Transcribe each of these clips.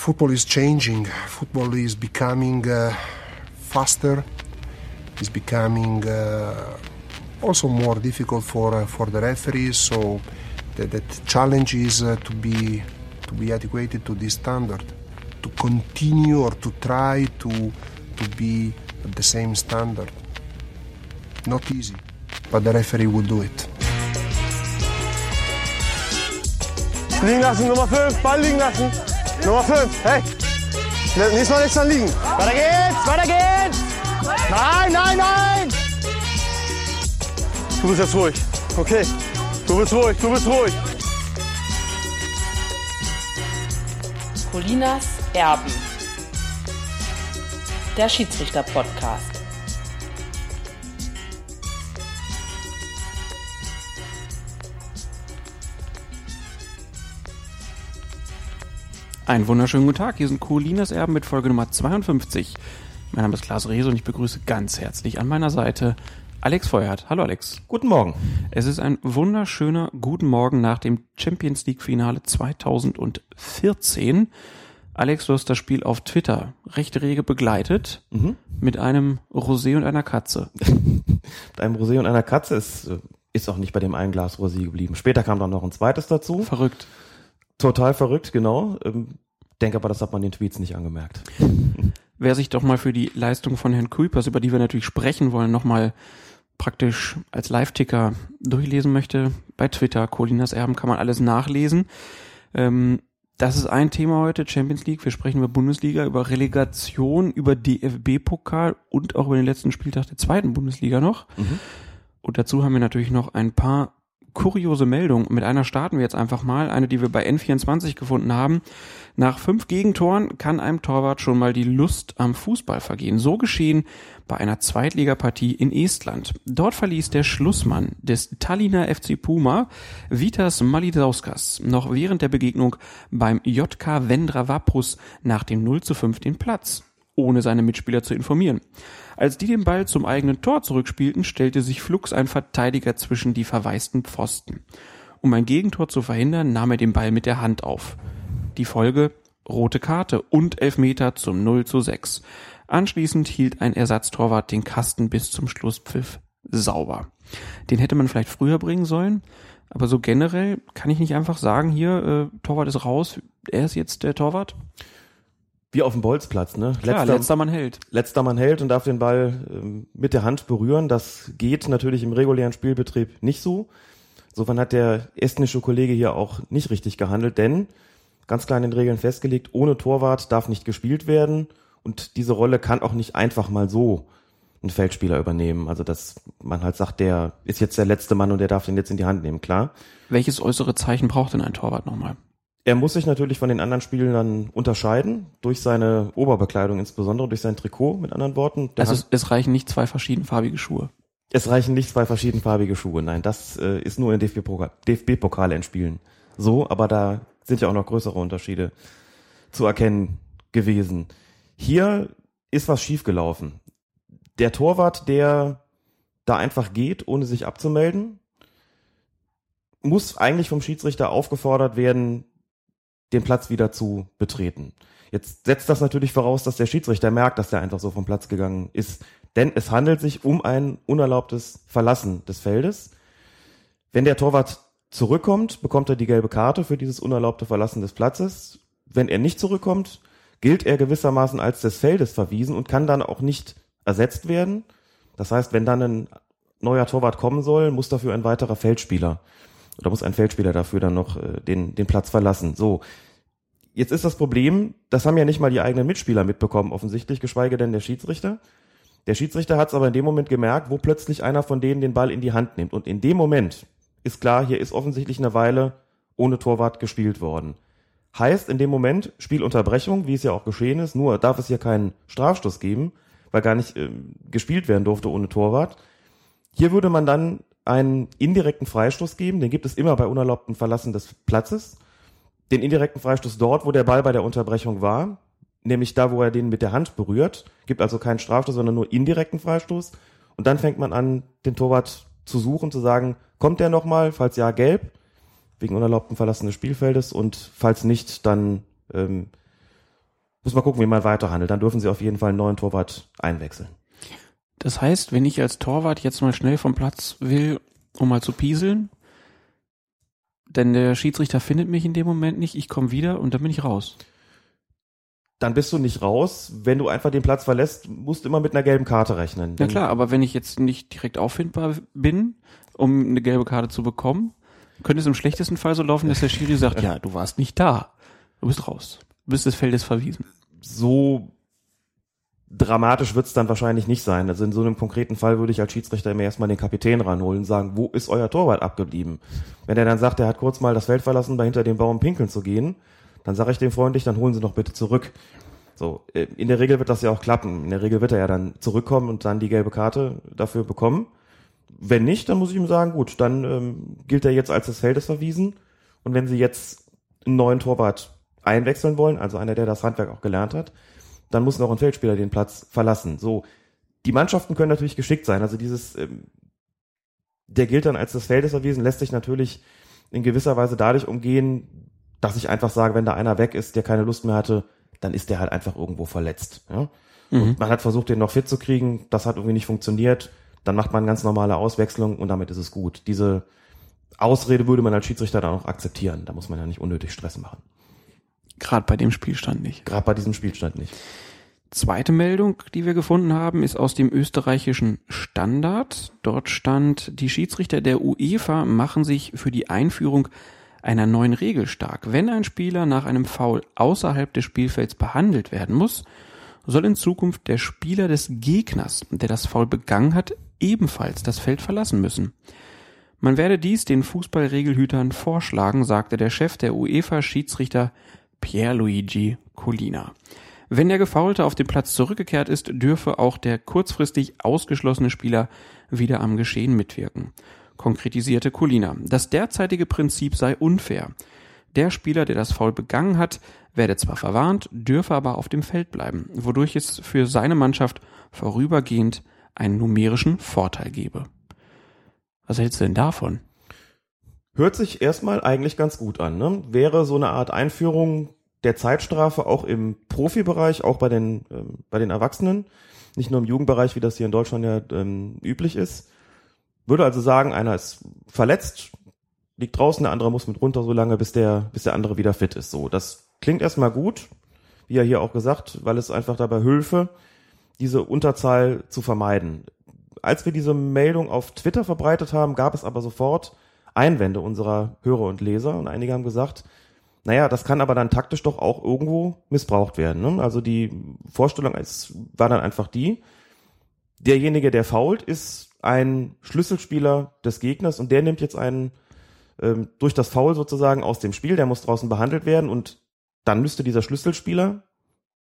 football is changing. Football is becoming uh, faster. It's becoming uh, also more difficult for uh, for the referees. So the, challenge is uh, to be to be adequate to this standard, to continue or to try to to be at the same standard. Not easy, but the referee will do it. Liegen lassen, Nummer 5, Ball liegen lassen. Nummer 5, hey. Diesmal nichts dann liegen. Weiter geht's, weiter geht's. Nein, nein, nein. Du bist jetzt ruhig. Okay. Du bist ruhig, du bist ruhig. Colinas Erben. Der Schiedsrichter-Podcast. Einen wunderschönen guten Tag, hier sind Colinas Erben mit Folge Nummer 52. Mein Name ist Klaas Rehse und ich begrüße ganz herzlich an meiner Seite Alex Feuerhardt. Hallo Alex. Guten Morgen. Es ist ein wunderschöner guten Morgen nach dem Champions League Finale 2014. Alex, du hast das Spiel auf Twitter recht rege begleitet Mhm. mit einem Rosé und einer Katze. Mit einem Rosé und einer Katze ist, äh, ist auch nicht bei dem einen Glas Rosé geblieben. Später kam dann noch ein zweites dazu. Verrückt. Total verrückt, genau. Ähm, denke aber, das hat man den Tweets nicht angemerkt. Wer sich doch mal für die Leistung von Herrn Kuipers, über die wir natürlich sprechen wollen, nochmal praktisch als Live-Ticker durchlesen möchte, bei Twitter, Colinas Erben, kann man alles nachlesen. Ähm, das ist ein Thema heute, Champions League. Wir sprechen über Bundesliga, über Relegation, über DFB-Pokal und auch über den letzten Spieltag der zweiten Bundesliga noch. Und dazu haben wir natürlich noch ein paar kuriose Meldungen. Mit einer starten wir jetzt einfach mal. Eine, die wir bei N24 gefunden haben. Nach fünf Gegentoren kann einem Torwart schon mal die Lust am Fußball vergehen. So geschehen bei einer Zweitligapartie in Estland. Dort verließ der Schlussmann des Tallinner FC Puma, Vitas Malidauskas, noch während der Begegnung beim JK Vendra Vaprus nach dem 0 zu 5 den Platz ohne seine Mitspieler zu informieren. Als die den Ball zum eigenen Tor zurückspielten, stellte sich flugs ein Verteidiger zwischen die verwaisten Pfosten. Um ein Gegentor zu verhindern, nahm er den Ball mit der Hand auf. Die Folge rote Karte und Elfmeter zum 0 zu 6. Anschließend hielt ein Ersatztorwart den Kasten bis zum Schlusspfiff sauber. Den hätte man vielleicht früher bringen sollen, aber so generell kann ich nicht einfach sagen, hier, äh, Torwart ist raus, er ist jetzt der Torwart. Wie auf dem Bolzplatz, ne? Klar, letzter Mann hält. letzter Mann hält und darf den Ball ähm, mit der Hand berühren. Das geht natürlich im regulären Spielbetrieb nicht so. Insofern hat der estnische Kollege hier auch nicht richtig gehandelt, denn ganz klar in den Regeln festgelegt, ohne Torwart darf nicht gespielt werden und diese Rolle kann auch nicht einfach mal so ein Feldspieler übernehmen. Also dass man halt sagt, der ist jetzt der letzte Mann und der darf den jetzt in die Hand nehmen, klar. Welches äußere Zeichen braucht denn ein Torwart nochmal? Er muss sich natürlich von den anderen Spielern unterscheiden, durch seine Oberbekleidung insbesondere, durch sein Trikot, mit anderen Worten. Der Also es, es reichen nicht zwei verschiedenfarbige Schuhe. Es reichen nicht zwei verschiedenfarbige Schuhe. Nein, das äh, ist nur in DFB-Pokal DFB-Pokale entspielen. So, aber da sind ja auch noch größere Unterschiede zu erkennen gewesen. Hier ist was schiefgelaufen. Der Torwart, der da einfach geht, ohne sich abzumelden, muss eigentlich vom Schiedsrichter aufgefordert werden, den Platz wieder zu betreten. Jetzt setzt das natürlich voraus, dass der Schiedsrichter merkt, dass der einfach so vom Platz gegangen ist. Denn es handelt sich um ein unerlaubtes Verlassen des Feldes. Wenn der Torwart zurückkommt, bekommt er die gelbe Karte für dieses unerlaubte Verlassen des Platzes. Wenn er nicht zurückkommt, gilt er gewissermaßen als des Feldes verwiesen und kann dann auch nicht ersetzt werden. Das heißt, wenn dann ein neuer Torwart kommen soll, muss dafür ein weiterer Feldspieler oder muss ein Feldspieler dafür dann noch äh, den, den Platz verlassen. So. Jetzt ist das Problem, das haben ja nicht mal die eigenen Mitspieler mitbekommen, offensichtlich, geschweige denn der Schiedsrichter. Der Schiedsrichter hat es aber in dem Moment gemerkt, wo plötzlich einer von denen den Ball in die Hand nimmt. Und in dem Moment ist klar, hier ist offensichtlich eine Weile ohne Torwart gespielt worden. Heißt in dem Moment Spielunterbrechung, wie es ja auch geschehen ist, nur darf es hier keinen Strafstoß geben, weil gar nicht ähm, gespielt werden durfte ohne Torwart. Hier würde man dann einen indirekten Freistoß geben, den gibt es immer bei unerlaubtem Verlassen des Platzes. Den indirekten Freistoß dort, wo der Ball bei der Unterbrechung war, nämlich da, wo er den mit der Hand berührt, gibt also keinen Strafstoß, sondern nur indirekten Freistoß. Und dann fängt man an, den Torwart zu suchen, zu sagen, kommt der nochmal, falls ja, gelb, wegen unerlaubtem Verlassen des Spielfeldes und falls nicht, dann ähm, Muss mal gucken, wie man weiterhandelt. Dann dürfen sie auf jeden Fall einen neuen Torwart einwechseln. Das heißt, wenn ich als Torwart jetzt mal schnell vom Platz will, um mal zu pieseln, denn der Schiedsrichter findet mich in dem Moment nicht, ich komme wieder und dann bin ich raus. Dann bist du nicht raus. Wenn du einfach den Platz verlässt, musst du immer mit einer gelben Karte rechnen. Ja klar, aber wenn ich jetzt nicht direkt auffindbar bin, um eine gelbe Karte zu bekommen, könnte es im schlechtesten Fall so laufen, dass der Schiri sagt, ja, du warst nicht da. Du bist raus. Du bist des Feldes verwiesen. So dramatisch wird's dann wahrscheinlich nicht sein. Also in so einem konkreten Fall würde ich als Schiedsrichter immer erstmal den Kapitän ranholen und sagen, wo ist euer Torwart abgeblieben? Wenn er dann sagt, er hat kurz mal das Feld verlassen, da hinter dem Baum pinkeln zu gehen, dann sage ich dem freundlich, dann holen Sie doch bitte zurück. So, äh, in der Regel wird das ja auch klappen. In der Regel wird er ja dann zurückkommen und dann die gelbe Karte dafür bekommen. Wenn nicht, dann muss ich ihm sagen, gut, dann ähm, gilt er jetzt als des Feldes verwiesen. Und wenn Sie jetzt einen neuen Torwart einwechseln wollen, also einer, der das Handwerk auch gelernt hat, dann muss noch ein Feldspieler den Platz verlassen. So, die Mannschaften können natürlich geschickt sein. Also dieses, ähm, der gilt dann als des Feldes erwiesen, lässt sich natürlich in gewisser Weise dadurch umgehen, dass ich einfach sage, wenn da einer weg ist, der keine Lust mehr hatte, dann ist der halt einfach irgendwo verletzt. Ja? Mhm. Und man hat versucht, den noch fit zu kriegen, das hat irgendwie nicht funktioniert. Dann macht man ganz normale Auswechslung und damit ist es gut. Diese Ausrede würde man als Schiedsrichter dann auch akzeptieren. Da muss man ja nicht unnötig Stress machen. Gerade bei dem Spielstand nicht. Gerade bei diesem Spielstand nicht. Zweite Meldung, die wir gefunden haben, ist aus dem österreichischen Standard. Dort stand, die Schiedsrichter der UEFA machen sich für die Einführung einer neuen Regel stark. Wenn ein Spieler nach einem Foul außerhalb des Spielfelds behandelt werden muss, soll in Zukunft der Spieler des Gegners, der das Foul begangen hat, ebenfalls das Feld verlassen müssen. Man werde dies den Fußballregelhütern vorschlagen, sagte der Chef der UEFA-Schiedsrichter Pierluigi Collina. Wenn der Gefaulte auf den Platz zurückgekehrt ist, dürfe auch der kurzfristig ausgeschlossene Spieler wieder am Geschehen mitwirken. Konkretisierte Collina. Das derzeitige Prinzip sei unfair. Der Spieler, der das Foul begangen hat, werde zwar verwarnt, dürfe aber auf dem Feld bleiben, wodurch es für seine Mannschaft vorübergehend einen numerischen Vorteil gebe. Was hältst du denn davon? Hört sich erstmal eigentlich ganz gut an. Ne? Wäre so eine Art Einführung der Zeitstrafe auch im Profibereich, auch bei den, ähm, bei den Erwachsenen, nicht nur im Jugendbereich, wie das hier in Deutschland ja ähm, üblich ist. Würde also sagen, einer ist verletzt, liegt draußen, der andere muss mit runter so lange, bis der, bis der andere wieder fit ist. So, das klingt erstmal gut, wie ja hier auch gesagt, weil es einfach dabei Hilfe, diese Unterzahl zu vermeiden. Als wir diese Meldung auf Twitter verbreitet haben, gab es aber sofort Einwände unserer Hörer und Leser und einige haben gesagt, naja, das kann aber dann taktisch doch auch irgendwo missbraucht werden. Ne? Also die Vorstellung ist, war dann einfach die, derjenige, der fault, ist ein Schlüsselspieler des Gegners und der nimmt jetzt einen ähm, durch das Foul sozusagen aus dem Spiel, der muss draußen behandelt werden und dann müsste dieser Schlüsselspieler,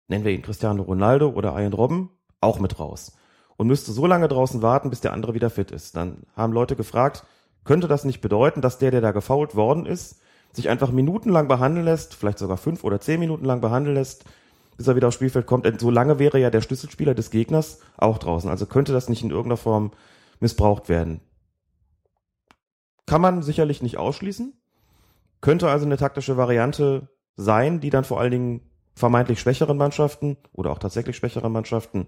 nennen wir ihn Cristiano Ronaldo oder Ian Robben, auch mit raus. Und müsste so lange draußen warten, bis der andere wieder fit ist. Dann haben Leute gefragt, könnte das nicht bedeuten, dass der, der da gefault worden ist, sich einfach minutenlang behandeln lässt, vielleicht sogar fünf oder zehn Minuten lang behandeln lässt, bis er wieder aufs Spielfeld kommt. Denn so lange wäre ja der Schlüsselspieler des Gegners auch draußen. Also könnte das nicht in irgendeiner Form missbraucht werden. Kann man sicherlich nicht ausschließen. Könnte also eine taktische Variante sein, die dann vor allen Dingen vermeintlich schwächeren Mannschaften oder auch tatsächlich schwächeren Mannschaften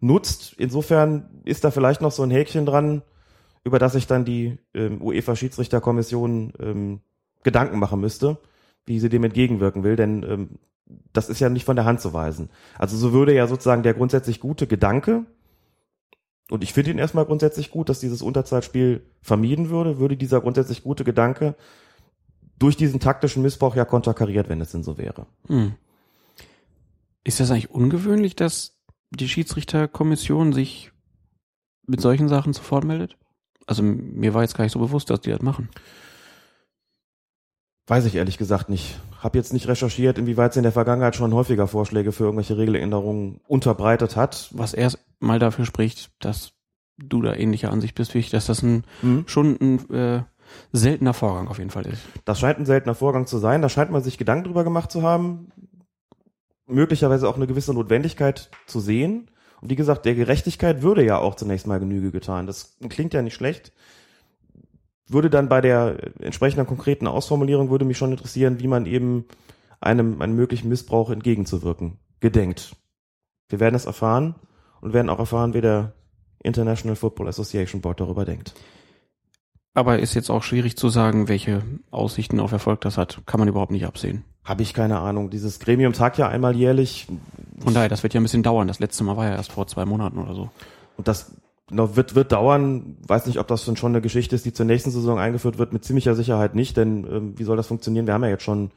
nutzt. Insofern ist da vielleicht noch so ein Häkchen dran, über das sich dann die ähm, UEFA-Schiedsrichterkommission ähm, Gedanken machen müsste, wie sie dem entgegenwirken will, denn ähm, das ist ja nicht von der Hand zu weisen. Also so würde ja sozusagen der grundsätzlich gute Gedanke, und ich finde ihn erstmal grundsätzlich gut, dass dieses Unterzeitspiel vermieden würde, würde dieser grundsätzlich gute Gedanke durch diesen taktischen Missbrauch ja konterkariert, wenn es denn so wäre. Hm. Ist das eigentlich ungewöhnlich, dass die Schiedsrichterkommission sich mit solchen Sachen sofort meldet? Also mir war jetzt gar nicht so bewusst, dass die das machen. Weiß ich ehrlich gesagt nicht. Hab jetzt nicht recherchiert, inwieweit sie in der Vergangenheit schon häufiger Vorschläge für irgendwelche Regeländerungen unterbreitet hat. Was erst mal dafür spricht, dass du da ähnlicher Ansicht bist wie ich, dass das ein, Mhm. schon ein äh, seltener Vorgang auf jeden Fall ist. Das scheint ein seltener Vorgang zu sein. Da scheint man sich Gedanken drüber gemacht zu haben, möglicherweise auch eine gewisse Notwendigkeit zu sehen. Und wie gesagt, der Gerechtigkeit würde ja auch zunächst mal Genüge getan. Das klingt ja nicht schlecht. Würde dann bei der entsprechenden konkreten Ausformulierung würde mich schon interessieren, wie man eben einem, einem möglichen Missbrauch entgegenzuwirken gedenkt. Wir werden es erfahren und werden auch erfahren, wie der International Football Association Board darüber denkt. Aber ist jetzt auch schwierig zu sagen, welche Aussichten auf Erfolg das hat. Kann man überhaupt nicht absehen. Habe ich keine Ahnung. Dieses Gremium tagt ja einmal jährlich. Von daher, das wird ja ein bisschen dauern. Das letzte Mal war ja erst vor zwei Monaten oder so. Und das wird, wird dauern. Weiß nicht, ob das schon eine Geschichte ist, die zur nächsten Saison eingeführt wird. Mit ziemlicher Sicherheit nicht, denn ähm, wie soll das funktionieren? Wir haben ja jetzt schon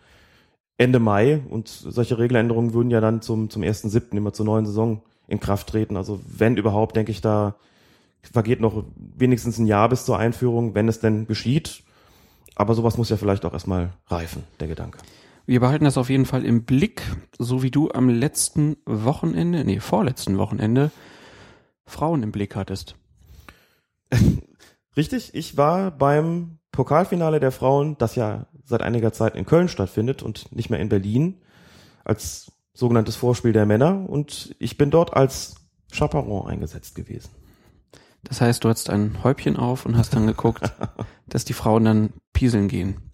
Ende Mai und solche Regeländerungen würden ja dann zum, zum 1.7. immer zur neuen Saison in Kraft treten. Also wenn überhaupt, denke ich, da vergeht noch wenigstens ein Jahr bis zur Einführung, wenn es denn geschieht. Aber sowas muss ja vielleicht auch erstmal reifen, der Gedanke. Wir behalten das auf jeden Fall im Blick, so wie du am letzten Wochenende, nee, vorletzten Wochenende Frauen im Blick hattest. Richtig, ich war beim Pokalfinale der Frauen, das ja seit einiger Zeit in Köln stattfindet und nicht mehr in Berlin, als sogenanntes Vorspiel der Männer und ich bin dort als Chaperon eingesetzt gewesen. Das heißt, du hattest ein Häubchen auf und hast dann geguckt, dass die Frauen dann pieseln gehen.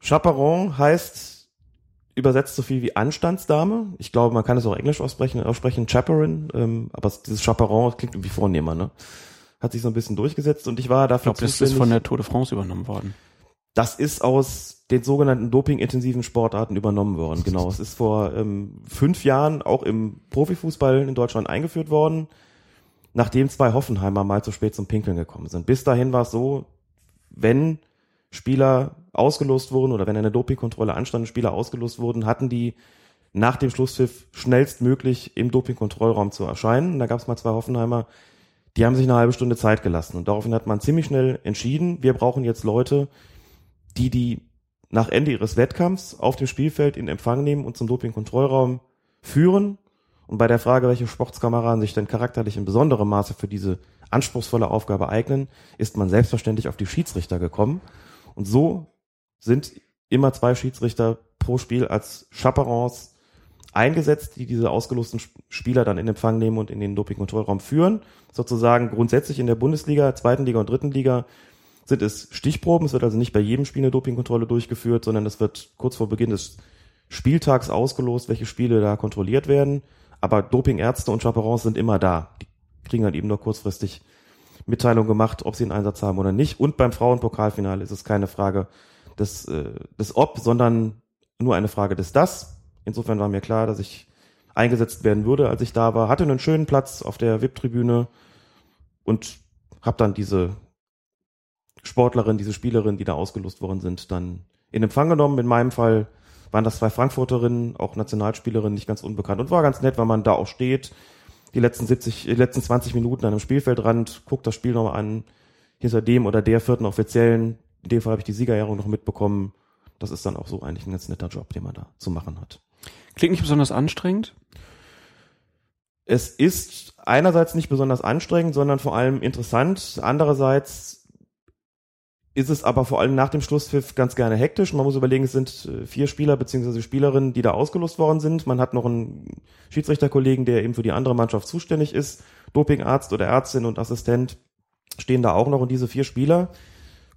Chaperon heißt übersetzt so viel wie Anstandsdame. Ich glaube, man kann es auch Englisch aussprechen, aussprechen Chaperon, ähm, aber dieses Chaperon klingt irgendwie vornehmer, ne? Hat sich so ein bisschen durchgesetzt und ich war dafür Ich glaube, das ist von der Tour de France übernommen worden. Das ist aus den sogenannten dopingintensiven Sportarten übernommen worden. Genau, es ist vor ähm, fünf Jahren auch im Profifußball in Deutschland eingeführt worden, nachdem zwei Hoffenheimer mal zu spät zum Pinkeln gekommen sind. Bis dahin war es so, wenn Spieler ausgelost wurden oder wenn eine Dopingkontrolle anstand und Spieler ausgelost wurden, hatten die nach dem Schlusspfiff schnellstmöglich im Dopingkontrollraum zu erscheinen. Und da gab es mal zwei Hoffenheimer, die haben sich eine halbe Stunde Zeit gelassen. Und daraufhin hat man ziemlich schnell entschieden, wir brauchen jetzt Leute, die die nach Ende ihres Wettkampfs auf dem Spielfeld in Empfang nehmen und zum Dopingkontrollraum führen. Und bei der Frage, welche Sportskameraden sich denn charakterlich in besonderem Maße für diese anspruchsvolle Aufgabe eignen, ist man selbstverständlich auf die Schiedsrichter gekommen. Und so sind immer zwei Schiedsrichter pro Spiel als Chaperons eingesetzt, die diese ausgelosten Spieler dann in Empfang nehmen und in den Dopingkontrollraum führen. Sozusagen grundsätzlich in der Bundesliga, zweiten Liga und dritten Liga sind es Stichproben. Es wird also nicht bei jedem Spiel eine Dopingkontrolle durchgeführt, sondern es wird kurz vor Beginn des Spieltags ausgelost, welche Spiele da kontrolliert werden. Aber Dopingärzte und Chaperons sind immer da. Die kriegen dann eben nur kurzfristig Mitteilung gemacht, ob sie einen Einsatz haben oder nicht. Und beim Frauenpokalfinale ist es keine Frage des, äh, des Ob, sondern nur eine Frage des Das. Insofern war mir klar, dass ich eingesetzt werden würde, als ich da war. Hatte einen schönen Platz auf der VIP-Tribüne und habe dann diese Sportlerin, diese Spielerin, die da ausgelost worden sind, dann in Empfang genommen. In meinem Fall waren das zwei Frankfurterinnen, auch Nationalspielerinnen, nicht ganz unbekannt und war ganz nett, weil man da auch steht, die letzten 70, die letzten 20 Minuten an einem Spielfeldrand, guckt das Spiel nochmal an, hinter dem oder der vierten Offiziellen. In dem Fall habe ich die Siegerehrung noch mitbekommen. Das ist dann auch so eigentlich ein ganz netter Job, den man da zu machen hat. Klingt nicht besonders anstrengend? Es ist einerseits nicht besonders anstrengend, sondern vor allem interessant. Andererseits ist es aber vor allem nach dem Schlusspfiff ganz gerne hektisch. Man muss überlegen, es sind äh, vier Spieler bzw. Spielerinnen, die da ausgelost worden sind. Man hat noch einen Schiedsrichterkollegen, der eben für die andere Mannschaft zuständig ist. Dopingarzt oder Ärztin und Assistent stehen da auch noch. Und diese vier Spieler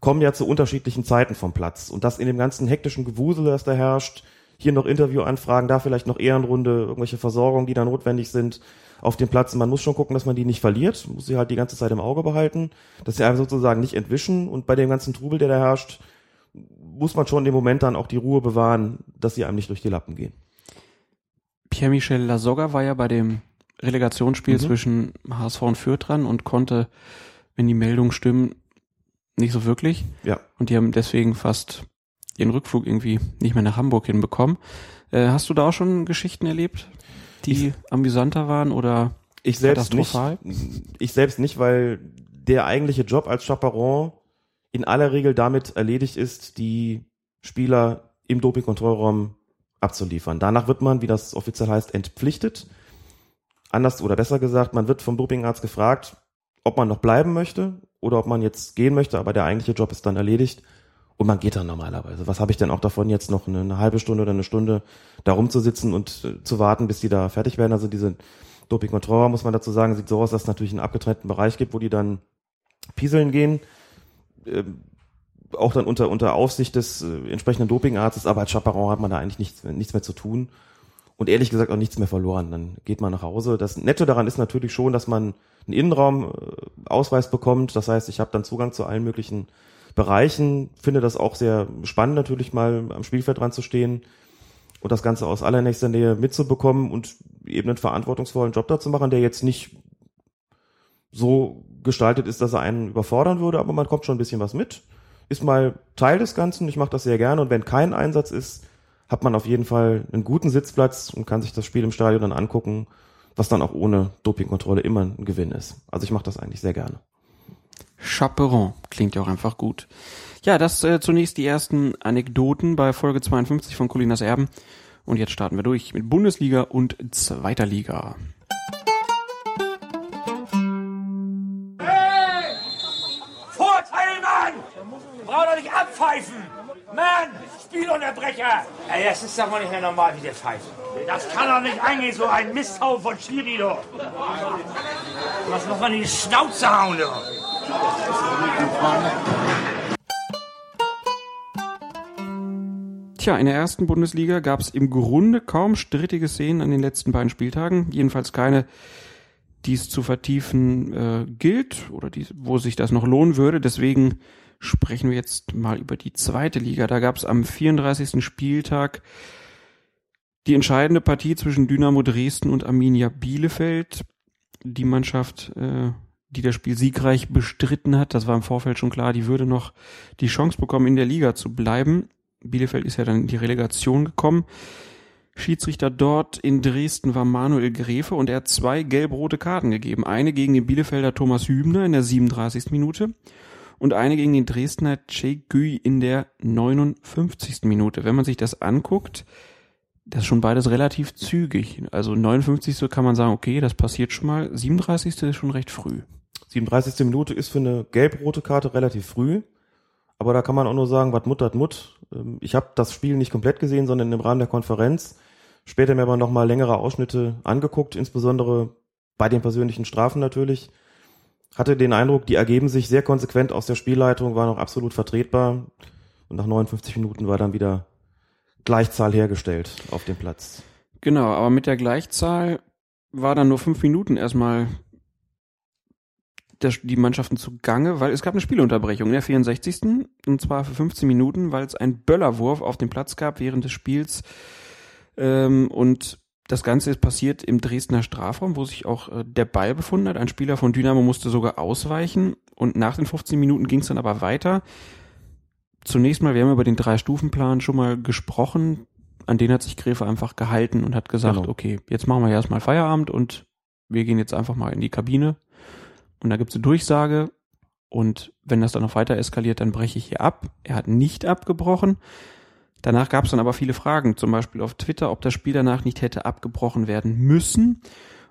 kommen ja zu unterschiedlichen Zeiten vom Platz. Und das in dem ganzen hektischen Gewusel, das da herrscht. Hier noch Interviewanfragen, da vielleicht noch Ehrenrunde, irgendwelche Versorgungen, die da notwendig sind auf dem Platz. Man muss schon gucken, dass man die nicht verliert, muss sie halt die ganze Zeit im Auge behalten, dass sie einfach sozusagen nicht entwischen und bei dem ganzen Trubel, der da herrscht, muss man schon im Moment dann auch die Ruhe bewahren, dass sie einem nicht durch die Lappen gehen. Pierre-Michel Lasogga war ja bei dem Relegationsspiel mhm. zwischen HSV und Fürth dran und konnte, wenn die Meldungen stimmen, nicht so wirklich. Ja. Und die haben deswegen fast ihren Rückflug irgendwie nicht mehr nach Hamburg hinbekommen. Äh, hast du da auch schon Geschichten erlebt? die ich, amüsanter waren oder ich selbst nicht. Ich selbst nicht, weil der eigentliche Job als Chaperon in aller Regel damit erledigt ist, die Spieler im Dopingkontrollraum abzuliefern. Danach wird man, wie das offiziell heißt, entpflichtet. Anders oder besser gesagt, man wird vom Dopingarzt gefragt, ob man noch bleiben möchte oder ob man jetzt gehen möchte, aber der eigentliche Job ist dann erledigt. Und man geht dann normalerweise. Was habe ich denn auch davon, jetzt noch eine, eine, halbe Stunde oder eine Stunde da rumzusitzen und äh, zu warten, bis die da fertig werden? Also diese Doping-Kontrolle, muss man dazu sagen, sieht so aus, dass es natürlich einen abgetrennten Bereich gibt, wo die dann pieseln gehen. Ähm, auch dann unter, unter Aufsicht des äh, entsprechenden Dopingarztes, aber als Chaperon hat man da eigentlich nichts, nichts mehr zu tun. und ehrlich gesagt auch nichts mehr verloren. Dann geht man nach Hause. Das Nette daran ist natürlich schon, dass man einen Innenraumausweis bekommt. Das heißt, ich habe dann Zugang zu allen möglichen Bereichen. Finde das auch sehr spannend, natürlich mal am Spielfeld dran zu stehen und das Ganze aus allernächster Nähe mitzubekommen und eben einen verantwortungsvollen Job da zu machen, der jetzt nicht so gestaltet ist, dass er einen überfordern würde, aber man kommt schon ein bisschen was mit. Ist mal Teil des Ganzen. Ich mache das sehr gerne und wenn kein Einsatz ist, hat man auf jeden Fall einen guten Sitzplatz und kann sich das Spiel im Stadion dann angucken, was dann auch ohne Dopingkontrolle immer ein Gewinn ist. Also ich mache das eigentlich sehr gerne. Chaperon klingt ja auch einfach gut. Ja, das äh, zunächst die ersten Anekdoten bei Folge 52 von Colinas Erben. Und jetzt starten wir durch mit Bundesliga und zweiter Liga. Hey! Vorteil, Mann! Brauch doch nicht abpfeifen! Mann! Spielunterbrecher! Ey, das ist doch mal nicht mehr normal, wie der pfeift. Das kann doch nicht angehen, so ein Misthaufen von Schiri, du. Was muss man in die Schnauze hauen, du? Tja, in der ersten Bundesliga gab es im Grunde kaum strittige Szenen an den letzten beiden Spieltagen. Jedenfalls keine, die es zu vertiefen äh, gilt oder die, wo sich das noch lohnen würde. Deswegen sprechen wir jetzt mal über die zweite Liga. Da gab es am 34. Spieltag die entscheidende Partie zwischen Dynamo Dresden und Arminia Bielefeld. Die Mannschaft, äh, die das Spiel siegreich bestritten hat, das war im Vorfeld schon klar, die würde noch die Chance bekommen, in der Liga zu bleiben. Bielefeld ist ja dann in die Relegation gekommen. Schiedsrichter dort in Dresden war Manuel Gräfe und er hat zwei gelb-rote Karten gegeben. Eine gegen den Bielefelder Thomas Hübner in der 37. Minute und eine gegen den Dresdner Che Gui in der 59. Minute. Wenn man sich das anguckt, das ist schon beides relativ zügig. Also 59. kann man sagen, okay, das passiert schon mal. 37. ist schon recht früh. 37. Minute ist für eine gelb-rote Karte relativ früh. Aber da kann man auch nur sagen, was muttert Mut. Ähm, ich habe das Spiel nicht komplett gesehen, sondern im Rahmen der Konferenz. Später mir aber nochmal längere Ausschnitte angeguckt, insbesondere bei den persönlichen Strafen natürlich. Hatte den Eindruck, die ergeben sich sehr konsequent aus der Spielleitung, waren auch absolut vertretbar. Und nach 59 Minuten war dann wieder Gleichzahl hergestellt auf dem Platz. Genau, aber mit der Gleichzahl war dann nur fünf Minuten erstmal der, die Mannschaften zugange, weil es gab eine Spielunterbrechung in der 64. und zwar für 15 Minuten, weil es einen Böllerwurf auf dem Platz gab während des Spiels ähm, und das Ganze ist passiert im Dresdner Strafraum, wo sich auch äh, der Ball befunden hat. Ein Spieler von Dynamo musste sogar ausweichen und nach den 15 Minuten ging es dann aber weiter. Zunächst mal, wir haben über den Drei-Stufen-Plan schon mal gesprochen. An den hat sich Gräfe einfach gehalten und hat gesagt, Genau. okay, jetzt machen wir erstmal Feierabend und wir gehen jetzt einfach mal in die Kabine. Und da gibt's eine Durchsage. Und wenn das dann noch weiter eskaliert, dann breche ich hier ab. Er hat nicht abgebrochen. Danach gab's dann aber viele Fragen, zum Beispiel auf Twitter, ob das Spiel danach nicht hätte abgebrochen werden müssen.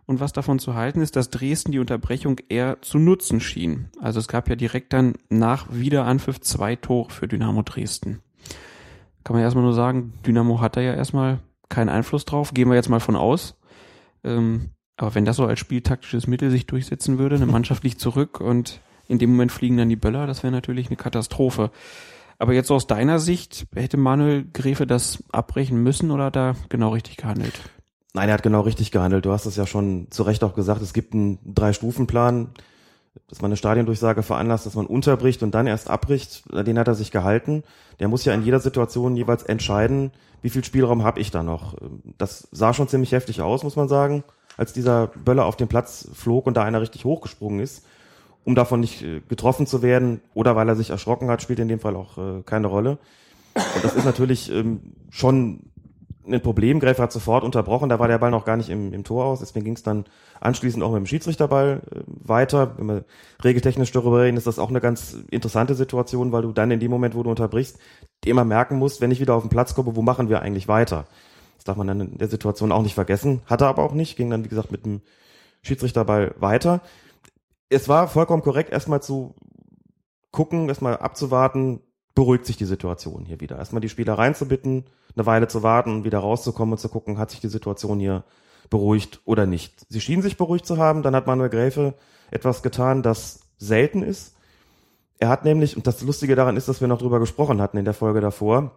Und was davon zu halten ist, dass Dresden die Unterbrechung eher zu nutzen schien. Also es gab ja direkt dann nach Wiederanpfiff zwei Tore für Dynamo Dresden. Kann man erstmal nur sagen, Dynamo hat da ja erstmal keinen Einfluss drauf. Gehen wir jetzt mal von aus. Ähm, aber wenn das so als spieltaktisches Mittel sich durchsetzen würde, eine Mannschaft liegt zurück und in dem Moment fliegen dann die Böller, das wäre natürlich eine Katastrophe. Aber jetzt aus deiner Sicht, hätte Manuel Gräfe das abbrechen müssen oder er genau richtig gehandelt? Nein, er hat genau richtig gehandelt. Du hast es ja schon zu Recht auch gesagt. Es gibt einen Drei-Stufen-Plan, dass man eine Stadiondurchsage veranlasst, dass man unterbricht und dann erst abbricht. Den hat er sich gehalten. Der muss ja in jeder Situation jeweils entscheiden, wie viel Spielraum habe ich da noch. Das sah schon ziemlich heftig aus, muss man sagen, als dieser Böller auf den Platz flog und da einer richtig hochgesprungen ist. Um davon nicht äh, getroffen zu werden oder weil er sich erschrocken hat, spielt in dem Fall auch äh, keine Rolle. Und das ist natürlich ähm, schon ein Problem. Gräfer hat sofort unterbrochen, da war der Ball noch gar nicht im, im Tor aus. Deswegen ging es dann anschließend auch mit dem Schiedsrichterball äh, weiter. Wenn wir regeltechnisch darüber reden, ist das auch eine ganz interessante Situation, weil du dann in dem Moment, wo du unterbrichst, immer merken musst, wenn ich wieder auf den Platz komme, wo machen wir eigentlich weiter? Das darf man dann in der Situation auch nicht vergessen. Hat er aber auch nicht, ging dann, wie gesagt, mit dem Schiedsrichterball weiter. Es war vollkommen korrekt, erstmal zu gucken, erstmal abzuwarten, beruhigt sich die Situation hier wieder. Erstmal die Spieler reinzubitten, eine Weile zu warten wieder rauszukommen und zu gucken, hat sich die Situation hier beruhigt oder nicht. Sie schienen sich beruhigt zu haben, dann hat Manuel Gräfe etwas getan, das selten ist. Er hat nämlich, und das Lustige daran ist, dass wir noch drüber gesprochen hatten in der Folge davor,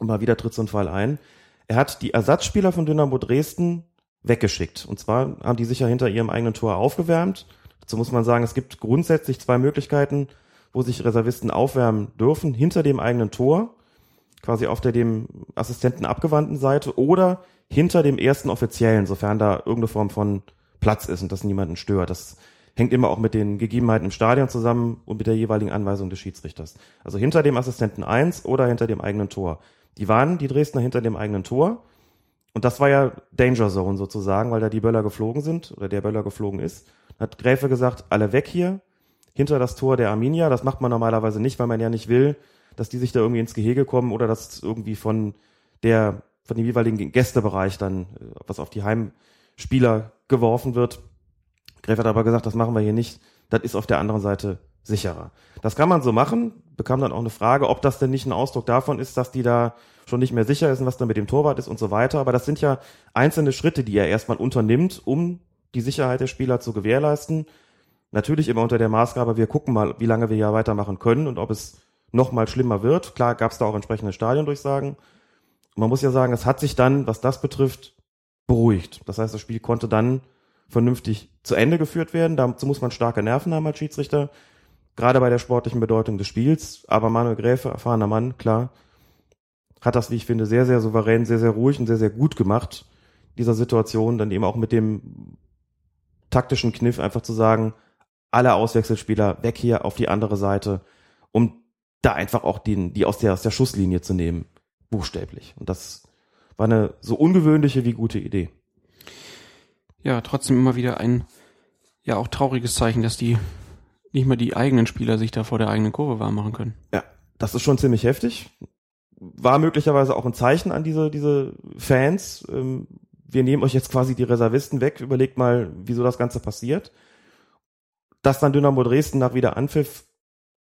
mal wieder tritt so ein Fall ein, Er hat die Ersatzspieler von Dynamo Dresden weggeschickt. Und zwar haben die sich ja hinter ihrem eigenen Tor aufgewärmt. Dazu muss man sagen, es gibt grundsätzlich zwei Möglichkeiten, wo sich Reservisten aufwärmen dürfen. Hinter dem eigenen Tor, quasi auf der dem Assistenten abgewandten Seite oder hinter dem ersten Offiziellen, sofern da irgendeine Form von Platz ist und das niemanden stört. Das hängt immer auch mit den Gegebenheiten im Stadion zusammen und mit der jeweiligen Anweisung des Schiedsrichters. Also hinter dem Assistenten 1 oder hinter dem eigenen Tor. Die waren, die Dresdner, hinter dem eigenen Tor. Und das war ja Danger Zone sozusagen, weil da die Böller geflogen sind oder der Böller geflogen ist. Hat Gräfe gesagt, alle weg hier, hinter das Tor der Arminia. Das macht man normalerweise nicht, weil man ja nicht will, dass die sich da irgendwie ins Gehege kommen oder dass irgendwie von der, von dem jeweiligen Gästebereich dann äh, was auf die Heimspieler geworfen wird. Gräfe hat aber gesagt, das machen wir hier nicht. Das ist auf der anderen Seite sicherer. Das kann man so machen. Bekam dann auch eine Frage, ob das denn nicht ein Ausdruck davon ist, dass die da schon nicht mehr sicher ist, was dann mit dem Torwart ist und so weiter. Aber das sind ja einzelne Schritte, die er erstmal unternimmt, um die Sicherheit der Spieler zu gewährleisten. Natürlich immer unter der Maßgabe, wir gucken mal, wie lange wir ja weitermachen können und ob es noch mal schlimmer wird. Klar gab es da auch entsprechende Stadiondurchsagen. Und man muss ja sagen, es hat sich dann, was das betrifft, beruhigt. Das heißt, das Spiel konnte dann vernünftig zu Ende geführt werden. Dazu muss man starke Nerven haben als Schiedsrichter, gerade bei der sportlichen Bedeutung des Spiels. Aber Manuel Gräfe, erfahrener Mann, klar, hat das, wie ich finde, sehr, sehr souverän, sehr, sehr ruhig und sehr, sehr gut gemacht, dieser Situation, dann eben auch mit dem taktischen Kniff einfach zu sagen, alle Auswechselspieler weg hier auf die andere Seite, um da einfach auch den, die aus der, aus der Schusslinie zu nehmen, buchstäblich. Und das war eine so ungewöhnliche wie gute Idee. Ja, trotzdem immer wieder ein, ja, auch trauriges Zeichen, dass die nicht mal die eigenen Spieler sich da vor der eigenen Kurve warm machen können. Ja, das ist schon ziemlich heftig. War möglicherweise auch ein Zeichen an diese, diese Fans. Ähm, wir nehmen euch jetzt quasi die Reservisten weg. Überlegt mal, wieso das Ganze passiert. Dass dann Dynamo Dresden nach wieder Anpfiff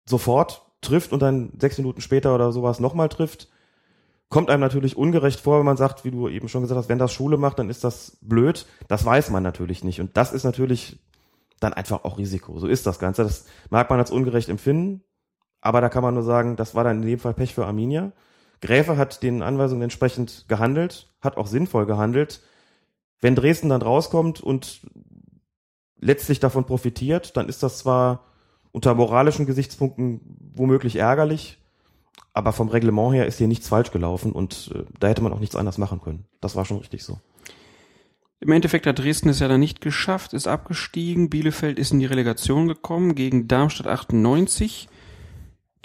sofort trifft und dann sechs Minuten später oder sowas nochmal trifft, kommt einem natürlich ungerecht vor, wenn man sagt, wie du eben schon gesagt hast, wenn das Schule macht, dann ist das blöd. Das weiß man natürlich nicht. Und das ist natürlich dann einfach auch Risiko. So ist das Ganze. Das mag man als ungerecht empfinden, aber da kann man nur sagen, das war dann in dem Fall Pech für Arminia. Gräfe hat den Anweisungen entsprechend gehandelt, hat auch sinnvoll gehandelt. Wenn Dresden dann rauskommt und letztlich davon profitiert, dann ist das zwar unter moralischen Gesichtspunkten womöglich ärgerlich, aber vom Reglement her ist hier nichts falsch gelaufen und äh, da hätte man auch nichts anders machen können. Das war schon richtig so. Im Endeffekt hat Dresden es ja dann nicht geschafft, ist abgestiegen. Bielefeld ist in die Relegation gekommen gegen Darmstadt 98.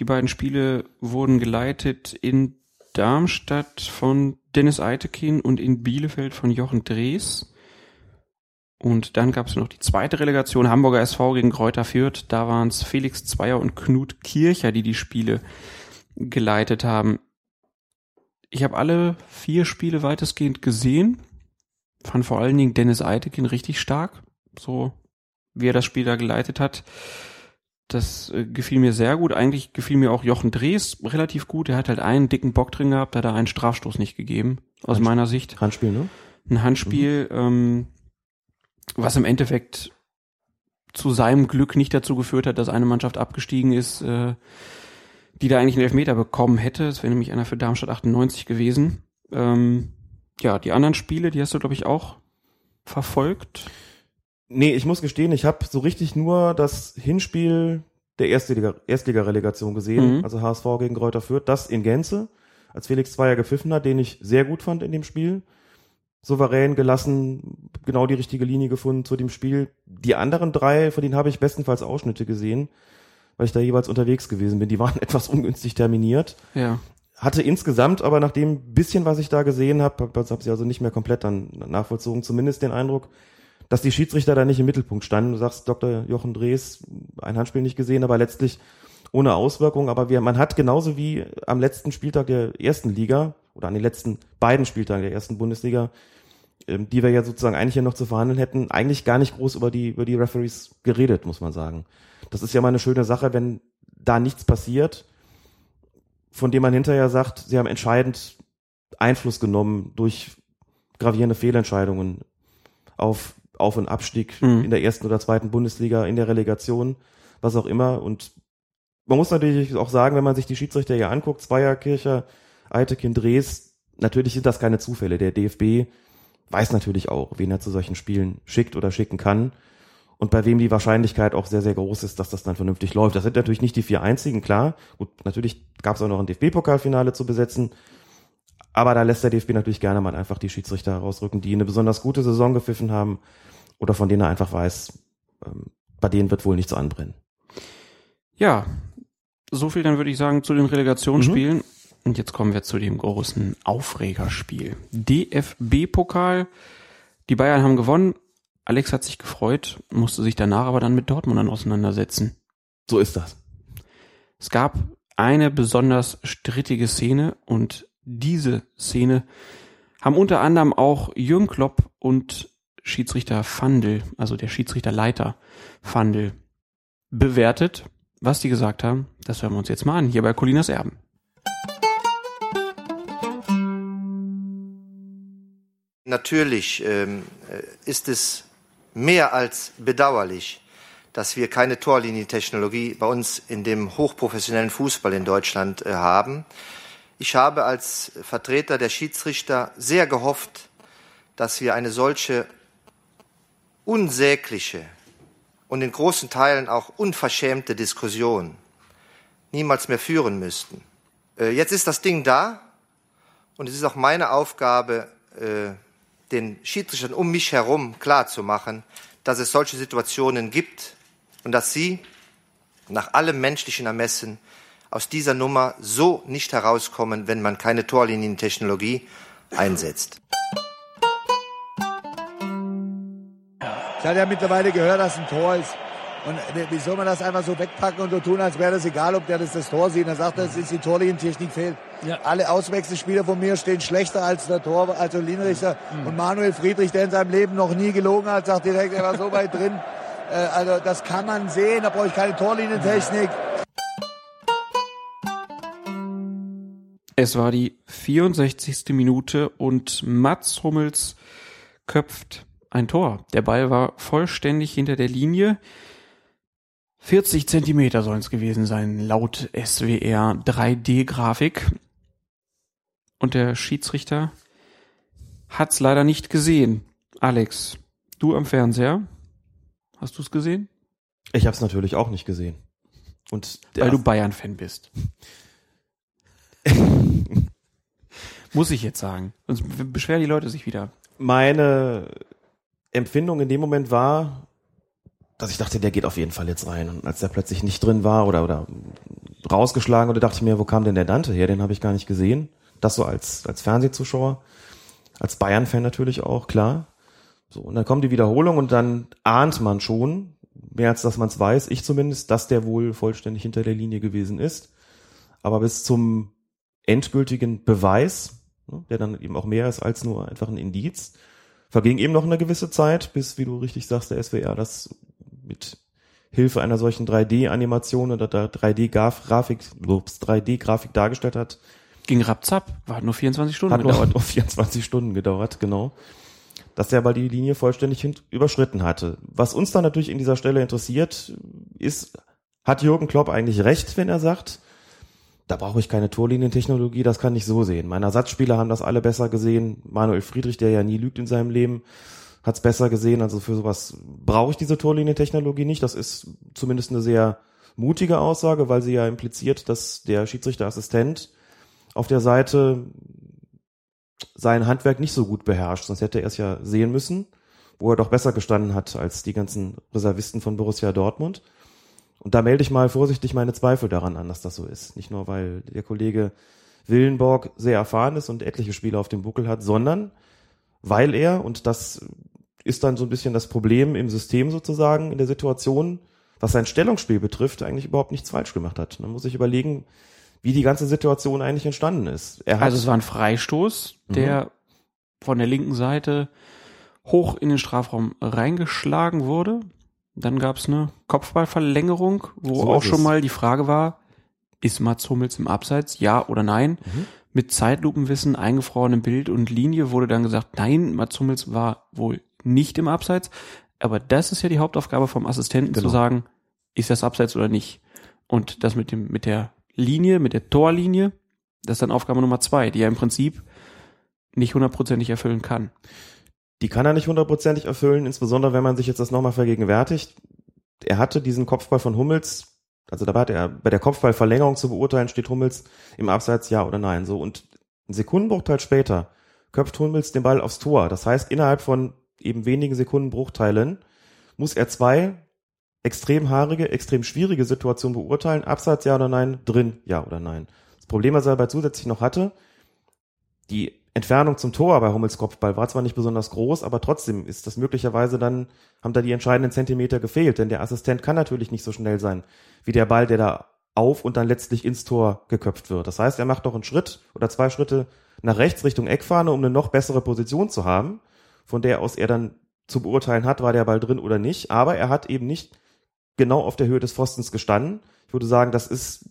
Die beiden Spiele wurden geleitet in Darmstadt von Dennis Eitekin und in Bielefeld von Jochen Drees. Und dann gab es noch die zweite Relegation, Hamburger SV gegen Kräuter Fürth. Da waren es Felix Zweier und Knut Kircher, die die Spiele geleitet haben. Ich habe alle vier Spiele weitestgehend gesehen. Fand vor allen Dingen Dennis Eitekin richtig stark. So wie er das Spiel da geleitet hat. Das äh, gefiel mir sehr gut. Eigentlich gefiel mir auch Jochen Drees relativ gut. Er hat halt einen dicken Bock drin gehabt, hat da einen Strafstoß nicht gegeben, aus Handspiel. meiner Sicht. Handspiel, ne? Ein Handspiel, ähm, was im Endeffekt zu seinem Glück nicht dazu geführt hat, dass eine Mannschaft abgestiegen ist, äh, die da eigentlich einen Elfmeter bekommen hätte. Es wäre nämlich einer für Darmstadt 98 gewesen. Ähm, ja, die anderen Spiele, die hast du, glaube ich, auch verfolgt. Nee, ich muss gestehen, ich habe so richtig nur das Hinspiel der Erstliga- Erstliga-Relegation gesehen, Mhm. also HSV gegen Kräuter Fürth, das in Gänze, als Felix Zweier gepfiffen hat, den ich sehr gut fand in dem Spiel. Souverän, gelassen, genau die richtige Linie gefunden zu dem Spiel. Die anderen drei, von denen habe ich bestenfalls Ausschnitte gesehen, weil ich da jeweils unterwegs gewesen bin. Die waren etwas ungünstig terminiert. Ja. Hatte insgesamt aber nach dem bisschen, was ich da gesehen habe, habe hab sie also nicht mehr komplett dann nachvollzogen, zumindest den Eindruck, dass die Schiedsrichter da nicht im Mittelpunkt standen. Du sagst, Dr. Jochen Drees, ein Handspiel nicht gesehen, aber letztlich ohne Auswirkung. Aber wir, man hat genauso wie am letzten Spieltag der ersten Liga oder an den letzten beiden Spieltagen der ersten Bundesliga, ähm, die wir ja sozusagen eigentlich ja noch zu verhandeln hätten, eigentlich gar nicht groß über die, über die Referees geredet, muss man sagen. Das ist ja mal eine schöne Sache, wenn da nichts passiert, von dem man hinterher sagt, sie haben entscheidend Einfluss genommen durch gravierende Fehlentscheidungen auf Auf- und Abstieg Mhm. in der ersten oder zweiten Bundesliga, in der Relegation, was auch immer. Und man muss natürlich auch sagen, wenn man sich die Schiedsrichter hier anguckt, Zweierkircher, Eitekin, Drees, natürlich sind das keine Zufälle. Der DFB weiß natürlich auch, wen er zu solchen Spielen schickt oder schicken kann und bei wem die Wahrscheinlichkeit auch sehr, sehr groß ist, dass das dann vernünftig läuft. Das sind natürlich nicht die vier einzigen, klar. Gut, natürlich gab es auch noch ein DFB-Pokalfinale zu besetzen, aber da lässt der DFB natürlich gerne mal einfach die Schiedsrichter herausrücken, die eine besonders gute Saison gepfiffen haben oder von denen er einfach weiß, ähm, bei denen wird wohl nichts anbrennen. Ja, so viel dann würde ich sagen zu den Relegationsspielen. Mhm. Und jetzt kommen wir zu dem großen Aufregerspiel. DFB-Pokal. Die Bayern haben gewonnen. Alex hat sich gefreut, musste sich danach aber dann mit Dortmundern auseinandersetzen. So ist das. Es gab eine besonders strittige Szene und diese Szene haben unter anderem auch Jürgen Klopp und Schiedsrichter Fandel, also der Schiedsrichterleiter Fandel, bewertet. Was die gesagt haben, das hören wir uns jetzt mal an, hier bei Colinas Erben. Natürlich ähm, äh, ist es mehr als bedauerlich, dass wir keine Torlinientechnologie bei uns in dem hochprofessionellen Fußball in Deutschland äh, haben. Ich habe als Vertreter der Schiedsrichter sehr gehofft, dass wir eine solche unsägliche und in großen Teilen auch unverschämte Diskussion niemals mehr führen müssten. Äh, jetzt ist das Ding da und es ist auch meine Aufgabe, äh, den Schiedsrichtern um mich herum klarzumachen, dass es solche Situationen gibt und dass sie nach allem menschlichen Ermessen aus dieser Nummer so nicht herauskommen, wenn man keine Torlinientechnologie einsetzt. Ich hatte ja mittlerweile gehört, dass ein Tor ist. Und wie soll man das einfach so wegpacken und so tun, als wäre das egal, ob der das, das Tor sieht. Dann sagt er, es ist die Torlinientechnik fehlt. Ja. Alle Auswechselspieler von mir stehen schlechter als der Tor, also Linienrichter. Mhm. Und Manuel Friedrich, der in seinem Leben noch nie gelogen hat, sagt direkt, er war so weit drin. Äh, also das kann man sehen, da brauche ich keine Torlinientechnik. Es war die 64. Minute und Mats Hummels köpft ein Tor. Der Ball war vollständig hinter der Linie. 40 Zentimeter sollen es gewesen sein, laut SWR 3D-Grafik. Und der Schiedsrichter hat's leider nicht gesehen. Alex, du am Fernseher, hast du es gesehen? Ich habe es natürlich auch nicht gesehen. Und Weil du Bayern-Fan bist. Muss ich jetzt sagen. Sonst beschweren die Leute sich wieder. Meine Empfindung in dem Moment war, dass ich dachte, der geht auf jeden Fall jetzt rein. Und als der plötzlich nicht drin war oder, oder rausgeschlagen wurde, dachte ich mir, wo kam denn der Dante her? Den habe ich gar nicht gesehen. Das so als, als Fernsehzuschauer, als Bayern-Fan natürlich auch, klar. So, und dann kommt die Wiederholung und dann ahnt man schon, mehr als dass man es weiß, ich zumindest, dass der wohl vollständig hinter der Linie gewesen ist. Aber bis zum endgültigen Beweis, ne, der dann eben auch mehr ist als nur einfach ein Indiz, verging eben noch eine gewisse Zeit, bis, wie du richtig sagst, der SWR das mit Hilfe einer solchen 3D-Animation oder 3D-Grafik, 3D-Grafik dargestellt hat. Ging rapzap, war nur 24 Stunden hat gedauert. Hat nur 24 Stunden gedauert, genau. Dass der aber die Linie vollständig überschritten hatte. Was uns dann natürlich in dieser Stelle interessiert, ist, hat Jürgen Klopp eigentlich recht, wenn er sagt, da brauche ich keine Torlinientechnologie, das kann ich so sehen. Meine Ersatzspieler haben das alle besser gesehen. Manuel Friedrich, der ja nie lügt in seinem Leben, hat es besser gesehen. Also für sowas brauche ich diese Torlinientechnologie nicht. Das ist zumindest eine sehr mutige Aussage, weil sie ja impliziert, dass der Schiedsrichterassistent auf der Seite sein Handwerk nicht so gut beherrscht. Sonst hätte er es ja sehen müssen, wo er doch besser gestanden hat als die ganzen Reservisten von Borussia Dortmund. Und da melde ich mal vorsichtig meine Zweifel daran an, dass das so ist. Nicht nur, weil der Kollege Willenborg sehr erfahren ist und etliche Spiele auf dem Buckel hat, sondern weil er, und das ist dann so ein bisschen das Problem im System sozusagen, in der Situation, was sein Stellungsspiel betrifft, eigentlich überhaupt nichts falsch gemacht hat. Man muss sich überlegen, wie die ganze Situation eigentlich entstanden ist. also es war ein Freistoß, der mhm. von der linken Seite hoch in den Strafraum reingeschlagen wurde. Dann gab es eine Kopfballverlängerung, wo so auch schon mal die Frage war, ist Mats Hummels im Abseits, ja oder nein? Mhm. Mit Zeitlupenwissen, eingefrorenem Bild und Linie wurde dann gesagt, nein, Mats Hummels war wohl nicht im Abseits. Aber das ist ja die Hauptaufgabe vom Assistenten genau. zu sagen, ist das Abseits oder nicht? Und das mit dem, mit der Linie, mit der Torlinie, das ist dann Aufgabe Nummer zwei, die ja im Prinzip nicht hundertprozentig erfüllen kann. Die kann er nicht hundertprozentig erfüllen, insbesondere wenn man sich jetzt das nochmal vergegenwärtigt. Er hatte diesen Kopfball von Hummels, also da war er bei der Kopfballverlängerung zu beurteilen, steht Hummels im Abseits ja oder nein. So und ein Sekundenbruchteil später köpft Hummels den Ball aufs Tor. Das heißt, innerhalb von eben wenigen Sekundenbruchteilen muss er zwei extrem haarige, extrem schwierige Situationen beurteilen. Abseits ja oder nein, drin ja oder nein. Das Problem, was er dabei zusätzlich noch hatte, die Entfernung zum Tor bei Hummels Kopfball war zwar nicht besonders groß, aber trotzdem ist das möglicherweise dann, haben da die entscheidenden Zentimeter gefehlt, denn der Assistent kann natürlich nicht so schnell sein, wie der Ball, der da auf und dann letztlich ins Tor geköpft wird. Das heißt, er macht noch einen Schritt oder zwei Schritte nach rechts Richtung Eckfahne, um eine noch bessere Position zu haben, von der aus er dann zu beurteilen hat, war der Ball drin oder nicht, aber er hat eben nicht genau auf der Höhe des Pfostens gestanden. Ich würde sagen, das ist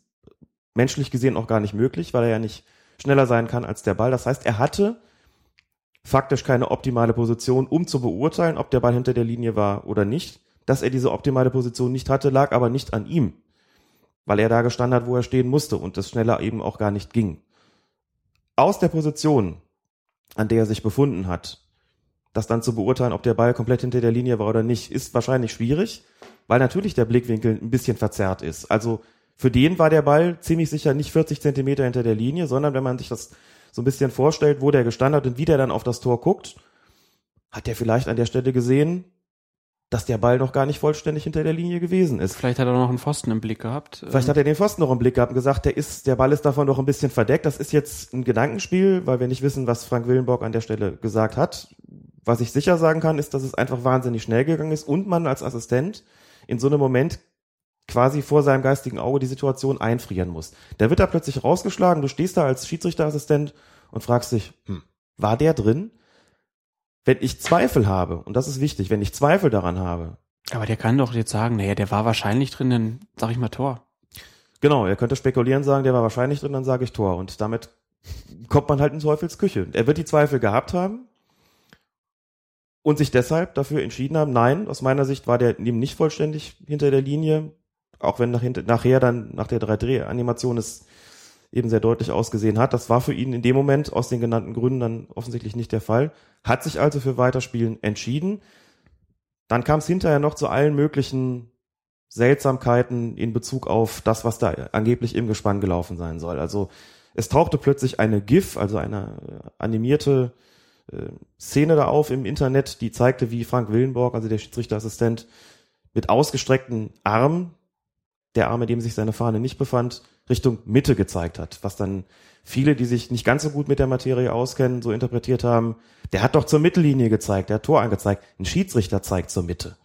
menschlich gesehen auch gar nicht möglich, weil er ja nicht schneller sein kann als der Ball. Das heißt, er hatte faktisch keine optimale Position, um zu beurteilen, ob der Ball hinter der Linie war oder nicht. Dass er diese optimale Position nicht hatte, lag aber nicht an ihm, weil er da gestanden hat, wo er stehen musste und das schneller eben auch gar nicht ging. Aus der Position, an der er sich befunden hat, das dann zu beurteilen, ob der Ball komplett hinter der Linie war oder nicht, ist wahrscheinlich schwierig, weil natürlich der Blickwinkel ein bisschen verzerrt ist. Also für den war der Ball ziemlich sicher nicht 40 Zentimeter hinter der Linie, sondern wenn man sich das so ein bisschen vorstellt, wo der gestanden hat und wie der dann auf das Tor guckt, hat der vielleicht an der Stelle gesehen, dass der Ball noch gar nicht vollständig hinter der Linie gewesen ist. Vielleicht hat er noch einen Pfosten im Blick gehabt. Vielleicht hat er den Pfosten noch im Blick gehabt und gesagt, der ist, der Ball ist davon noch ein bisschen verdeckt. Das ist jetzt ein Gedankenspiel, weil wir nicht wissen, was Frank Willenborg an der Stelle gesagt hat. Was ich sicher sagen kann, ist, dass es einfach wahnsinnig schnell gegangen ist und man als Assistent in so einem Moment quasi vor seinem geistigen Auge die Situation einfrieren muss. Der wird da plötzlich rausgeschlagen, du stehst da als Schiedsrichterassistent und fragst dich, hm, war der drin? Wenn ich Zweifel habe, und das ist wichtig, wenn ich Zweifel daran habe. Aber der kann doch jetzt sagen, naja, der war wahrscheinlich drin, dann sag ich mal Tor. Genau, er könnte spekulieren, sagen, der war wahrscheinlich drin, dann sage ich Tor. Und damit kommt man halt in Teufels Küche. Er wird die Zweifel gehabt haben und sich deshalb dafür entschieden haben, nein, aus meiner Sicht war der eben nicht vollständig hinter der Linie, auch wenn nach, nachher dann nach der 3D-Animation es eben sehr deutlich ausgesehen hat. Das war für ihn in dem Moment aus den genannten Gründen dann offensichtlich nicht der Fall. Hat sich also für Weiterspielen entschieden. Dann kam es hinterher noch zu allen möglichen Seltsamkeiten in Bezug auf das, was da angeblich im Gespann gelaufen sein soll. Also es tauchte plötzlich eine GIF, also eine animierte äh, Szene da auf im Internet, die zeigte, wie Frank Willenborg, also der Schiedsrichterassistent, mit ausgestreckten Armen der Arm, in dem sich seine Fahne nicht befand, Richtung Mitte gezeigt hat, was dann viele, die sich nicht ganz so gut mit der Materie auskennen, so interpretiert haben, der hat doch zur Mittellinie gezeigt, der hat Tor angezeigt, ein Schiedsrichter zeigt zur Mitte.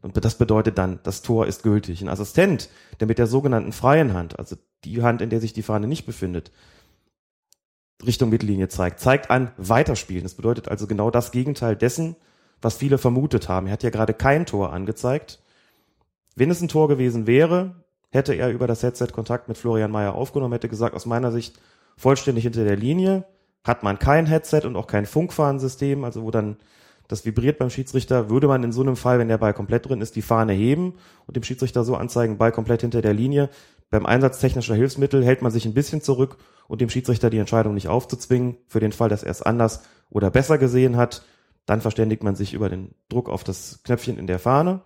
Und das bedeutet dann, das Tor ist gültig. Ein Assistent, der mit der sogenannten freien Hand, also die Hand, in der sich die Fahne nicht befindet, Richtung Mittellinie zeigt, zeigt an, weiterspielen. Das bedeutet also genau das Gegenteil dessen, was viele vermutet haben. Er hat ja gerade kein Tor angezeigt. Wenn es ein Tor gewesen wäre, hätte er über das Headset Kontakt mit Florian Mayer aufgenommen, hätte gesagt, aus meiner Sicht vollständig hinter der Linie, hat man kein Headset und auch kein Funkfahnensystem, also wo dann das vibriert beim Schiedsrichter, würde man in so einem Fall, wenn der Ball komplett drin ist, die Fahne heben und dem Schiedsrichter so anzeigen, Ball komplett hinter der Linie. Beim Einsatz technischer Hilfsmittel hält man sich ein bisschen zurück und dem Schiedsrichter die Entscheidung nicht aufzuzwingen, für den Fall, dass er es anders oder besser gesehen hat. Dann verständigt man sich über den Druck auf das Knöpfchen in der Fahne.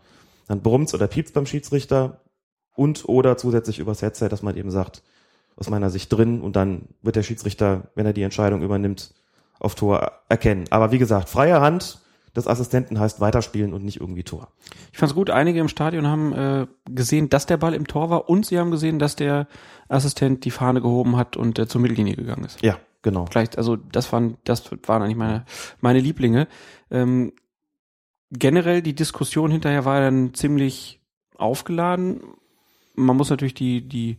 Dann brummt's oder piept's beim Schiedsrichter und oder zusätzlich übers Headset, dass man eben sagt, aus meiner Sicht drin und dann wird der Schiedsrichter, wenn er die Entscheidung übernimmt, auf Tor erkennen. Aber wie gesagt, freie Hand des Assistenten heißt weiterspielen und nicht irgendwie Tor. Ich fand's gut, einige im Stadion haben äh, gesehen, dass der Ball im Tor war und sie haben gesehen, dass der Assistent die Fahne gehoben hat und äh, zur Mittellinie gegangen ist. Ja, genau. Vielleicht, also das waren, das waren eigentlich meine, meine Lieblinge. Ähm, generell die Diskussion hinterher war dann ziemlich aufgeladen man muss natürlich die, die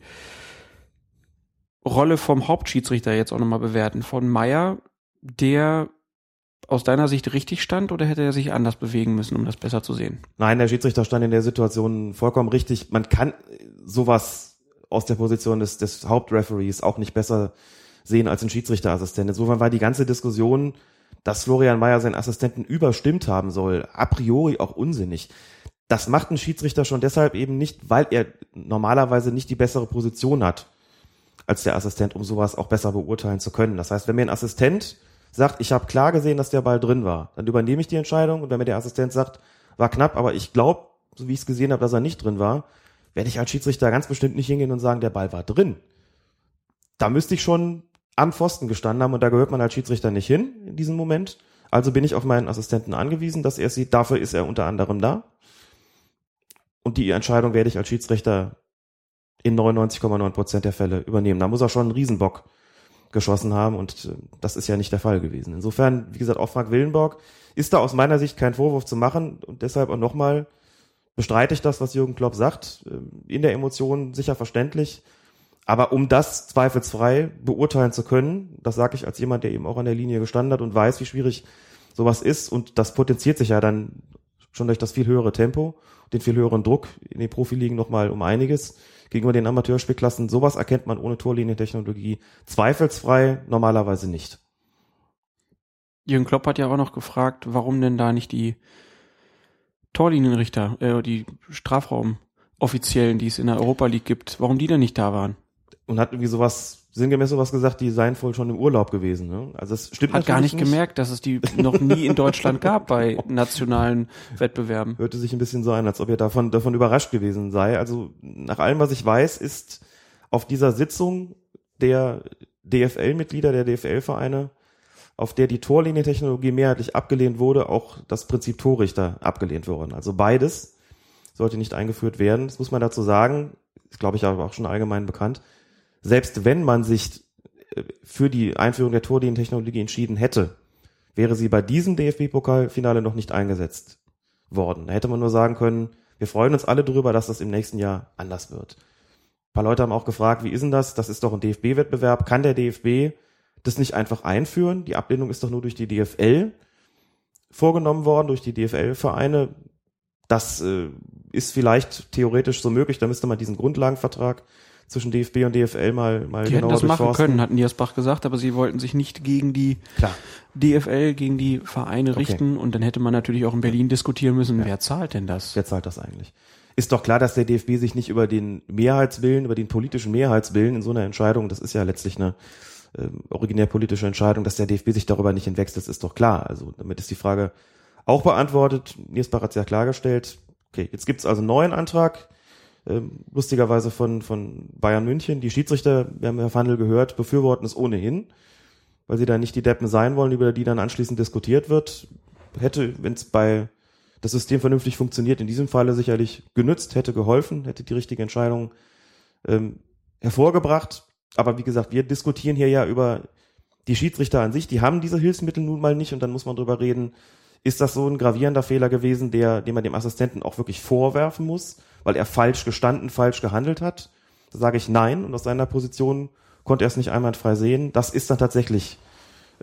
Rolle vom Hauptschiedsrichter jetzt auch nochmal bewerten. Von Meyer, der aus deiner Sicht richtig stand oder hätte er sich anders bewegen müssen, um das besser zu sehen? Nein, der Schiedsrichter stand in der Situation vollkommen richtig. Man kann sowas aus der Position des, des Hauptreferees auch nicht besser sehen als ein Schiedsrichterassistent. Insofern war die ganze Diskussion, dass Florian Meyer seinen Assistenten überstimmt haben soll, a priori auch unsinnig. Das macht ein Schiedsrichter schon deshalb eben nicht, weil er normalerweise nicht die bessere Position hat als der Assistent, um sowas auch besser beurteilen zu können. Das heißt, wenn mir ein Assistent sagt, ich habe klar gesehen, dass der Ball drin war. Dann übernehme ich die Entscheidung und wenn mir der Assistent sagt, war knapp, aber ich glaube, so wie ich es gesehen habe, dass er nicht drin war, werde ich als Schiedsrichter ganz bestimmt nicht hingehen und sagen, der Ball war drin. Da müsste ich schon am Pfosten gestanden haben und da gehört man als Schiedsrichter nicht hin in diesem Moment. Also bin ich auf meinen Assistenten angewiesen, dass er es sieht. Dafür ist er unter anderem da. Und die Entscheidung werde ich als Schiedsrichter in 99,9 Prozent der Fälle übernehmen. Da muss er schon einen Riesenbock geschossen haben und äh, das ist ja nicht der Fall gewesen. Insofern, wie gesagt, auch Frank Willenborg ist da aus meiner Sicht kein Vorwurf zu machen und deshalb auch nochmal bestreite ich das, was Jürgen Klopp sagt, ähm, in der Emotion sicher verständlich. Aber um das zweifelsfrei beurteilen zu können, das sage ich als jemand, der eben auch an der Linie gestanden hat und weiß, wie schwierig sowas ist und das potenziert sich ja dann schon durch das viel höhere Tempo, den viel höheren Druck in den Profiligen nochmal um einiges gegenüber den Amateurspielklassen. Sowas erkennt man ohne Torlinientechnologie zweifelsfrei normalerweise nicht. Jürgen Klopp hat ja auch noch gefragt, warum denn da nicht die Torlinienrichter, äh, die Strafraumoffiziellen, die es in der Europa League gibt, warum die denn nicht da waren? Und hat irgendwie sowas, sinngemäß sowas gesagt, die seien wohl schon im Urlaub gewesen. Ne? Also es stimmt Hat gar nicht, nicht gemerkt, dass es die noch nie in Deutschland gab bei nationalen Wettbewerben. Hörte sich ein bisschen so an, als ob er davon, davon überrascht gewesen sei. Also nach allem, was ich weiß, ist auf dieser Sitzung der DFL-Mitglieder, der DFL-Vereine, auf der die Torlinientechnologie mehrheitlich abgelehnt wurde, auch das Prinzip Torrichter abgelehnt worden. Also beides sollte nicht eingeführt werden. Das muss man dazu sagen, ist glaube ich aber auch schon allgemein bekannt. Selbst wenn man sich äh, für die Einführung der Torlinientechnologie entschieden hätte, wäre sie bei diesem DFB-Pokalfinale noch nicht eingesetzt worden. Da hätte man nur sagen können, wir freuen uns alle darüber, dass das im nächsten Jahr anders wird. Ein paar Leute haben auch gefragt, wie ist denn das? Das ist doch ein DFB-Wettbewerb. Kann der DFB das nicht einfach einführen? Die Ablehnung ist doch nur durch die DFL vorgenommen worden, durch die DFL-Vereine. Das äh, ist vielleicht theoretisch so möglich. Da müsste man diesen Grundlagenvertrag zwischen DFB und DFL mal mal Die hätten das machen können, hat Niersbach gesagt, aber sie wollten sich nicht gegen die Klar. DFL, gegen die Vereine okay. richten und dann hätte man natürlich auch in Berlin diskutieren müssen, ja. wer zahlt denn das? Wer zahlt das eigentlich? Ist doch klar, dass der DFB sich nicht über den Mehrheitswillen, über den politischen Mehrheitswillen in so einer Entscheidung, das ist ja letztlich eine äh, originär politische Entscheidung, dass der DFB sich darüber nicht hinwechselt, ist doch klar. Also damit ist die Frage auch beantwortet. Niersbach hat es ja klargestellt. Okay, jetzt gibt's also einen neuen Antrag, lustigerweise von, von Bayern München. Die Schiedsrichter, wir haben Herr Handel gehört, befürworten es ohnehin, weil sie da nicht die Deppen sein wollen, über die dann anschließend diskutiert wird. Hätte, wenn es bei das System vernünftig funktioniert, in diesem Falle sicherlich genützt, hätte geholfen, hätte die richtige Entscheidung ähm, hervorgebracht. Aber wie gesagt, wir diskutieren hier ja über die Schiedsrichter an sich, die haben diese Hilfsmittel nun mal nicht und dann muss man drüber reden, ist das so ein gravierender Fehler gewesen, der, den man dem Assistenten auch wirklich vorwerfen muss, weil er falsch gestanden, falsch gehandelt hat? Da sage ich nein und aus seiner Position konnte er es nicht einwandfrei sehen. Das ist dann tatsächlich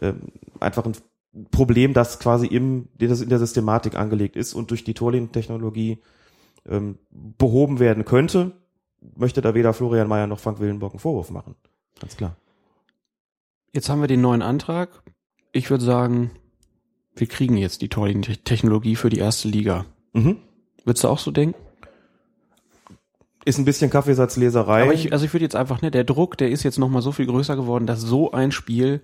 ähm, einfach ein Problem, das quasi im, das in der Systematik angelegt ist und durch die Torlinientechnologie ähm, behoben werden könnte möchte da weder Florian Mayer noch Frank Willenborg einen Vorwurf machen. Ganz klar. Jetzt haben wir den neuen Antrag. Ich würde sagen, wir kriegen jetzt die Torlinientechnologie für die erste Liga. Mhm. Würdest du auch so denken? Ist ein bisschen Kaffeesatzleserei. Aber ich, also ich würde jetzt einfach, ne, der Druck, der ist jetzt nochmal so viel größer geworden, dass so ein Spiel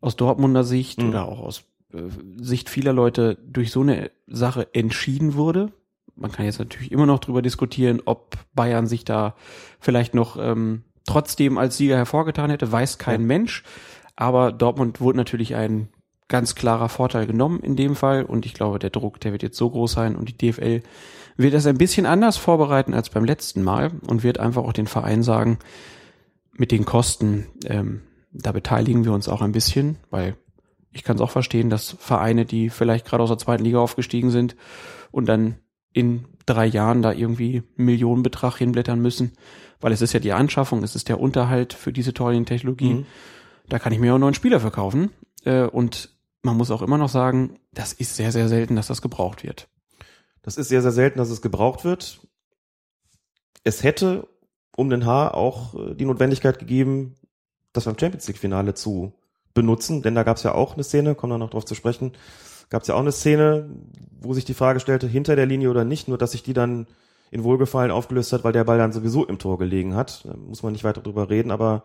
aus Dortmunder Sicht mhm. oder auch aus äh, Sicht vieler Leute durch so eine Sache entschieden wurde man kann jetzt natürlich immer noch drüber diskutieren, ob Bayern sich da vielleicht noch ähm, trotzdem als Sieger hervorgetan hätte, weiß kein ja. Mensch. Aber Dortmund wurde natürlich ein ganz klarer Vorteil genommen in dem Fall und ich glaube, der Druck, der wird jetzt so groß sein und die DFL wird das ein bisschen anders vorbereiten als beim letzten Mal und wird einfach auch den Verein sagen, mit den Kosten, ähm, da beteiligen wir uns auch ein bisschen, weil ich kann es auch verstehen, dass Vereine, die vielleicht gerade aus der zweiten Liga aufgestiegen sind und dann in drei Jahren da irgendwie einen Millionenbetrag hinblättern müssen, weil es ist ja die Anschaffung, es ist der Unterhalt für diese tollen Technologien. Mhm. Da kann ich mir auch einen neuen Spieler verkaufen. Äh, und man muss auch immer noch sagen, das ist sehr, sehr selten, dass das gebraucht wird. Das ist sehr, sehr selten, dass es gebraucht wird. Es hätte um den Haar auch äh, die Notwendigkeit gegeben, das beim Champions League-Finale zu benutzen, denn da gab es ja auch eine Szene, kommen wir noch drauf zu sprechen, gab es ja auch eine Szene, wo sich die Frage stellte, hinter der Linie oder nicht, nur dass sich die dann in Wohlgefallen aufgelöst hat, weil der Ball dann sowieso im Tor gelegen hat. Da muss man nicht weiter drüber reden, aber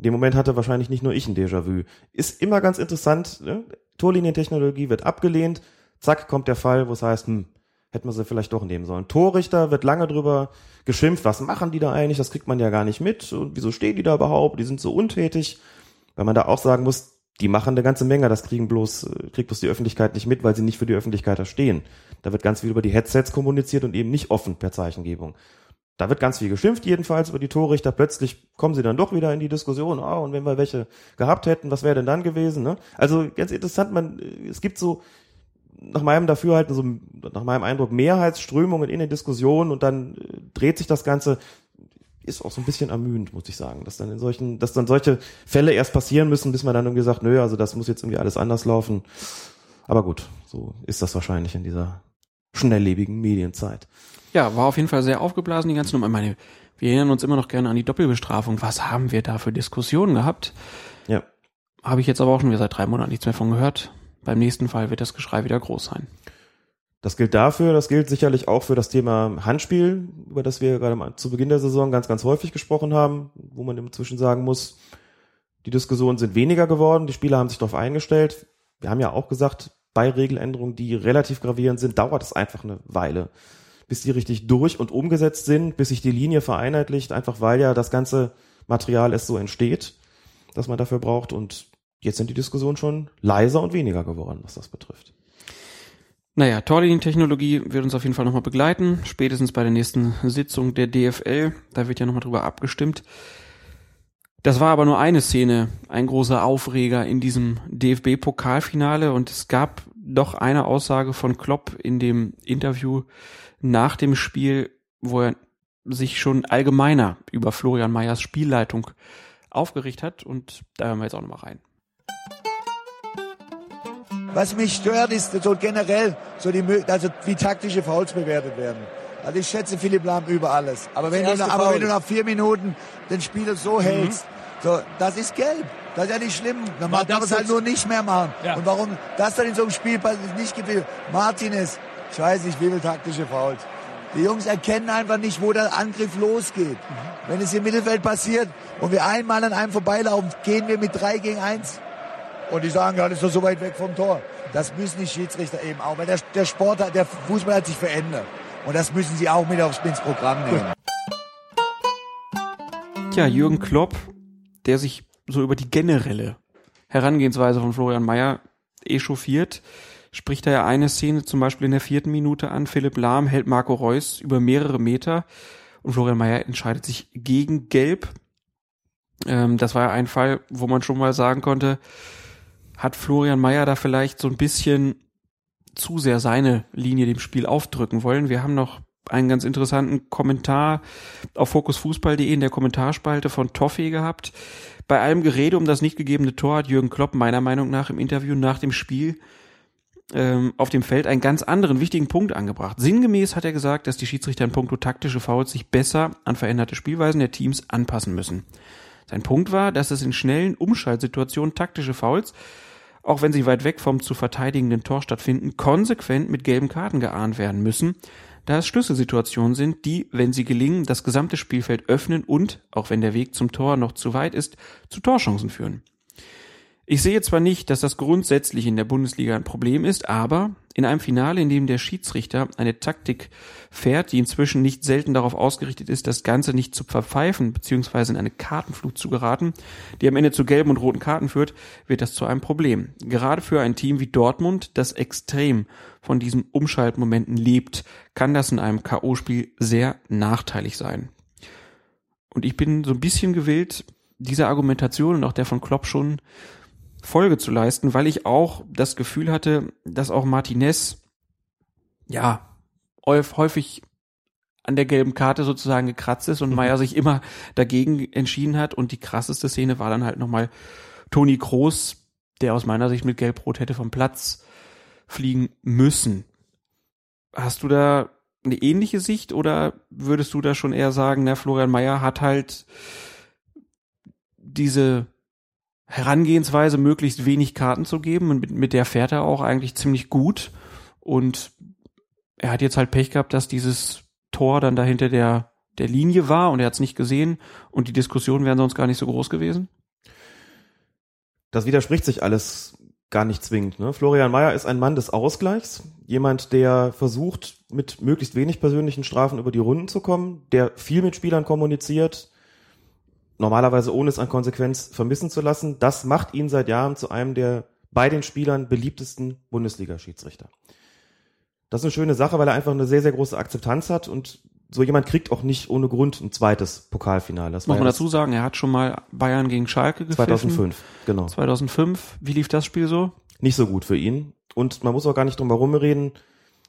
In dem Moment hatte wahrscheinlich nicht nur ich ein Déjà-vu. Ist immer ganz interessant, ne? Torlinientechnologie wird abgelehnt, zack, kommt der Fall, wo es heißt, hm, hätten wir sie vielleicht doch nehmen sollen. Torrichter wird lange drüber geschimpft, was machen die da eigentlich, das kriegt man ja gar nicht mit und wieso stehen die da überhaupt, die sind so untätig. Weil man da auch sagen muss, die machen eine ganze Menge, das kriegen bloß, äh, kriegt bloß die Öffentlichkeit nicht mit, weil sie nicht für die Öffentlichkeit da stehen. Da wird ganz viel über die Headsets kommuniziert und eben nicht offen per Zeichengebung. Da wird ganz viel geschimpft, jedenfalls über die Torrichter. Plötzlich kommen sie dann doch wieder in die Diskussion. Ah, und wenn wir welche gehabt hätten, was wäre denn dann gewesen? Ne? Also ganz interessant, man, es gibt so nach meinem Dafürhalten, so nach meinem Eindruck, Mehrheitsströmungen in den Diskussionen und dann äh, dreht sich das Ganze ist auch so ein bisschen ermüdend, muss ich sagen, dass dann in solchen, dass dann solche Fälle erst passieren müssen, bis man dann irgendwie sagt, nö, also das muss jetzt irgendwie alles anders laufen. Aber gut, so ist das wahrscheinlich in dieser schnelllebigen Medienzeit. Ja, war auf jeden Fall sehr aufgeblasen, die ganze Nummer. Ich meine, wir erinnern uns immer noch gerne an die Doppelbestrafung. Was haben wir da für Diskussionen gehabt? Ja. Habe ich jetzt aber auch schon wieder seit drei Monaten nichts mehr von gehört. Beim nächsten Fall wird das Geschrei wieder groß sein. Das gilt dafür, das gilt sicherlich auch für das Thema Handspiel, über das wir gerade zu Beginn der Saison ganz, ganz häufig gesprochen haben, wo man inzwischen sagen muss, die Diskussionen sind weniger geworden, die Spieler haben sich darauf eingestellt. Wir haben ja auch gesagt, bei Regeländerungen, die relativ gravierend sind, dauert es einfach eine Weile bis die richtig durch und umgesetzt sind, bis sich die Linie vereinheitlicht, einfach weil ja das ganze Material erst so entsteht, dass man dafür braucht. Und jetzt sind die Diskussionen schon leiser und weniger geworden, was das betrifft. Naja, Torlinientechnologie wird uns auf jeden Fall nochmal begleiten, spätestens bei der nächsten Sitzung der DFL. Da wird ja nochmal drüber abgestimmt. Das war aber nur eine Szene, ein großer Aufreger in diesem DFB-Pokalfinale und es gab doch eine Aussage von Klopp in dem Interview nach dem Spiel, wo er sich schon allgemeiner über Florian Mayers Spielleitung aufgerichtet hat und da hören wir jetzt auch nochmal rein. Was mich stört, ist so generell, so die, also wie taktische Fouls bewertet werden. Also ich schätze Philipp Lahm über alles. Aber wenn, du, nach, aber wenn du nach vier Minuten den Spieler so mhm. hältst, so, das ist gelb. Das ist ja nicht schlimm. Dann darf es halt nur nicht mehr machen. Ja. Und warum das dann in so einem Spiel nicht gefällt? Martinez, ich weiß nicht, wie viele taktische Fouls. Die Jungs erkennen einfach nicht, wo der Angriff losgeht. Mhm. Wenn es im Mittelfeld passiert und wir einmal an einem vorbeilaufen, gehen wir mit drei gegen eins. Und die sagen, ja, das ist doch so weit weg vom Tor. Das müssen die Schiedsrichter eben auch, weil der, der Sport, der Fußball hat sich verändert. Und das müssen sie auch mit aufs ins Programm nehmen. Tja, Jürgen Klopp, der sich so über die generelle Herangehensweise von Florian Mayer echauffiert, spricht er ja eine Szene zum Beispiel in der vierten Minute an. Philipp Lahm hält Marco Reus über mehrere Meter und Florian Mayer entscheidet sich gegen Gelb. Ähm, das war ja ein Fall, wo man schon mal sagen konnte, hat Florian Mayer da vielleicht so ein bisschen zu sehr seine Linie dem Spiel aufdrücken wollen. Wir haben noch einen ganz interessanten Kommentar auf fokusfußball.de in der Kommentarspalte von Toffee gehabt. Bei allem Gerede um das nicht gegebene Tor hat Jürgen Klopp meiner Meinung nach im Interview nach dem Spiel ähm, auf dem Feld einen ganz anderen wichtigen Punkt angebracht. Sinngemäß hat er gesagt, dass die Schiedsrichter in puncto taktische Fouls sich besser an veränderte Spielweisen der Teams anpassen müssen. Sein Punkt war, dass es in schnellen Umschaltsituationen taktische Fouls, auch wenn sie weit weg vom zu verteidigenden Tor stattfinden, konsequent mit gelben Karten geahnt werden müssen, da es Schlüsselsituationen sind, die, wenn sie gelingen, das gesamte Spielfeld öffnen und, auch wenn der Weg zum Tor noch zu weit ist, zu Torchancen führen. Ich sehe zwar nicht, dass das grundsätzlich in der Bundesliga ein Problem ist, aber in einem Finale, in dem der Schiedsrichter eine Taktik fährt, die inzwischen nicht selten darauf ausgerichtet ist, das Ganze nicht zu verpfeifen bzw. in eine Kartenflut zu geraten, die am Ende zu gelben und roten Karten führt, wird das zu einem Problem. Gerade für ein Team wie Dortmund, das extrem von diesen Umschaltmomenten lebt, kann das in einem KO-Spiel sehr nachteilig sein. Und ich bin so ein bisschen gewillt, dieser Argumentation und auch der von Klopp schon Folge zu leisten, weil ich auch das Gefühl hatte, dass auch Martinez ja häufig an der gelben Karte sozusagen gekratzt ist und mhm. Meyer sich immer dagegen entschieden hat und die krasseste Szene war dann halt nochmal Toni Kroos, der aus meiner Sicht mit Gelb-Rot hätte vom Platz fliegen müssen. Hast du da eine ähnliche Sicht oder würdest du da schon eher sagen, na, Florian Meyer hat halt diese Herangehensweise, möglichst wenig Karten zu geben. Und mit, mit der fährt er auch eigentlich ziemlich gut. Und er hat jetzt halt Pech gehabt, dass dieses Tor dann da hinter der, der Linie war und er hat es nicht gesehen und die Diskussionen wären sonst gar nicht so groß gewesen. das widerspricht sich alles gar nicht zwingend. Ne? Florian Mayer ist ein Mann des Ausgleichs, jemand, der versucht, mit möglichst wenig persönlichen Strafen über die Runden zu kommen, der viel mit Spielern kommuniziert, normalerweise ohne es an Konsequenz vermissen zu lassen. Das macht ihn seit Jahren zu einem der bei den Spielern beliebtesten Bundesliga-Schiedsrichter. Das ist eine schöne Sache, weil er einfach eine sehr, sehr große Akzeptanz hat und so jemand kriegt auch nicht ohne Grund ein zweites Pokalfinale. Das Muss man dazu sagen, er hat schon mal Bayern gegen Schalke gepfiffen. 2005, genau. 2005. Wie lief das Spiel so? Nicht so gut für ihn. Und man muss auch gar nicht drum herum reden.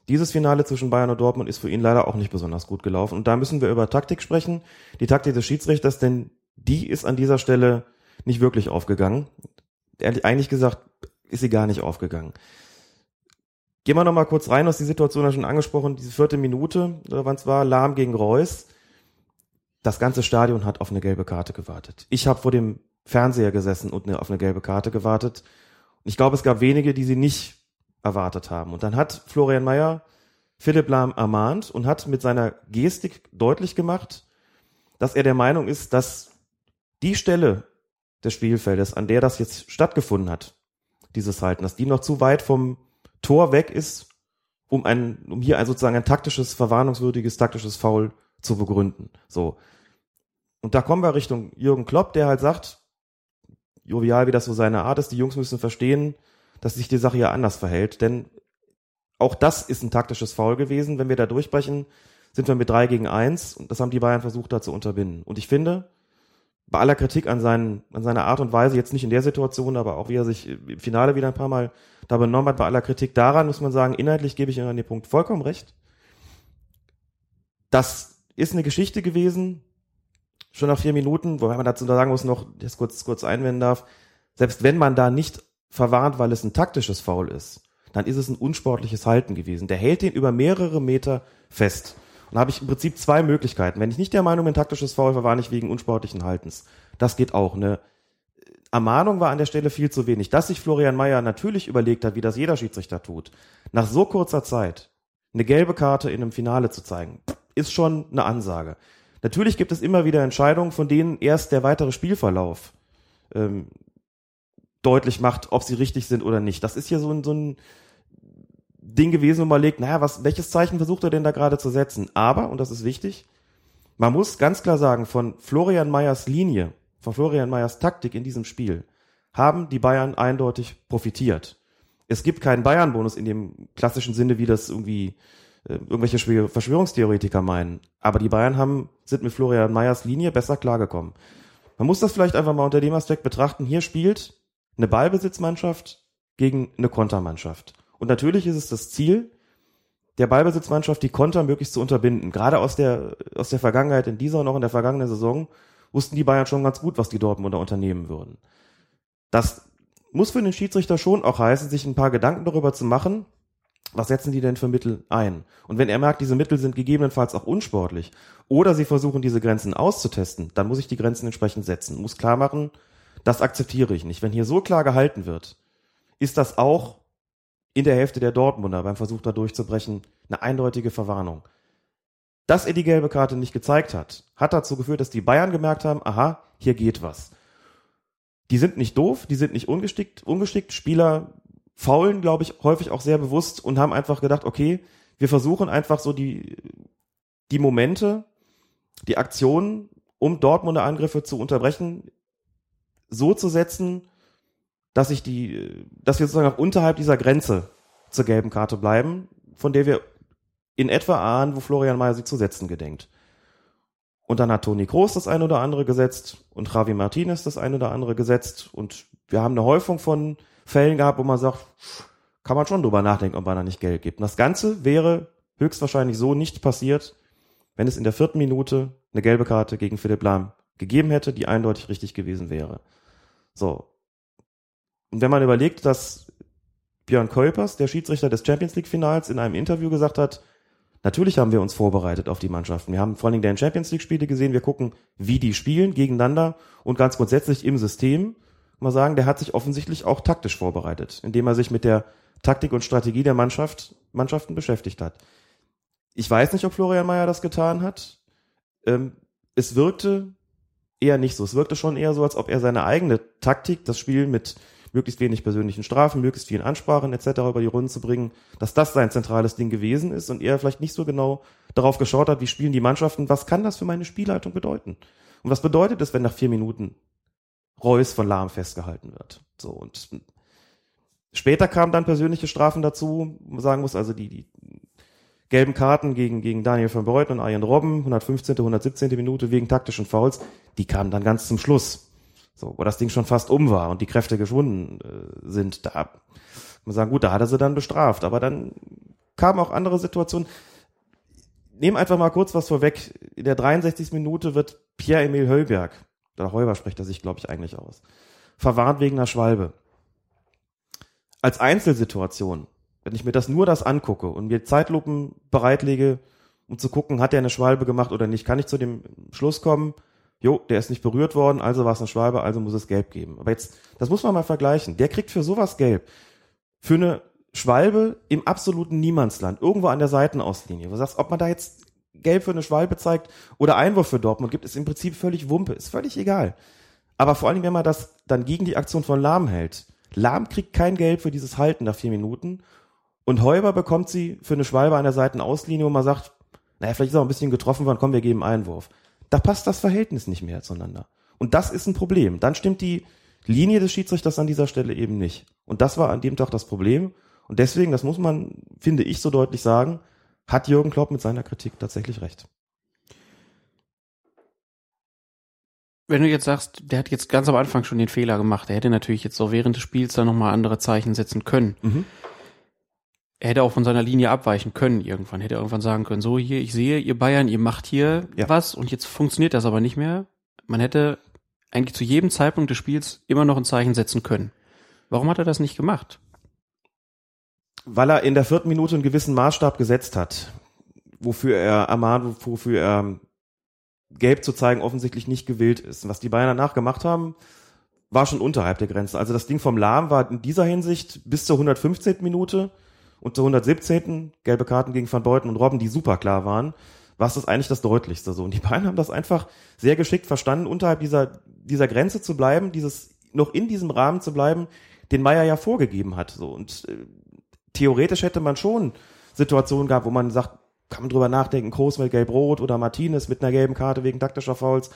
Dieses Finale zwischen Bayern und Dortmund ist für ihn leider auch nicht besonders gut gelaufen. Und da müssen wir über Taktik sprechen. Die Taktik des Schiedsrichters, denn die ist an dieser Stelle nicht wirklich aufgegangen. Eigentlich gesagt, ist sie gar nicht aufgegangen. Gehen wir noch mal kurz rein, aus die Situation ja schon angesprochen, diese vierte Minute, oder wann es war, Lahm gegen Reus. Das ganze Stadion hat auf eine gelbe Karte gewartet. Ich habe vor dem Fernseher gesessen und auf eine gelbe Karte gewartet. Und ich glaube, es gab wenige, die sie nicht erwartet haben. Und dann hat Florian Mayer Philipp Lahm ermahnt und hat mit seiner Gestik deutlich gemacht, dass er der Meinung ist, dass die Stelle des Spielfeldes, an der das jetzt stattgefunden hat, dieses Halten, dass die noch zu weit vom Tor weg ist, um ein, um hier ein, sozusagen ein taktisches, verwarnungswürdiges, taktisches Foul zu begründen. So. Und da kommen wir Richtung Jürgen Klopp, der halt sagt, jovial, wie das so seine Art ist, die Jungs müssen verstehen, dass sich die Sache ja anders verhält, denn auch das ist ein taktisches Foul gewesen. Wenn wir da durchbrechen, sind wir mit drei gegen eins und das haben die Bayern versucht da zu unterbinden. Und ich finde, bei aller Kritik an, seinen, an seiner Art und Weise, jetzt nicht in der Situation, aber auch wie er sich im Finale wieder ein paar Mal da benommen hat, bei aller Kritik daran, muss man sagen, inhaltlich gebe ich Ihnen an den Punkt vollkommen recht. Das ist eine Geschichte gewesen, schon nach vier Minuten, wobei man dazu sagen muss, noch, das kurz, kurz einwenden darf, selbst wenn man da nicht verwarnt, weil es ein taktisches Foul ist, dann ist es ein unsportliches Halten gewesen. Der hält den über mehrere Meter fest. Und da habe ich im Prinzip zwei Möglichkeiten. Wenn ich nicht der Meinung bin, taktisches Foul verwarne ich wegen unsportlichen Haltens. Das geht auch. Eine Ermahnung war an der Stelle viel zu wenig. Dass sich Florian Mayer natürlich überlegt hat, wie das jeder Schiedsrichter tut, nach so kurzer Zeit eine gelbe Karte in einem Finale zu zeigen, ist schon eine Ansage. Natürlich gibt es immer wieder Entscheidungen, von denen erst der weitere Spielverlauf ähm, deutlich macht, ob sie richtig sind oder nicht. Das ist hier so ein, so ein Ding gewesen, wo man legt, naja, was, welches Zeichen versucht er denn da gerade zu setzen? Aber, und das ist wichtig, man muss ganz klar sagen, von Florian Meyers Linie, von Florian Meyers Taktik in diesem Spiel, haben die Bayern eindeutig profitiert. Es gibt keinen Bayern-Bonus in dem klassischen Sinne, wie das irgendwie äh, irgendwelche Verschwörungstheoretiker meinen. Aber die Bayern haben, sind mit Florian Meyers Linie besser klargekommen. Man muss das vielleicht einfach mal unter dem Aspekt betrachten. Hier spielt eine Ballbesitzmannschaft gegen eine Kontermannschaft. Und natürlich ist es das Ziel, der Ballbesitzmannschaft die Konter möglichst zu unterbinden. Gerade aus der, aus der Vergangenheit, in dieser und auch in der vergangenen Saison, wussten die Bayern schon ganz gut, was die Dortmunder unternehmen würden. Das muss für den Schiedsrichter schon auch heißen, sich ein paar Gedanken darüber zu machen, was setzen die denn für Mittel ein? Und wenn er merkt, diese Mittel sind gegebenenfalls auch unsportlich oder sie versuchen, diese Grenzen auszutesten, dann muss ich die Grenzen entsprechend setzen, muss klar machen, das akzeptiere ich nicht. Wenn hier so klar gehalten wird, ist das auch in der Hälfte der Dortmunder beim Versuch da durchzubrechen eine eindeutige Verwarnung. Dass er die gelbe Karte nicht gezeigt hat, hat dazu geführt, dass die Bayern gemerkt haben, aha, hier geht was. Die sind nicht doof, die sind nicht ungeschickt, ungeschickt. Spieler faulen, glaube ich, häufig auch sehr bewusst und haben einfach gedacht, okay, wir versuchen einfach so die, die Momente, die Aktionen, um Dortmunder Angriffe zu unterbrechen, so zu setzen, dass ich die, dass wir sozusagen auch unterhalb dieser Grenze zur gelben Karte bleiben, von der wir in etwa ahnen, wo Florian Mayer sie zu setzen gedenkt. Und dann hat Toni Kroos das eine oder andere gesetzt und Javi Martinez das eine oder andere gesetzt und wir haben eine Häufung von Fällen gehabt, wo man sagt, kann man schon drüber nachdenken, ob man da nicht Geld gibt. Und das Ganze wäre höchstwahrscheinlich so nicht passiert, wenn es in der vierten Minute eine gelbe Karte gegen Philipp Lahm gegeben hätte, die eindeutig richtig gewesen wäre. So, und wenn man überlegt, dass Björn Kuipers, der Schiedsrichter des Champions League Finals, in einem Interview gesagt hat, natürlich haben wir uns vorbereitet auf die Mannschaften. Wir haben vor allen Dingen deren Champions League Spiele gesehen. Wir gucken, wie die spielen gegeneinander und ganz grundsätzlich im System. Mal sagen, der hat sich offensichtlich auch taktisch vorbereitet, indem er sich mit der Taktik und Strategie der Mannschaft, Mannschaften beschäftigt hat. Ich weiß nicht, ob Florian Mayer das getan hat. Ähm, es wirkte eher nicht so. Es wirkte schon eher so, als ob er seine eigene Taktik, das Spiel mit möglichst wenig persönlichen Strafen, möglichst vielen Ansprachen etc. über die Runden zu bringen, dass das sein zentrales Ding gewesen ist und er vielleicht nicht so genau darauf geschaut hat, wie spielen die Mannschaften, was kann das für meine Spielhaltung bedeuten? Und was bedeutet es, wenn nach vier Minuten Reus von Lahm festgehalten wird? So und später kamen dann persönliche Strafen dazu, man sagen muss, also die, die gelben Karten gegen, gegen Daniel van Beuten und Arjen Robben, 115., 117. Minute wegen taktischen Fouls, die kamen dann ganz zum Schluss. So, wo das Ding schon fast um war und die Kräfte geschwunden äh, sind, da kann man sagen, gut, da hat er sie dann bestraft. Aber dann kamen auch andere Situationen. Nehmen einfach mal kurz was vorweg. In der 63. Minute wird Pierre-Emil Höllberg, oder Heuber spricht er sich, glaube ich, eigentlich aus, verwarnt wegen einer Schwalbe. Als Einzelsituation, wenn ich mir das nur das angucke und mir Zeitlupen bereitlege, um zu gucken, hat er eine Schwalbe gemacht oder nicht, kann ich zu dem Schluss kommen, jo, der ist nicht berührt worden, also war es eine Schwalbe, also muss es gelb geben. Aber jetzt, das muss man mal vergleichen. Der kriegt für sowas gelb. Für eine Schwalbe im absoluten Niemandsland, irgendwo an der Seitenauslinie. Du sagst, ob man da jetzt gelb für eine Schwalbe zeigt oder Einwurf für Dortmund gibt, ist im Prinzip völlig Wumpe, ist völlig egal. Aber vor allem, wenn man das dann gegen die Aktion von Lahm hält. Lahm kriegt kein Gelb für dieses Halten nach vier Minuten und Heuber bekommt sie für eine Schwalbe an der Seitenauslinie, wo man sagt, naja, vielleicht ist er auch ein bisschen getroffen worden, komm, wir geben Einwurf da passt das Verhältnis nicht mehr zueinander. Und das ist ein Problem. Dann stimmt die Linie des Schiedsrichters an dieser Stelle eben nicht. Und das war an dem Tag das Problem. Und deswegen, das muss man, finde ich, so deutlich sagen, hat Jürgen Klopp mit seiner Kritik tatsächlich recht. Wenn du jetzt sagst, der hat jetzt ganz am Anfang schon den Fehler gemacht, er hätte natürlich jetzt so während des Spiels dann nochmal andere Zeichen setzen können. Mhm er hätte auch von seiner Linie abweichen können irgendwann. Hätte irgendwann sagen können, so hier, ich sehe, ihr Bayern, ihr macht hier ja. was und jetzt funktioniert das aber nicht mehr. Man hätte eigentlich zu jedem Zeitpunkt des Spiels immer noch ein Zeichen setzen können. Warum hat er das nicht gemacht? Weil er in der vierten Minute einen gewissen Maßstab gesetzt hat, wofür er Amado, wofür er Gelb zu zeigen offensichtlich nicht gewillt ist. was die Bayern danach gemacht haben, war schon unterhalb der Grenze. Also das Ding vom Lahm war in dieser Hinsicht bis zur 115. Minute und zur 117. gelbe Karten gegen Van Beuten und Robben, die super klar waren, war es das eigentlich das Deutlichste so. Und die beiden haben das einfach sehr geschickt verstanden, unterhalb dieser, dieser Grenze zu bleiben, dieses, noch in diesem Rahmen zu bleiben, den Meier ja vorgegeben hat, so. Und äh, theoretisch hätte man schon Situationen gehabt, wo man sagt, kann man drüber nachdenken, Groß mit gelb-rot oder Martinez mit einer gelben Karte wegen taktischer Fouls.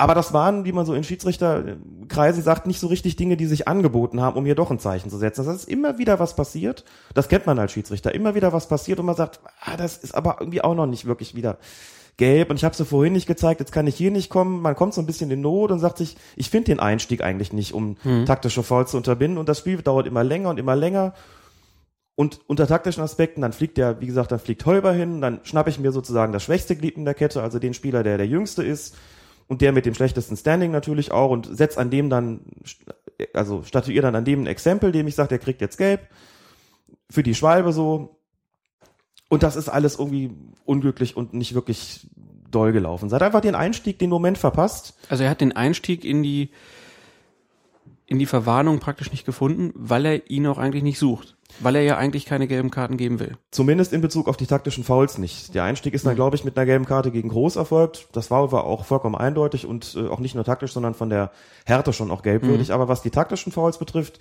Aber das waren, wie man so in Schiedsrichterkreisen sagt, nicht so richtig Dinge, die sich angeboten haben, um hier doch ein Zeichen zu setzen. Das ist immer wieder was passiert. Das kennt man als Schiedsrichter. Immer wieder was passiert und man sagt, ah, das ist aber irgendwie auch noch nicht wirklich wieder gelb. Und ich habe es vorhin nicht gezeigt, jetzt kann ich hier nicht kommen. Man kommt so ein bisschen in Not und sagt sich, ich finde den Einstieg eigentlich nicht, um hm. taktische Fouls zu unterbinden. Und das Spiel dauert immer länger und immer länger. Und unter taktischen Aspekten, dann fliegt der, wie gesagt, dann fliegt Heuber hin, dann schnappe ich mir sozusagen das schwächste Glied in der Kette, also den Spieler, der der jüngste ist und der mit dem schlechtesten Standing natürlich auch und setzt an dem dann, also statuiert dann an dem ein Exempel, dem ich sage, der kriegt jetzt gelb für die Schwalbe so. Und das ist alles irgendwie unglücklich und nicht wirklich doll gelaufen. Seid einfach den Einstieg, den Moment verpasst. Also er hat den Einstieg in die in die Verwarnung praktisch nicht gefunden, weil er ihn auch eigentlich nicht sucht. Weil er ja eigentlich keine gelben Karten geben will. Zumindest in Bezug auf die taktischen Fouls nicht. Der Einstieg ist dann, glaube ich, mit einer gelben Karte gegen Groß erfolgt. Das war aber auch vollkommen eindeutig und äh, auch nicht nur taktisch, sondern von der Härte schon auch gelbwürdig. Mhm. Aber was die taktischen Fouls betrifft,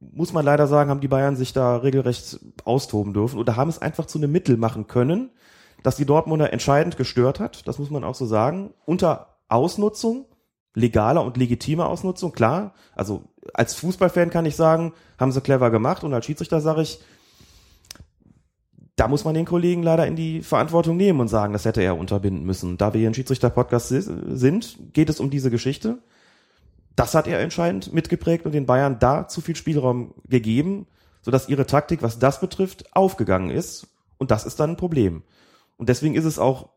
muss man leider sagen, haben die Bayern sich da regelrecht austoben dürfen oder haben es einfach zu einem Mittel machen können, dass die Dortmunder entscheidend gestört hat. Das muss man auch so sagen. Unter Ausnutzung legaler und legitimer Ausnutzung, klar. Also als Fußballfan kann ich sagen, haben sie clever gemacht und als Schiedsrichter sage ich, da muss man den Kollegen leider in die Verantwortung nehmen und sagen, das hätte er unterbinden müssen. Da wir hier ein Schiedsrichter-Podcast sind, geht es um diese Geschichte. Das hat er entscheidend mitgeprägt und den Bayern da zu viel Spielraum gegeben, sodass ihre Taktik, was das betrifft, aufgegangen ist. Und das ist dann ein Problem. Und deswegen ist es auch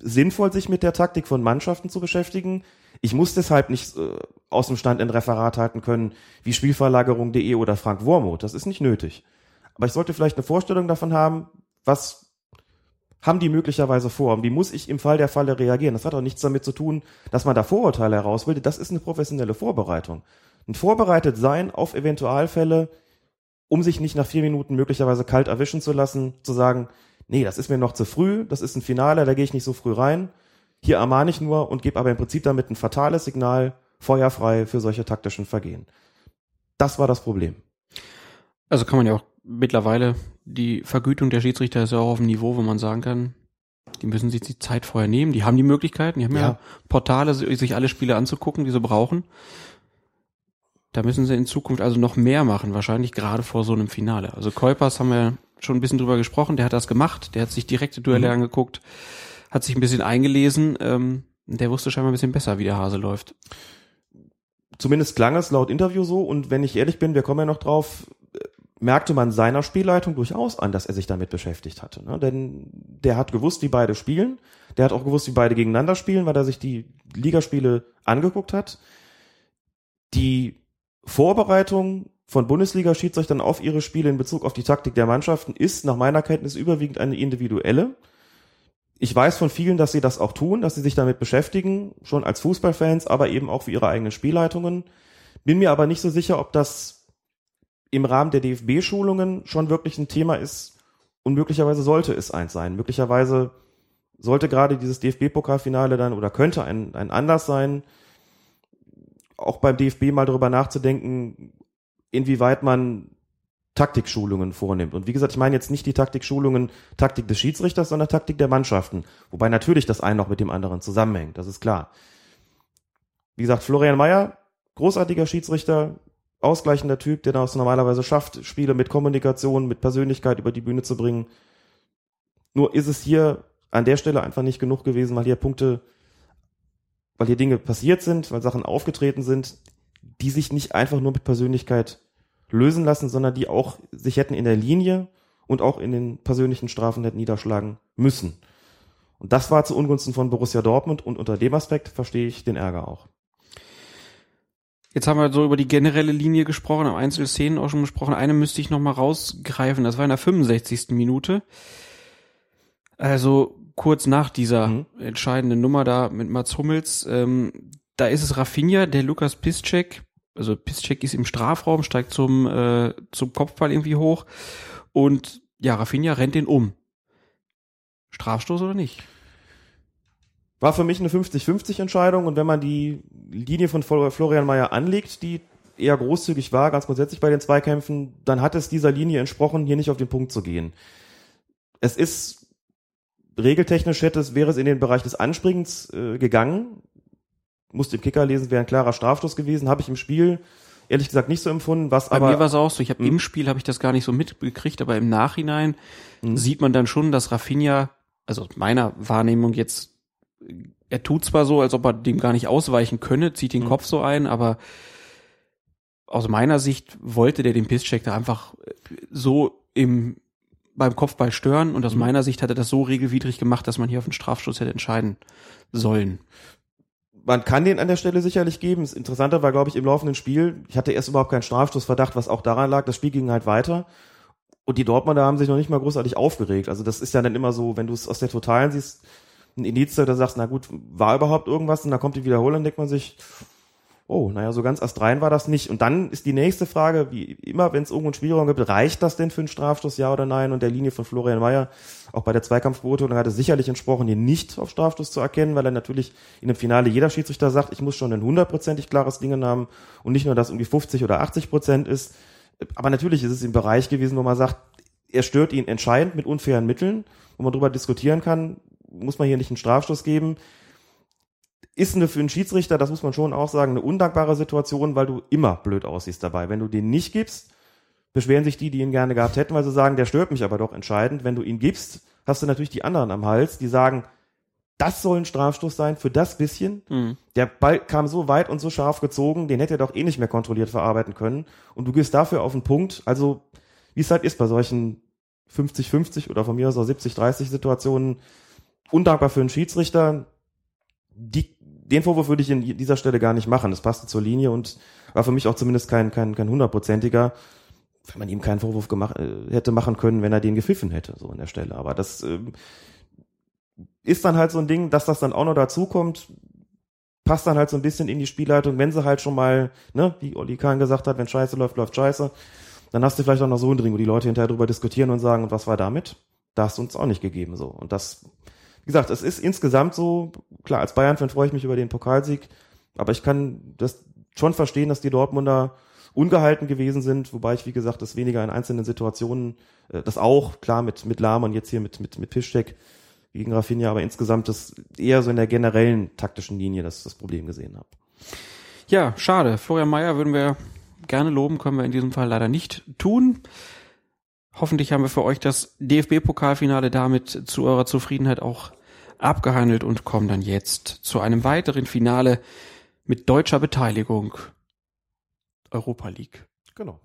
sinnvoll, sich mit der Taktik von Mannschaften zu beschäftigen, ich muss deshalb nicht äh, aus dem Stand ein Referat halten können wie Spielverlagerung.de oder Frank Wormuth. Das ist nicht nötig. Aber ich sollte vielleicht eine Vorstellung davon haben, was haben die möglicherweise vor? Und wie muss ich im Fall der Falle reagieren? Das hat auch nichts damit zu tun, dass man da Vorurteile herausbildet. Das ist eine professionelle Vorbereitung. Ein vorbereitet sein auf Eventualfälle, um sich nicht nach vier Minuten möglicherweise kalt erwischen zu lassen, zu sagen, nee, das ist mir noch zu früh, das ist ein Finale, da gehe ich nicht so früh rein. Hier ermahne ich nur und gebe aber im Prinzip damit ein fatales Signal feuerfrei für solche taktischen Vergehen. Das war das Problem. Also kann man ja auch mittlerweile, die Vergütung der Schiedsrichter ist ja auch auf dem Niveau, wo man sagen kann, die müssen sich die Zeit vorher nehmen, die haben die Möglichkeiten, die haben ja, Ja. Portale, sich alle Spiele anzugucken, die sie brauchen. Da müssen sie in Zukunft also noch mehr machen, wahrscheinlich gerade vor so einem Finale. Also Kuipers haben wir schon ein bisschen drüber gesprochen, der hat das gemacht, der hat sich direkte Duelle Mhm. angeguckt, hat sich ein bisschen eingelesen, ähm, der wusste scheinbar ein bisschen besser, wie der Hase läuft. Zumindest klang es laut Interview so und wenn ich ehrlich bin, wir kommen ja noch drauf, äh, merkte man seiner Spielleitung durchaus an, dass er sich damit beschäftigt hatte. Ne? Denn der hat gewusst, wie beide spielen. Der hat auch gewusst, wie beide gegeneinander spielen, weil er sich die Ligaspiele angeguckt hat. Die Vorbereitung von Bundesliga-Schiedsrichtern auf ihre Spiele in Bezug auf die Taktik der Mannschaften ist nach meiner Kenntnis überwiegend eine individuelle. Ich weiß von vielen, dass sie das auch tun, dass sie sich damit beschäftigen, schon als Fußballfans, aber eben auch für ihre eigenen Spielleitungen. Bin mir aber nicht so sicher, ob das im Rahmen der DFB-Schulungen schon wirklich ein Thema ist und möglicherweise sollte es eins sein. Möglicherweise sollte gerade dieses DFB-Pokalfinale dann oder könnte ein, ein Anlass sein, auch beim DFB mal darüber nachzudenken, inwieweit man Taktikschulungen vornimmt. Und wie gesagt, ich meine jetzt nicht die Taktikschulungen, Taktik des Schiedsrichters, sondern Taktik der Mannschaften. Wobei natürlich das eine noch mit dem anderen zusammenhängt, das ist klar. Wie gesagt, Florian Mayer, großartiger Schiedsrichter, ausgleichender Typ, der das normalerweise schafft, Spiele mit Kommunikation, mit Persönlichkeit über die Bühne zu bringen. Nur ist es hier an der Stelle einfach nicht genug gewesen, weil hier Punkte, weil hier Dinge passiert sind, weil Sachen aufgetreten sind, die sich nicht einfach nur mit Persönlichkeit lösen lassen, sondern die auch sich hätten in der Linie und auch in den persönlichen Strafen hätten niederschlagen müssen. Und das war zu Ungunsten von Borussia Dortmund und unter dem Aspekt verstehe ich den Ärger auch. Jetzt haben wir so über die generelle Linie gesprochen, am Einzelszenen auch schon gesprochen. Eine müsste ich noch mal rausgreifen, das war in der 65. Minute. Also kurz nach dieser Mhm. entscheidenden Nummer da mit Mats Hummels, ähm, da ist es Rafinha, der Lukas Piszczek, also Piszczek ist im Strafraum, steigt zum, äh, zum Kopfball irgendwie hoch und ja, Rafinha rennt den um. Strafstoß oder nicht? War für mich eine 50-50 Entscheidung und wenn man die Linie von Flo- Florian Mayer anlegt, die eher großzügig war, ganz grundsätzlich bei den Zweikämpfen, dann hat es dieser Linie entsprochen, hier nicht auf den Punkt zu gehen. Es ist regeltechnisch hätte es, wäre es in den Bereich des Anspringens äh, gegangen. Musste im Kicker lesen, wäre ein klarer Strafstoß gewesen. Habe ich im Spiel ehrlich gesagt nicht so empfunden, was Bei aber mir war es auch so, ich habe Mhm. im Spiel habe ich das gar nicht so mitgekriegt, aber im Nachhinein sieht man dann schon, dass Rafinha, also aus meiner Wahrnehmung jetzt, er tut zwar so, als ob er dem gar nicht ausweichen könne, zieht den Mhm. Kopf so ein, aber aus meiner Sicht wollte der den Pisscheck da einfach so im beim Kopfball stören und aus Mhm. meiner Sicht hat er das so regelwidrig gemacht, dass man hier auf den Strafstoß hätte entscheiden sollen. Man kann den an der Stelle sicherlich geben. Das Interessante war, glaube ich, im laufenden Spiel, ich hatte erst überhaupt keinen Strafstoßverdacht, was auch daran lag, das Spiel ging halt weiter. Und die Dortmunder haben sich noch nicht mal großartig aufgeregt. Also das ist ja dann immer so, wenn du es aus der Totalen siehst, ein Indiz, da sagst, na gut, war überhaupt irgendwas? Und dann kommt die Wiederholung, denkt man sich, oh, naja, so ganz astrein war das nicht. Und dann ist die nächste Frage, wie immer, wenn es irgendwo einen Spielraum gibt, reicht das denn für einen Strafstoß, ja oder nein? Und der Linie von Florian Mayer, auch bei der Zweikampfbeurteilung, hat es sicherlich entsprochen, hier nicht auf Strafstoß zu erkennen, weil er natürlich in dem Finale jeder Schiedsrichter sagt, ich muss schon ein hundertprozentig klares Ding haben und nicht nur, dass irgendwie 50 oder 80 Prozent ist. Aber natürlich ist es im Bereich gewesen, wo man sagt, er stört ihn entscheidend mit unfairen Mitteln, wo man darüber diskutieren kann, muss man hier nicht einen Strafstoß geben ist eine für einen Schiedsrichter, das muss man schon auch sagen, eine undankbare Situation, weil du immer blöd aussiehst dabei. Wenn du den nicht gibst, beschweren sich die, die ihn gerne gehabt hätten, weil sie sagen, der stört mich aber doch entscheidend. Wenn du ihn gibst, hast du natürlich die anderen am Hals, die sagen, das soll ein Strafstoß sein für das bisschen. Mhm. Der Ball kam so weit und so scharf gezogen, den hätte er doch eh nicht mehr kontrolliert verarbeiten können. Und du gehst dafür auf den Punkt. Also, wie es halt ist bei solchen 50-50 oder von mir aus auch 70-30 Situationen, undankbar für einen Schiedsrichter. Die, den Vorwurf würde ich in dieser Stelle gar nicht machen. Das passte zur Linie und war für mich auch zumindest kein, kein, kein hundertprozentiger, wenn man ihm keinen Vorwurf gemacht, äh, hätte machen können, wenn er den gepfiffen hätte, so an der Stelle. Aber das ähm, ist dann halt so ein Ding, dass das dann auch noch dazu kommt, passt dann halt so ein bisschen in die Spielleitung, wenn sie halt schon mal, ne, wie Oli Kahn gesagt hat, wenn Scheiße läuft, läuft Scheiße, dann hast du vielleicht auch noch so ein Ding, wo die Leute hinterher drüber diskutieren und sagen, was war damit? Da hast du uns auch nicht gegeben, so. Und das, wie gesagt, es ist insgesamt so, klar, als Bayern-Fan freue ich mich über den Pokalsieg. Aber ich kann das schon verstehen, dass die Dortmunder ungehalten gewesen sind, wobei ich, wie gesagt, das weniger in einzelnen Situationen, äh, das auch, klar, mit, mit Lahm und jetzt hier mit, mit, mit Piszczek gegen Rafinha, aber insgesamt das eher so in der generellen taktischen Linie das, das Problem gesehen habe. Ja, schade. Florian Mayer würden wir gerne loben, können wir in diesem Fall leider nicht tun. Hoffentlich haben wir für euch das DFB-Pokalfinale damit zu eurer Zufriedenheit auch abgehandelt und kommen dann jetzt zu einem weiteren Finale mit deutscher Beteiligung. Europa League. Genau.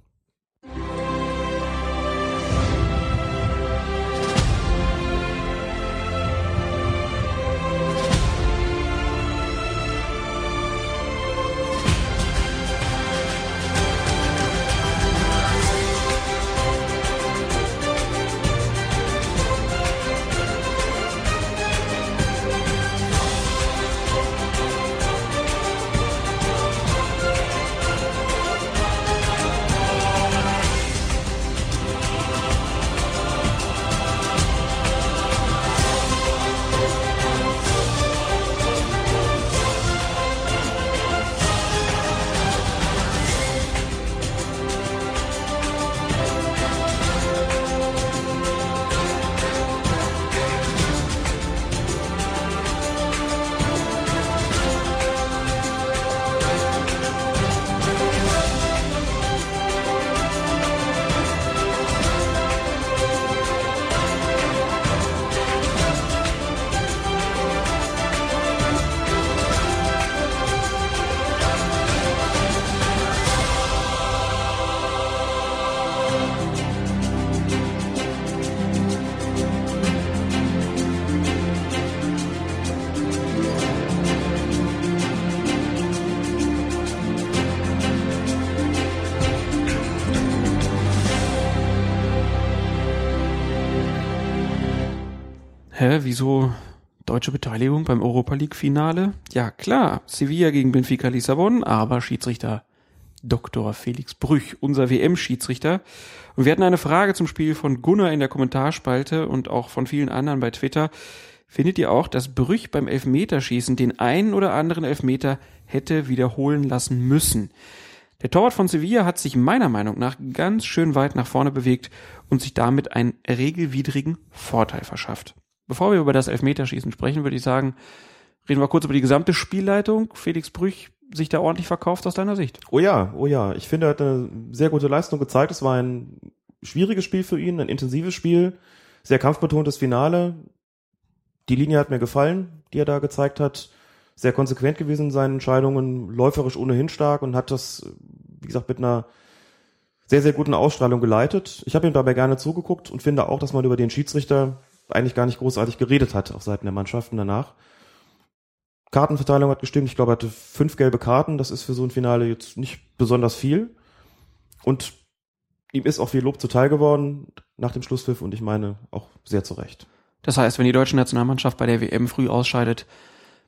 Wieso deutsche Beteiligung beim Europa League Finale? Ja, klar, Sevilla gegen Benfica Lissabon, aber Schiedsrichter Dr. Felix Brüch, unser WM-Schiedsrichter. Und wir hatten eine Frage zum Spiel von Gunnar in der Kommentarspalte und auch von vielen anderen bei Twitter. Findet ihr auch, dass Brüch beim Elfmeterschießen den einen oder anderen Elfmeter hätte wiederholen lassen müssen? Der Torwart von Sevilla hat sich meiner Meinung nach ganz schön weit nach vorne bewegt und sich damit einen regelwidrigen Vorteil verschafft. Bevor wir über das Elfmeterschießen sprechen, würde ich sagen, reden wir kurz über die gesamte Spielleitung. Felix Brüch sich da ordentlich verkauft aus deiner Sicht. Oh ja, oh ja. Ich finde, er hat eine sehr gute Leistung gezeigt. Es war ein schwieriges Spiel für ihn, ein intensives Spiel, sehr kampfbetontes Finale. Die Linie hat mir gefallen, die er da gezeigt hat. Sehr konsequent gewesen in seinen Entscheidungen, läuferisch ohnehin stark und hat das, wie gesagt, mit einer sehr, sehr guten Ausstrahlung geleitet. Ich habe ihm dabei gerne zugeguckt und finde auch, dass man über den Schiedsrichter eigentlich gar nicht großartig geredet hat auf Seiten der Mannschaften danach. Kartenverteilung hat gestimmt. Ich glaube, er hatte fünf gelbe Karten. Das ist für so ein Finale jetzt nicht besonders viel. Und ihm ist auch viel Lob zuteil geworden nach dem Schlusspfiff und ich meine auch sehr zu Recht. Das heißt, wenn die deutsche Nationalmannschaft bei der WM früh ausscheidet,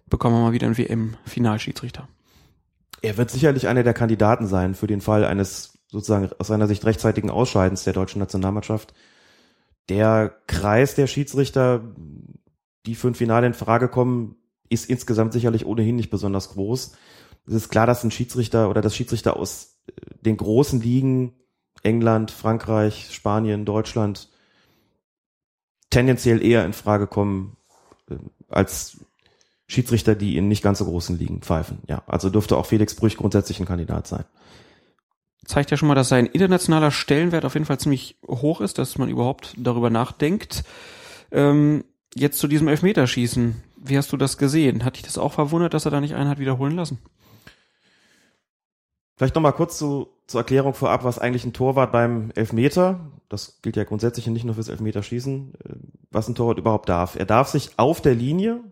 bekommen wir mal wieder einen WM-Finalschiedsrichter. Er wird sicherlich einer der Kandidaten sein für den Fall eines sozusagen aus seiner Sicht rechtzeitigen Ausscheidens der deutschen Nationalmannschaft der Kreis der Schiedsrichter, die für ein Finale in Frage kommen, ist insgesamt sicherlich ohnehin nicht besonders groß. Es ist klar, dass ein Schiedsrichter oder das Schiedsrichter aus äh, den großen Ligen, England, Frankreich, Spanien, Deutschland, tendenziell eher in Frage kommen äh, als Schiedsrichter, die in nicht ganz so großen Ligen pfeifen. Ja, also dürfte auch Felix Brüch grundsätzlich ein Kandidat sein zeigt ja schon mal, dass sein internationaler Stellenwert auf jeden Fall ziemlich hoch ist, dass man überhaupt darüber nachdenkt. Ähm, jetzt zu diesem Elfmeterschießen. Wie hast du das gesehen? Hat dich das auch verwundert, dass er da nicht einen hat wiederholen lassen? Vielleicht nochmal kurz zu, zur Erklärung vorab, was eigentlich ein Torwart beim Elfmeter, das gilt ja grundsätzlich nicht nur fürs Elfmeterschießen, äh, was ein Torwart überhaupt darf. Er darf sich auf der Linie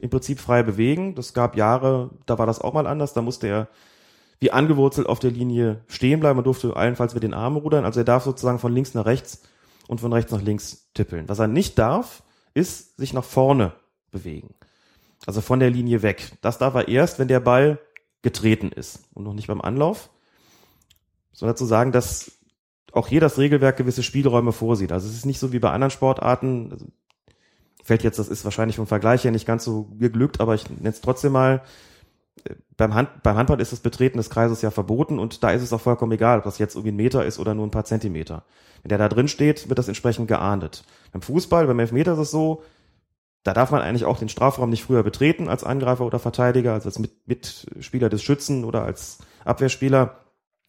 im Prinzip frei bewegen. Das gab Jahre, da war das auch mal anders, da musste er wie angewurzelt auf der Linie stehen bleiben. Man durfte allenfalls mit den Armen rudern. Also er darf sozusagen von links nach rechts und von rechts nach links tippeln. Was er nicht darf, ist sich nach vorne bewegen. Also von der Linie weg. Das darf er erst, wenn der Ball getreten ist und noch nicht beim Anlauf. So dazu sagen, dass auch hier das Regelwerk gewisse Spielräume vorsieht. Also es ist nicht so wie bei anderen Sportarten. Also fällt jetzt, das ist wahrscheinlich vom Vergleich her nicht ganz so geglückt, aber ich nenne es trotzdem mal beim, Hand, beim Handball ist das Betreten des Kreises ja verboten und da ist es auch vollkommen egal, ob das jetzt irgendwie ein Meter ist oder nur ein paar Zentimeter. Wenn der da drin steht, wird das entsprechend geahndet. Beim Fußball, beim Elfmeter ist es so, da darf man eigentlich auch den Strafraum nicht früher betreten als Angreifer oder Verteidiger, also als Mitspieler des Schützen oder als Abwehrspieler,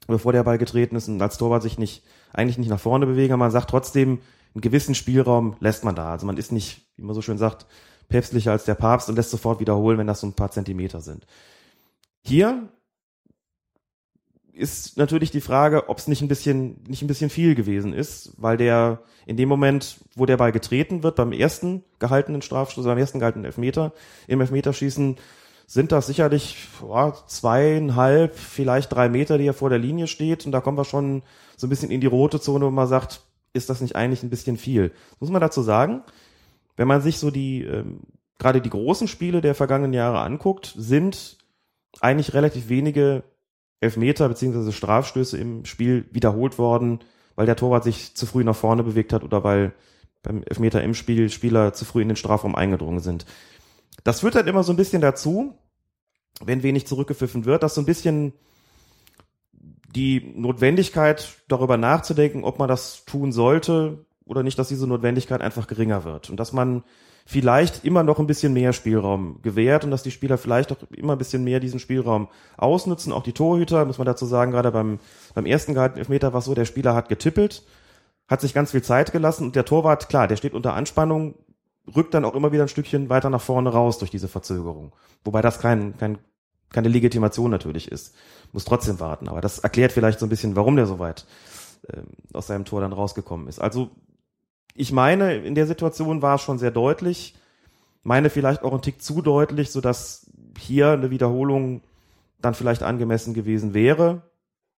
bevor der Ball getreten ist und als Torwart sich nicht, eigentlich nicht nach vorne bewegen, aber man sagt trotzdem, einen gewissen Spielraum lässt man da. Also man ist nicht, wie man so schön sagt, päpstlicher als der Papst und lässt sofort wiederholen, wenn das so ein paar Zentimeter sind. Hier ist natürlich die Frage, ob es nicht ein bisschen nicht ein bisschen viel gewesen ist, weil der in dem Moment, wo der Ball getreten wird, beim ersten gehaltenen Strafstoß, beim ersten gehaltenen Elfmeter, im Elfmeterschießen sind das sicherlich boah, zweieinhalb, vielleicht drei Meter, die er vor der Linie steht. Und da kommen wir schon so ein bisschen in die rote Zone, wo man sagt, ist das nicht eigentlich ein bisschen viel? Das muss man dazu sagen, wenn man sich so die, ähm, gerade die großen Spiele der vergangenen Jahre anguckt, sind eigentlich relativ wenige Elfmeter beziehungsweise Strafstöße im Spiel wiederholt worden, weil der Torwart sich zu früh nach vorne bewegt hat oder weil beim Elfmeter im Spiel Spieler zu früh in den Strafraum eingedrungen sind. Das führt halt immer so ein bisschen dazu, wenn wenig zurückgepfiffen wird, dass so ein bisschen die Notwendigkeit darüber nachzudenken, ob man das tun sollte oder nicht, dass diese Notwendigkeit einfach geringer wird und dass man vielleicht immer noch ein bisschen mehr Spielraum gewährt und dass die Spieler vielleicht auch immer ein bisschen mehr diesen Spielraum ausnutzen. Auch die Torhüter, muss man dazu sagen, gerade beim, beim ersten gehaltenen Elfmeter war es so, der Spieler hat getippelt, hat sich ganz viel Zeit gelassen und der Torwart, klar, der steht unter Anspannung, rückt dann auch immer wieder ein Stückchen weiter nach vorne raus durch diese Verzögerung. Wobei das kein, kein, keine Legitimation natürlich ist. Muss trotzdem warten. Aber das erklärt vielleicht so ein bisschen, warum der so weit äh, aus seinem Tor dann rausgekommen ist. Also ich meine, in der Situation war es schon sehr deutlich. Meine vielleicht auch ein Tick zu deutlich, so dass hier eine Wiederholung dann vielleicht angemessen gewesen wäre.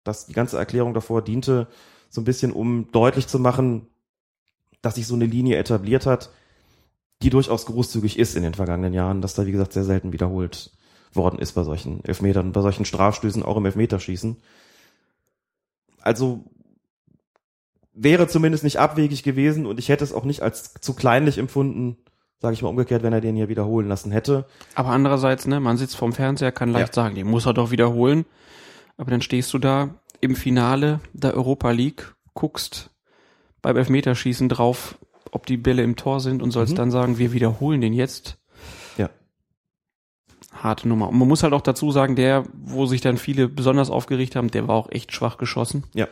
Dass die ganze Erklärung davor diente, so ein bisschen um deutlich zu machen, dass sich so eine Linie etabliert hat, die durchaus großzügig ist in den vergangenen Jahren, dass da, wie gesagt, sehr selten wiederholt worden ist bei solchen Elfmetern, bei solchen Strafstößen, auch im Elfmeterschießen. Also wäre zumindest nicht abwegig gewesen und ich hätte es auch nicht als zu kleinlich empfunden, sage ich mal umgekehrt, wenn er den hier wiederholen lassen hätte. Aber andererseits, ne, man sitzt vorm Fernseher, kann leicht ja. sagen, den muss er doch wiederholen. Aber dann stehst du da im Finale der Europa League, guckst beim Elfmeterschießen drauf, ob die Bälle im Tor sind und sollst mhm. dann sagen, wir wiederholen den jetzt. Ja. Harte Nummer. Und man muss halt auch dazu sagen, der, wo sich dann viele besonders aufgeregt haben, der war auch echt schwach geschossen. Ja,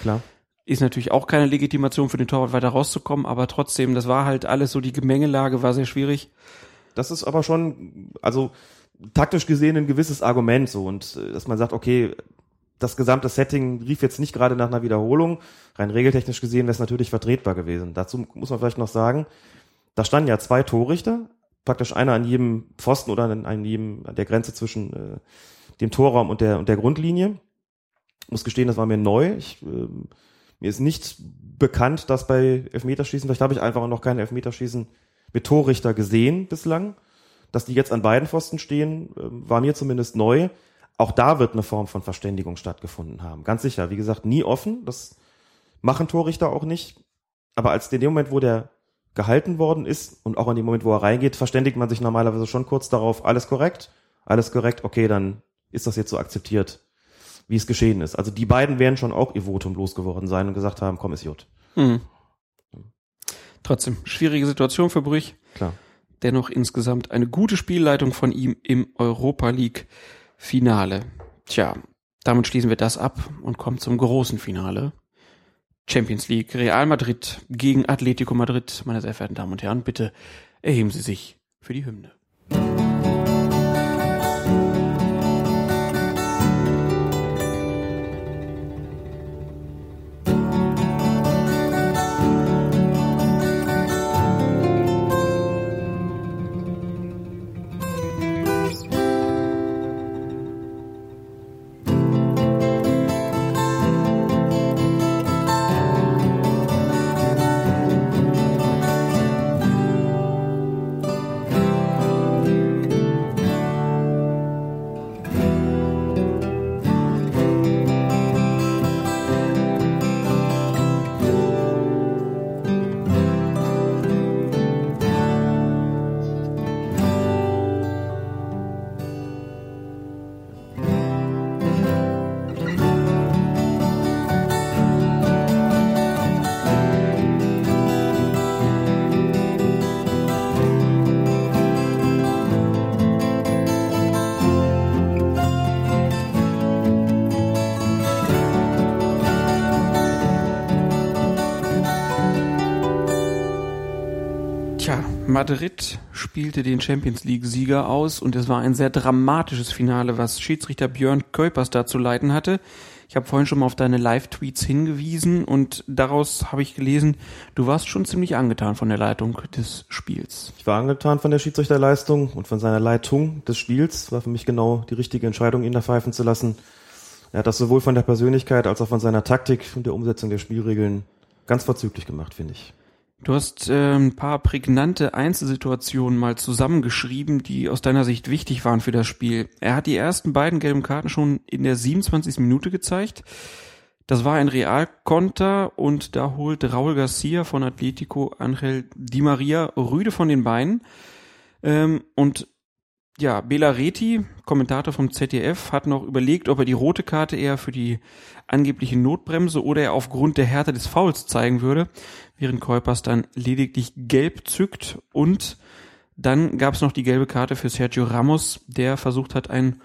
klar. Ist natürlich auch keine Legitimation für den Torwart weiter rauszukommen, aber trotzdem, das war halt alles so, die Gemengelage war sehr schwierig. Das ist aber schon, also taktisch gesehen ein gewisses Argument so und äh, dass man sagt, okay, das gesamte Setting rief jetzt nicht gerade nach einer Wiederholung. Rein regeltechnisch gesehen wäre es natürlich vertretbar gewesen. Dazu muss man vielleicht noch sagen, da standen ja zwei Torrichter, praktisch einer an jedem Pfosten oder an jedem, an der Grenze zwischen äh, dem Torraum und der, und der Grundlinie. Ich muss gestehen, das war mir neu. Ich äh, mir ist nicht bekannt, dass bei Elfmeterschießen, vielleicht habe ich einfach noch kein Elfmeterschießen mit Torrichter gesehen bislang. Dass die jetzt an beiden Pfosten stehen, ähm, war mir zumindest neu. Auch da wird eine Form von Verständigung stattgefunden haben. Ganz sicher. Wie gesagt, nie offen. Das machen Torrichter auch nicht. Aber als in dem Moment, wo der gehalten worden ist und auch in dem Moment, wo er reingeht, verständigt man sich normalerweise schon kurz darauf, alles korrekt, alles korrekt, okay, dann ist das jetzt so akzeptiert wie es geschehen ist. Also die beiden werden schon auch ihr Votum losgeworden sein und gesagt haben, komm, ist gut. Mhm. Trotzdem, schwierige Situation für Brüch. Klar. Dennoch insgesamt eine gute Spielleitung von ihm im Europa League Finale. Tja, damit schließen wir das ab und kommen zum großen Finale. Champions League, Real Madrid gegen Atletico Madrid. Meine sehr verehrten Damen und Herren, bitte erheben Sie sich für die Hymne. Madrid spielte den Champions League-Sieger aus und es war ein sehr dramatisches Finale, was Schiedsrichter Björn Kuipers da zu leiten hatte. Ich habe vorhin schon mal auf deine Live-Tweets hingewiesen und daraus habe ich gelesen, du warst schon ziemlich angetan von der Leitung des Spiels. Ich war angetan von der Schiedsrichterleistung und von seiner Leitung des Spiels. War für mich genau die richtige Entscheidung, ihn da pfeifen zu lassen. Er hat das sowohl von der Persönlichkeit als auch von seiner Taktik und der Umsetzung der Spielregeln ganz vorzüglich gemacht, finde ich. Du hast äh, ein paar prägnante Einzelsituationen mal zusammengeschrieben, die aus deiner Sicht wichtig waren für das Spiel. Er hat die ersten beiden gelben Karten schon in der 27. Minute gezeigt. Das war ein Realkonter und da holt Raul Garcia von Atletico Angel Di Maria rüde von den Beinen. Ähm, und ja, Bela Reti, Kommentator vom ZDF, hat noch überlegt, ob er die rote Karte eher für die angebliche Notbremse oder er aufgrund der Härte des Fouls zeigen würde, während Kuipers dann lediglich gelb zückt und dann gab es noch die gelbe Karte für Sergio Ramos, der versucht hat, ein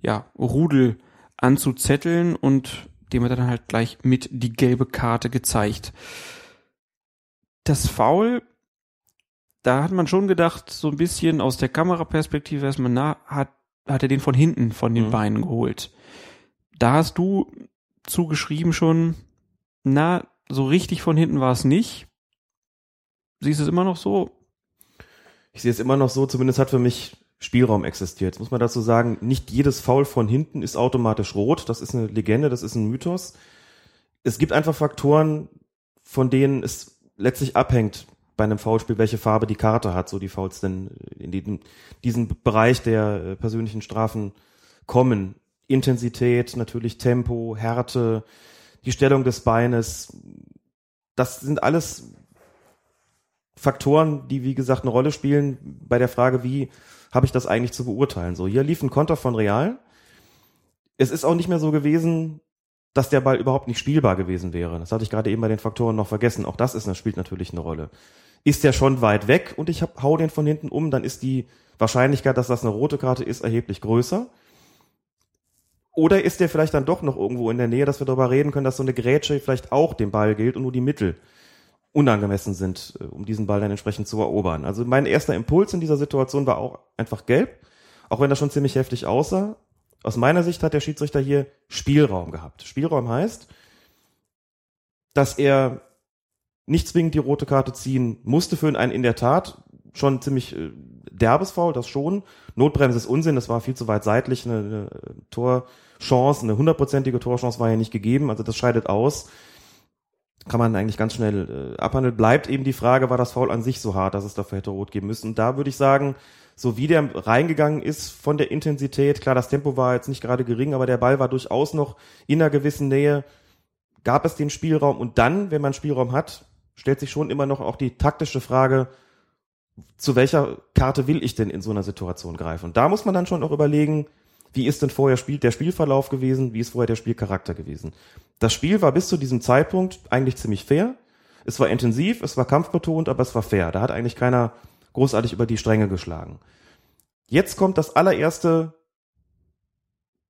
ja, Rudel anzuzetteln und dem hat er dann halt gleich mit die gelbe Karte gezeigt. Das Foul da hat man schon gedacht, so ein bisschen aus der Kameraperspektive erstmal, na, hat, hat er den von hinten von den mhm. Beinen geholt. Da hast du zugeschrieben schon, na, so richtig von hinten war es nicht. Siehst du es immer noch so? Ich sehe es immer noch so, zumindest hat für mich Spielraum existiert. Jetzt muss man dazu sagen, nicht jedes Foul von hinten ist automatisch rot. Das ist eine Legende, das ist ein Mythos. Es gibt einfach Faktoren, von denen es letztlich abhängt, bei einem Foulspiel, welche Farbe die Karte hat, so die Fouls denn in diesem, diesen Bereich der äh, persönlichen Strafen kommen. Intensität, natürlich Tempo, Härte, die Stellung des Beines. Das sind alles Faktoren, die wie gesagt eine Rolle spielen bei der Frage, wie habe ich das eigentlich zu beurteilen. So, hier lief ein Konter von Real. Es ist auch nicht mehr so gewesen, dass der Ball überhaupt nicht spielbar gewesen wäre. Das hatte ich gerade eben bei den Faktoren noch vergessen. Auch das ist, das spielt natürlich eine Rolle ist der schon weit weg und ich hab, hau den von hinten um, dann ist die Wahrscheinlichkeit, dass das eine rote Karte ist, erheblich größer. Oder ist der vielleicht dann doch noch irgendwo in der Nähe, dass wir darüber reden können, dass so eine Grätsche vielleicht auch dem Ball gilt und nur die Mittel unangemessen sind, äh, um diesen Ball dann entsprechend zu erobern. Also mein erster Impuls in dieser Situation war auch einfach gelb, auch wenn das schon ziemlich heftig aussah. Aus meiner Sicht hat der Schiedsrichter hier Spielraum gehabt. Spielraum heißt, dass er nicht zwingend die rote Karte ziehen musste für einen in der Tat schon ziemlich äh, derbes Foul, das schon. Notbremse ist Unsinn, das war viel zu weit seitlich, eine, eine Torchance, eine hundertprozentige Torchance war ja nicht gegeben, also das scheidet aus. Kann man eigentlich ganz schnell äh, abhandeln. Bleibt eben die Frage, war das Foul an sich so hart, dass es dafür hätte rot geben müssen? Und da würde ich sagen, so wie der reingegangen ist von der Intensität, klar, das Tempo war jetzt nicht gerade gering, aber der Ball war durchaus noch in einer gewissen Nähe, gab es den Spielraum und dann, wenn man Spielraum hat, stellt sich schon immer noch auch die taktische Frage, zu welcher Karte will ich denn in so einer Situation greifen? Und da muss man dann schon auch überlegen, wie ist denn vorher Spiel, der Spielverlauf gewesen, wie ist vorher der Spielcharakter gewesen. Das Spiel war bis zu diesem Zeitpunkt eigentlich ziemlich fair. Es war intensiv, es war kampfbetont, aber es war fair. Da hat eigentlich keiner großartig über die Stränge geschlagen. Jetzt kommt das allererste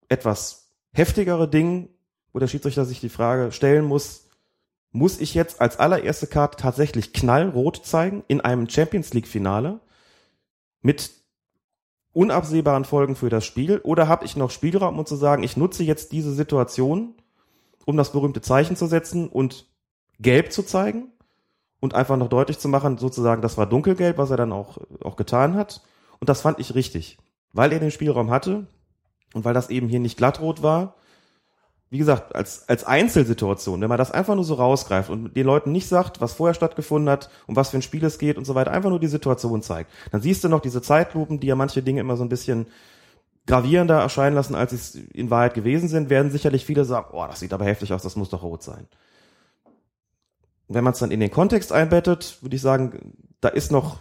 etwas heftigere Ding, wo der Schiedsrichter sich die Frage stellen muss, muss ich jetzt als allererste Karte tatsächlich knallrot zeigen in einem Champions League Finale mit unabsehbaren Folgen für das Spiel oder habe ich noch Spielraum, um zu sagen, ich nutze jetzt diese Situation, um das berühmte Zeichen zu setzen und gelb zu zeigen und einfach noch deutlich zu machen, sozusagen, das war dunkelgelb, was er dann auch, auch getan hat. Und das fand ich richtig, weil er den Spielraum hatte und weil das eben hier nicht glattrot war, wie gesagt, als, als Einzelsituation, wenn man das einfach nur so rausgreift und den Leuten nicht sagt, was vorher stattgefunden hat, um was für ein Spiel es geht und so weiter, einfach nur die Situation zeigt, dann siehst du noch diese Zeitlupen, die ja manche Dinge immer so ein bisschen gravierender erscheinen lassen, als sie in Wahrheit gewesen sind, werden sicherlich viele sagen, oh, das sieht aber heftig aus, das muss doch rot sein. Wenn man es dann in den Kontext einbettet, würde ich sagen, da ist noch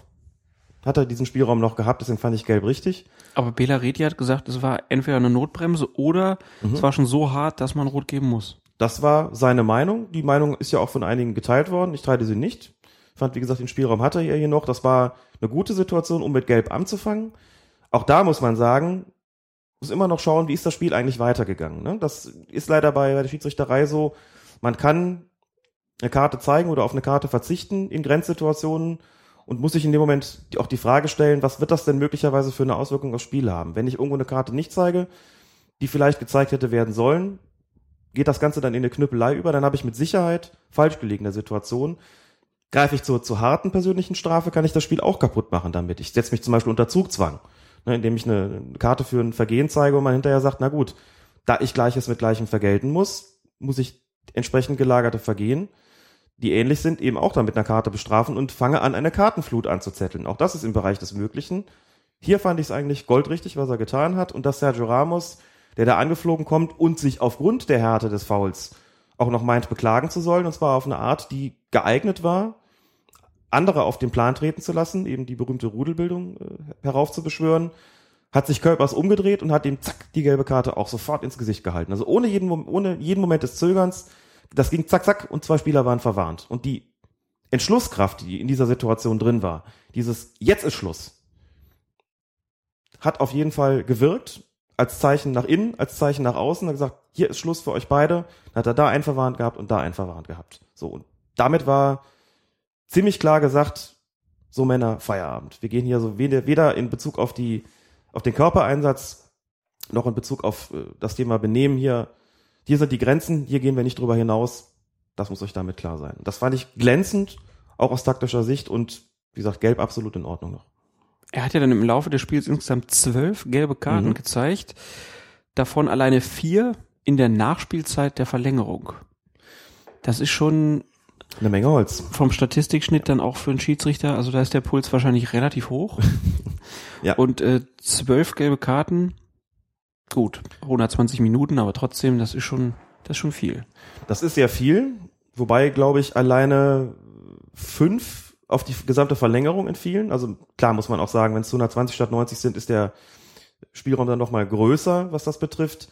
hat er diesen Spielraum noch gehabt, deswegen fand ich gelb richtig. Aber Bela Reti hat gesagt, es war entweder eine Notbremse oder mhm. es war schon so hart, dass man rot geben muss. Das war seine Meinung. Die Meinung ist ja auch von einigen geteilt worden. Ich teile sie nicht. Ich fand, wie gesagt, den Spielraum hatte er hier noch. Das war eine gute Situation, um mit Gelb anzufangen. Auch da muss man sagen, muss immer noch schauen, wie ist das Spiel eigentlich weitergegangen. Ne? Das ist leider bei, bei der Schiedsrichterei so. Man kann eine Karte zeigen oder auf eine Karte verzichten in Grenzsituationen und muss sich in dem Moment auch die Frage stellen, was wird das denn möglicherweise für eine Auswirkung aufs Spiel haben? Wenn ich irgendwo eine Karte nicht zeige, die vielleicht gezeigt hätte werden sollen, geht das Ganze dann in eine Knüppelei über, dann habe ich mit Sicherheit falsch gelegene Situation. Greife ich zur, zur harten persönlichen Strafe, kann ich das Spiel auch kaputt machen damit. Ich setze mich zum Beispiel unter Zugzwang, ne, indem ich eine Karte für ein Vergehen zeige und man hinterher sagt, na gut, da ich Gleiches mit Gleichem vergelten muss, muss ich entsprechend gelagerte Vergehen, die ähnlich sind, eben auch dann mit einer Karte bestrafen und fange an, eine Kartenflut anzuzetteln. Auch das ist im Bereich des Möglichen. Hier fand ich es eigentlich goldrichtig, was er getan hat und dass Sergio Ramos, der da angeflogen kommt und sich aufgrund der Härte des Fouls auch noch meint, beklagen zu sollen, und zwar auf eine Art, die geeignet war, andere auf den Plan treten zu lassen, eben die berühmte Rudelbildung äh, heraufzubeschwören, hat sich Körpers umgedreht und hat ihm zack die gelbe Karte auch sofort ins Gesicht gehalten. Also ohne jeden, ohne jeden Moment des Zögerns, das ging zack, zack und zwei Spieler waren verwarnt. Und die Entschlusskraft, die in dieser Situation drin war, dieses jetzt ist Schluss, hat auf jeden Fall gewirkt, als Zeichen nach innen, als Zeichen nach außen, hat gesagt, hier ist Schluss für euch beide. Dann hat er da einen verwarnt gehabt und da einen verwarnt gehabt. So, und damit war ziemlich klar gesagt, so Männer, Feierabend. Wir gehen hier so weder in Bezug auf die, auf den Körpereinsatz, noch in Bezug auf äh, das Thema Benehmen hier. Hier sind die Grenzen, hier gehen wir nicht drüber hinaus. Das muss euch damit klar sein. Das fand ich glänzend, auch aus taktischer Sicht und wie gesagt, gelb absolut in Ordnung noch. Er hat ja dann im Laufe des Spiels insgesamt zwölf gelbe Karten mhm. gezeigt, davon alleine vier in der Nachspielzeit der Verlängerung. Das ist schon eine Menge Holz. Vom Statistikschnitt dann auch für einen Schiedsrichter, also da ist der Puls wahrscheinlich relativ hoch. ja. Und äh, zwölf gelbe Karten, gut, 120 Minuten, aber trotzdem, das ist schon, das ist schon viel. Das ist sehr viel, wobei, glaube ich, alleine fünf auf die gesamte Verlängerung entfielen. Also klar muss man auch sagen, wenn es 120 statt 90 sind, ist der Spielraum dann nochmal größer, was das betrifft.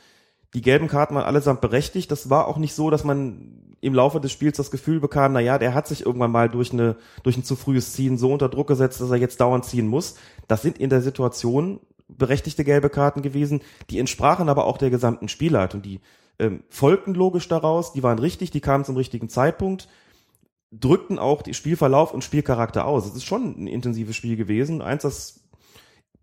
Die gelben Karten waren allesamt berechtigt. Das war auch nicht so, dass man im Laufe des Spiels das Gefühl bekam, na ja, der hat sich irgendwann mal durch eine durch ein zu frühes Ziehen so unter Druck gesetzt, dass er jetzt dauernd ziehen muss. Das sind in der Situation berechtigte gelbe Karten gewesen, die entsprachen aber auch der gesamten Spielleitung. Die ähm, folgten logisch daraus, die waren richtig, die kamen zum richtigen Zeitpunkt, drückten auch die Spielverlauf und Spielcharakter aus. Es ist schon ein intensives Spiel gewesen, eins, das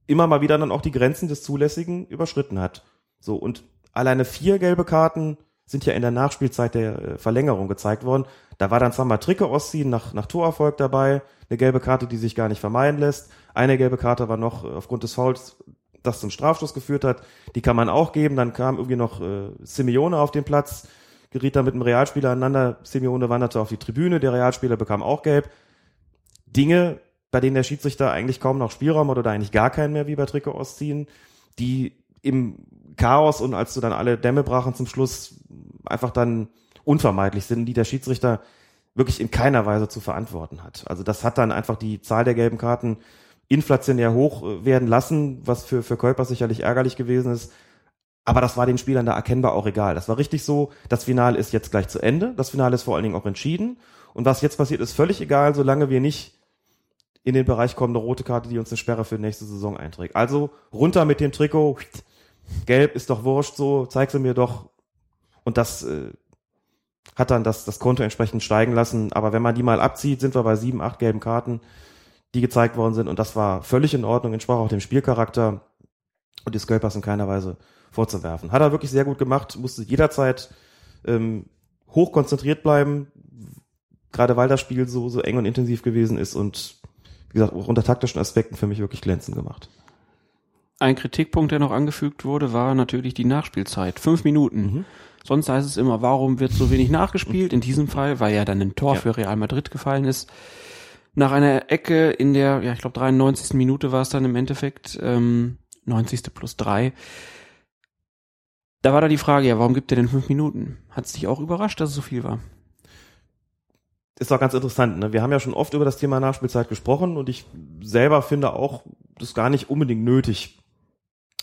immer mal wieder dann auch die Grenzen des Zulässigen überschritten hat. So und alleine vier gelbe Karten sind ja in der Nachspielzeit der äh, Verlängerung gezeigt worden. Da war dann zwar mal Tricke ausziehen nach, nach Torerfolg dabei, eine gelbe Karte, die sich gar nicht vermeiden lässt. Eine gelbe Karte war noch äh, aufgrund des Fouls, das zum Strafstoß geführt hat. Die kann man auch geben. Dann kam irgendwie noch äh, Simeone auf den Platz, geriet da mit einem Realspieler aneinander. Simeone wanderte auf die Tribüne, der Realspieler bekam auch gelb. Dinge, bei denen der Schiedsrichter eigentlich kaum noch Spielraum hat oder eigentlich gar keinen mehr wie bei Trikot ausziehen, die im Chaos und als du dann alle Dämme brachen zum Schluss einfach dann unvermeidlich sind, die der Schiedsrichter wirklich in keiner Weise zu verantworten hat. Also das hat dann einfach die Zahl der gelben Karten inflationär hoch äh, werden lassen, was für, für Käuper sicherlich ärgerlich gewesen ist. Aber das war den Spielern da erkennbar auch egal. Das war richtig so. Das Finale ist jetzt gleich zu Ende. Das Finale ist vor allen Dingen auch entschieden. Und was jetzt passiert, ist völlig egal, solange wir nicht in den Bereich kommen, eine rote Karte, die uns eine Sperre für die nächste Saison einträgt. Also runter mit dem Trikot, gelb ist doch wurscht so, zeig sie mir doch. Und das äh, hat dann das, das Konto entsprechend steigen lassen. Aber wenn man die mal abzieht, sind wir bei sieben, acht gelben Karten, die gezeigt worden sind. Und das war völlig in Ordnung, entsprach auch dem Spielcharakter und die Scalpers in keiner Weise vorzuwerfen. Hat er wirklich sehr gut gemacht, musste jederzeit ähm, hoch konzentriert bleiben, gerade weil das Spiel so, so eng und intensiv gewesen ist und wie gesagt, auch unter taktischen Aspekten für mich wirklich glänzend gemacht. Ein Kritikpunkt, der noch angefügt wurde, war natürlich die Nachspielzeit. Fünf Minuten. Mhm. Sonst heißt es immer, warum wird so wenig nachgespielt? In diesem Fall, weil ja dann ein Tor ja. für Real Madrid gefallen ist. Nach einer Ecke in der, ja, ich glaube 93. Minute war es dann im Endeffekt, ähm, 90. plus drei. Da war da die Frage, ja, warum gibt er denn fünf Minuten? Hat es dich auch überrascht, dass es so viel war? Ist doch ganz interessant. Ne? Wir haben ja schon oft über das Thema Nachspielzeit gesprochen und ich selber finde auch, das gar nicht unbedingt nötig,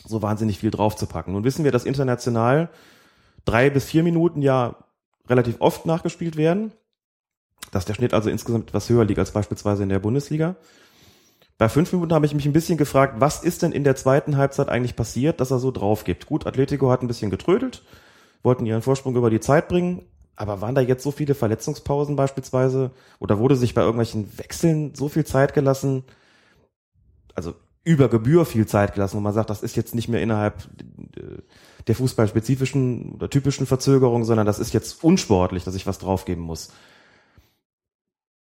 so wahnsinnig viel draufzupacken. Nun wissen wir, dass international drei bis vier Minuten ja relativ oft nachgespielt werden, dass der Schnitt also insgesamt etwas höher liegt als beispielsweise in der Bundesliga. Bei fünf Minuten habe ich mich ein bisschen gefragt, was ist denn in der zweiten Halbzeit eigentlich passiert, dass er so drauf gibt. Gut, Atletico hat ein bisschen getrödelt, wollten ihren Vorsprung über die Zeit bringen, Aber waren da jetzt so viele Verletzungspausen beispielsweise? Oder wurde sich bei irgendwelchen Wechseln so viel Zeit gelassen? Also über Gebühr viel Zeit gelassen, wo man sagt, das ist jetzt nicht mehr innerhalb der fußballspezifischen oder typischen Verzögerung, sondern das ist jetzt unsportlich, dass ich was draufgeben muss.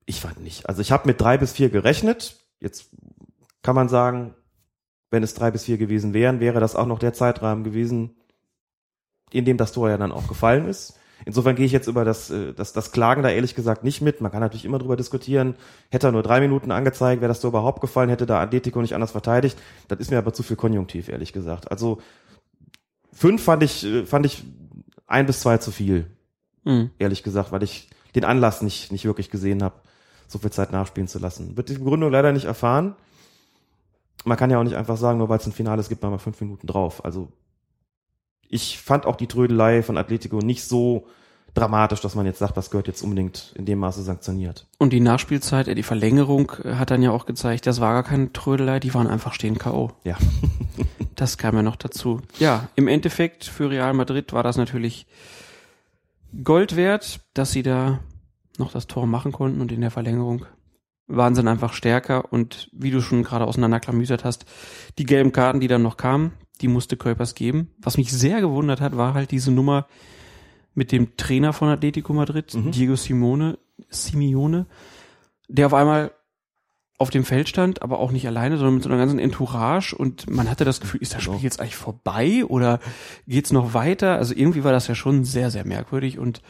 Ich fand nicht. Also ich habe mit drei bis vier gerechnet. Jetzt kann man sagen, wenn es drei bis vier gewesen wären, wäre das auch noch der Zeitrahmen gewesen, in dem das Tor ja dann auch gefallen ist. Insofern gehe ich jetzt über das, äh, das, das Klagen da ehrlich gesagt nicht mit. Man kann natürlich immer drüber diskutieren. Hätte er nur drei Minuten angezeigt, wäre das Tor überhaupt gefallen, hätte da Atletico nicht anders verteidigt. Das ist mir aber zu viel Konjunktiv, ehrlich gesagt. Also fünf fand ich, äh, fand ich ein bis zwei zu viel. Mhm. Ehrlich gesagt, weil ich den Anlass nicht, nicht wirklich gesehen habe, so viel Zeit nachspielen zu lassen. Wird die Begründung leider nicht erfahren. Man kann ja auch nicht einfach sagen, nur weil es ein Finale gibt, man mal fünf Minuten drauf. Also ich fand auch die Trödelei von Atletico nicht so dramatisch, dass man jetzt sagt, das gehört jetzt unbedingt in dem Maße sanktioniert. Und die Nachspielzeit, äh, die Verlängerung äh, hat dann ja auch gezeigt, das war gar keine Trödelei, die waren einfach stehen K.O. Ja. das kam ja noch dazu. Ja, im Endeffekt für Real Madrid war das natürlich Gold wert, dass sie da noch das Tor machen konnten und in der Verlängerung waren sie dann einfach stärker und wie du schon gerade auseinanderklamüsert hast, die gelben Karten, die dann noch kamen, die musste Kuipers geben. Was mich sehr gewundert hat, war halt diese Nummer, mit dem Trainer von Atletico Madrid, mhm. Diego Simone, Simeone, der auf einmal auf dem Feld stand, aber auch nicht alleine, sondern mit so einer ganzen Entourage und man hatte das Gefühl, ist das Spiel genau. jetzt eigentlich vorbei oder geht's noch weiter? Also irgendwie war das ja schon sehr, sehr merkwürdig und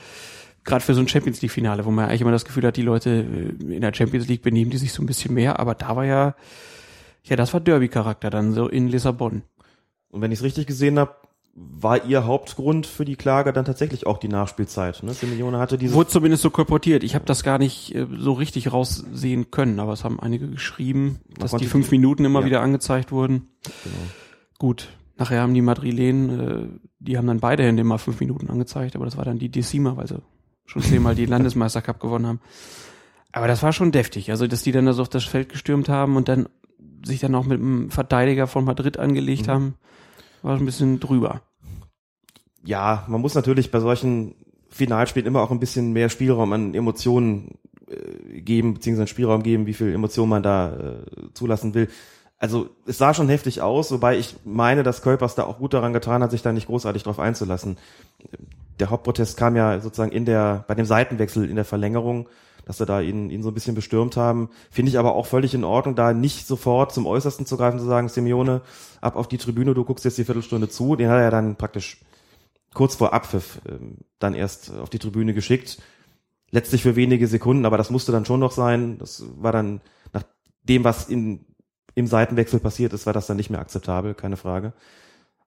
gerade für so ein Champions League Finale, wo man eigentlich immer das Gefühl hat, die Leute äh, in der Champions League benehmen die sich so ein bisschen mehr, aber da war ja, ja, das war Derby-Charakter dann so in Lissabon. Und wenn ich es richtig gesehen habe, war ihr Hauptgrund für die Klage dann tatsächlich auch die Nachspielzeit. Ne? Simeone hatte diese Wurde zumindest so kolportiert. Ich habe das gar nicht äh, so richtig raussehen können, aber es haben einige geschrieben, dass die fünf Minuten immer ja. wieder angezeigt wurden. Genau. Gut, nachher haben die Madrilenen, äh, die haben dann beide Hände immer fünf Minuten angezeigt, aber das war dann die Decima, weil sie schon zehnmal die Landesmeistercup gewonnen haben. Aber das war schon deftig, also dass die dann da so auf das Feld gestürmt haben und dann sich dann auch mit einem Verteidiger von Madrid angelegt mhm. haben war ein bisschen drüber. Ja, man muss natürlich bei solchen Finalspielen immer auch ein bisschen mehr Spielraum an Emotionen äh, geben, beziehungsweise Spielraum geben, wie viel Emotion man da äh, zulassen will. Also es sah schon heftig aus, wobei ich meine, dass Kölpers da auch gut daran getan hat, sich da nicht großartig drauf einzulassen. Der Hauptprotest kam ja sozusagen in der, bei dem Seitenwechsel in der Verlängerung dass sie da ihn, ihn so ein bisschen bestürmt haben. Finde ich aber auch völlig in Ordnung, da nicht sofort zum Äußersten zu greifen, zu sagen, Simeone, ab auf die Tribüne, du guckst jetzt die Viertelstunde zu. Den hat er ja dann praktisch kurz vor Abpfiff ähm, dann erst auf die Tribüne geschickt. Letztlich für wenige Sekunden, aber das musste dann schon noch sein. Das war dann nach dem, was in, im Seitenwechsel passiert ist, war das dann nicht mehr akzeptabel, keine Frage.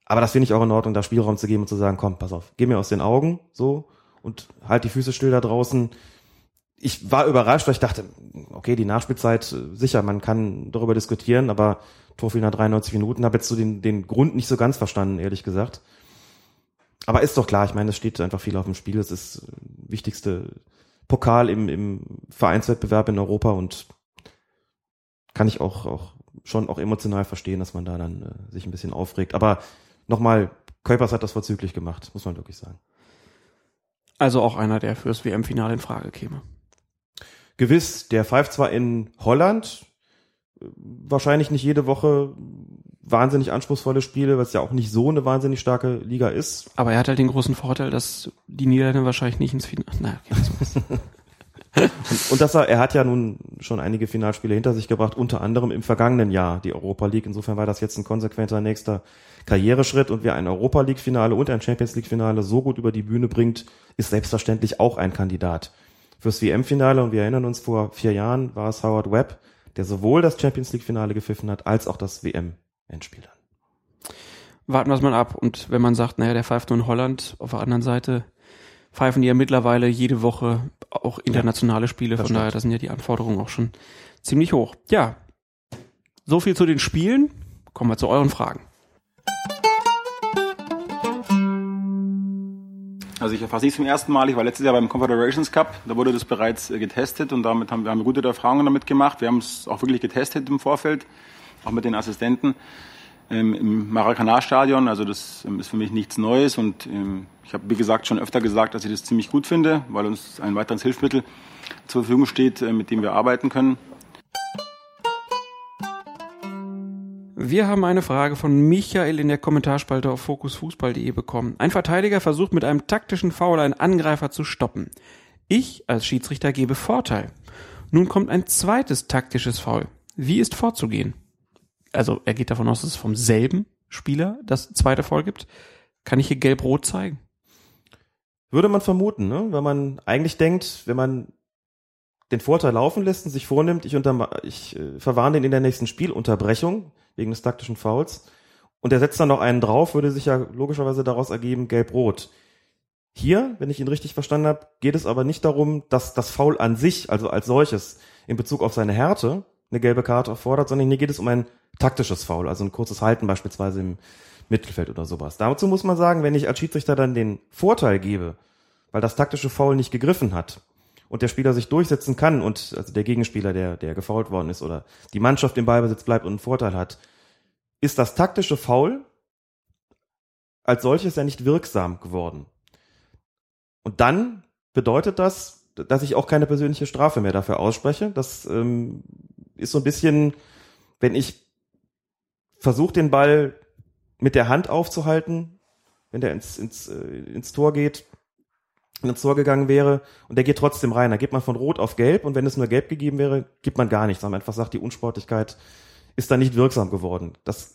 Aber das finde ich auch in Ordnung, da Spielraum zu geben und zu sagen, komm, pass auf, geh mir aus den Augen, so, und halt die Füße still da draußen ich war überrascht, weil ich dachte, okay, die Nachspielzeit, äh, sicher, man kann darüber diskutieren, aber Torfiel nach 93 Minuten, habe jetzt so den, den Grund nicht so ganz verstanden, ehrlich gesagt. Aber ist doch klar, ich meine, es steht einfach viel auf dem Spiel. Es ist äh, wichtigste Pokal im, im Vereinswettbewerb in Europa und kann ich auch, auch schon auch emotional verstehen, dass man da dann äh, sich ein bisschen aufregt. Aber nochmal, Kuipers hat das vorzüglich gemacht, muss man wirklich sagen. Also auch einer, der fürs WM-Finale in Frage käme. Gewiss, der pfeift zwar in Holland, wahrscheinlich nicht jede Woche wahnsinnig anspruchsvolle Spiele, weil es ja auch nicht so eine wahnsinnig starke Liga ist. Aber er hat halt den großen Vorteil, dass die Niederländer wahrscheinlich nicht ins Finale. Naja, okay, und, und dass er, hat ja nun schon einige Finalspiele hinter sich gebracht, unter anderem im vergangenen Jahr die Europa League. Insofern war das jetzt ein konsequenter nächster Karriereschritt und wer ein Europa League Finale und ein Champions League Finale so gut über die Bühne bringt, ist selbstverständlich auch ein Kandidat fürs WM-Finale und wir erinnern uns, vor vier Jahren war es Howard Webb, der sowohl das Champions League-Finale gepfiffen hat, als auch das WM-Endspiel dann. Warten wir es mal ab. Und wenn man sagt, naja, der pfeift nur in Holland, auf der anderen Seite pfeifen die ja mittlerweile jede Woche auch internationale Spiele. Von daher, da sind ja die Anforderungen auch schon ziemlich hoch. Ja, so viel zu den Spielen. Kommen wir zu euren Fragen. Also ich erfasse es zum ersten Mal. Ich war letztes Jahr beim Confederations Cup. Da wurde das bereits äh, getestet und damit haben wir haben gute Erfahrungen damit gemacht. Wir haben es auch wirklich getestet im Vorfeld, auch mit den Assistenten. Im Maracanã-Stadion. Also das ähm, ist für mich nichts Neues und ähm, ich habe, wie gesagt, schon öfter gesagt, dass ich das ziemlich gut finde, weil uns ein weiteres Hilfsmittel zur Verfügung steht, äh, mit dem wir arbeiten können. Wir haben eine Frage von Michael in der Kommentarspalte auf fokusfußball.de bekommen. Ein Verteidiger versucht mit einem taktischen Foul einen Angreifer zu stoppen. Ich als Schiedsrichter gebe Vorteil. Nun kommt ein zweites taktisches Foul. Wie ist vorzugehen? Also er geht davon aus, dass es vom selben Spieler das zweite Foul gibt. Kann ich hier gelb-rot zeigen? Würde man vermuten, ne? wenn man eigentlich denkt, wenn man den Vorteil laufen lässt und sich vornimmt, ich, ich äh, verwarne den in der nächsten Spielunterbrechung wegen des taktischen Fouls und er setzt dann noch einen drauf, würde sich ja logischerweise daraus ergeben, gelb-rot. Hier, wenn ich ihn richtig verstanden habe, geht es aber nicht darum, dass das Foul an sich, also als solches, in Bezug auf seine Härte eine gelbe Karte erfordert, sondern hier geht es um ein taktisches Foul, also ein kurzes Halten beispielsweise im Mittelfeld oder sowas. Dazu muss man sagen, wenn ich als Schiedsrichter dann den Vorteil gebe, weil das taktische Foul nicht gegriffen hat und der Spieler sich durchsetzen kann und also der Gegenspieler, der, der gefault worden ist oder die Mannschaft im Ballbesitz bleibt und einen Vorteil hat, ist das taktische Foul als solches ja nicht wirksam geworden. Und dann bedeutet das, dass ich auch keine persönliche Strafe mehr dafür ausspreche. Das ähm, ist so ein bisschen, wenn ich versuche, den Ball mit der Hand aufzuhalten, wenn der ins, ins, äh, ins Tor geht, ins Tor gegangen wäre und der geht trotzdem rein. Da geht man von Rot auf Gelb und wenn es nur Gelb gegeben wäre, gibt man gar nichts. Man einfach sagt, die Unsportlichkeit ist da nicht wirksam geworden. Das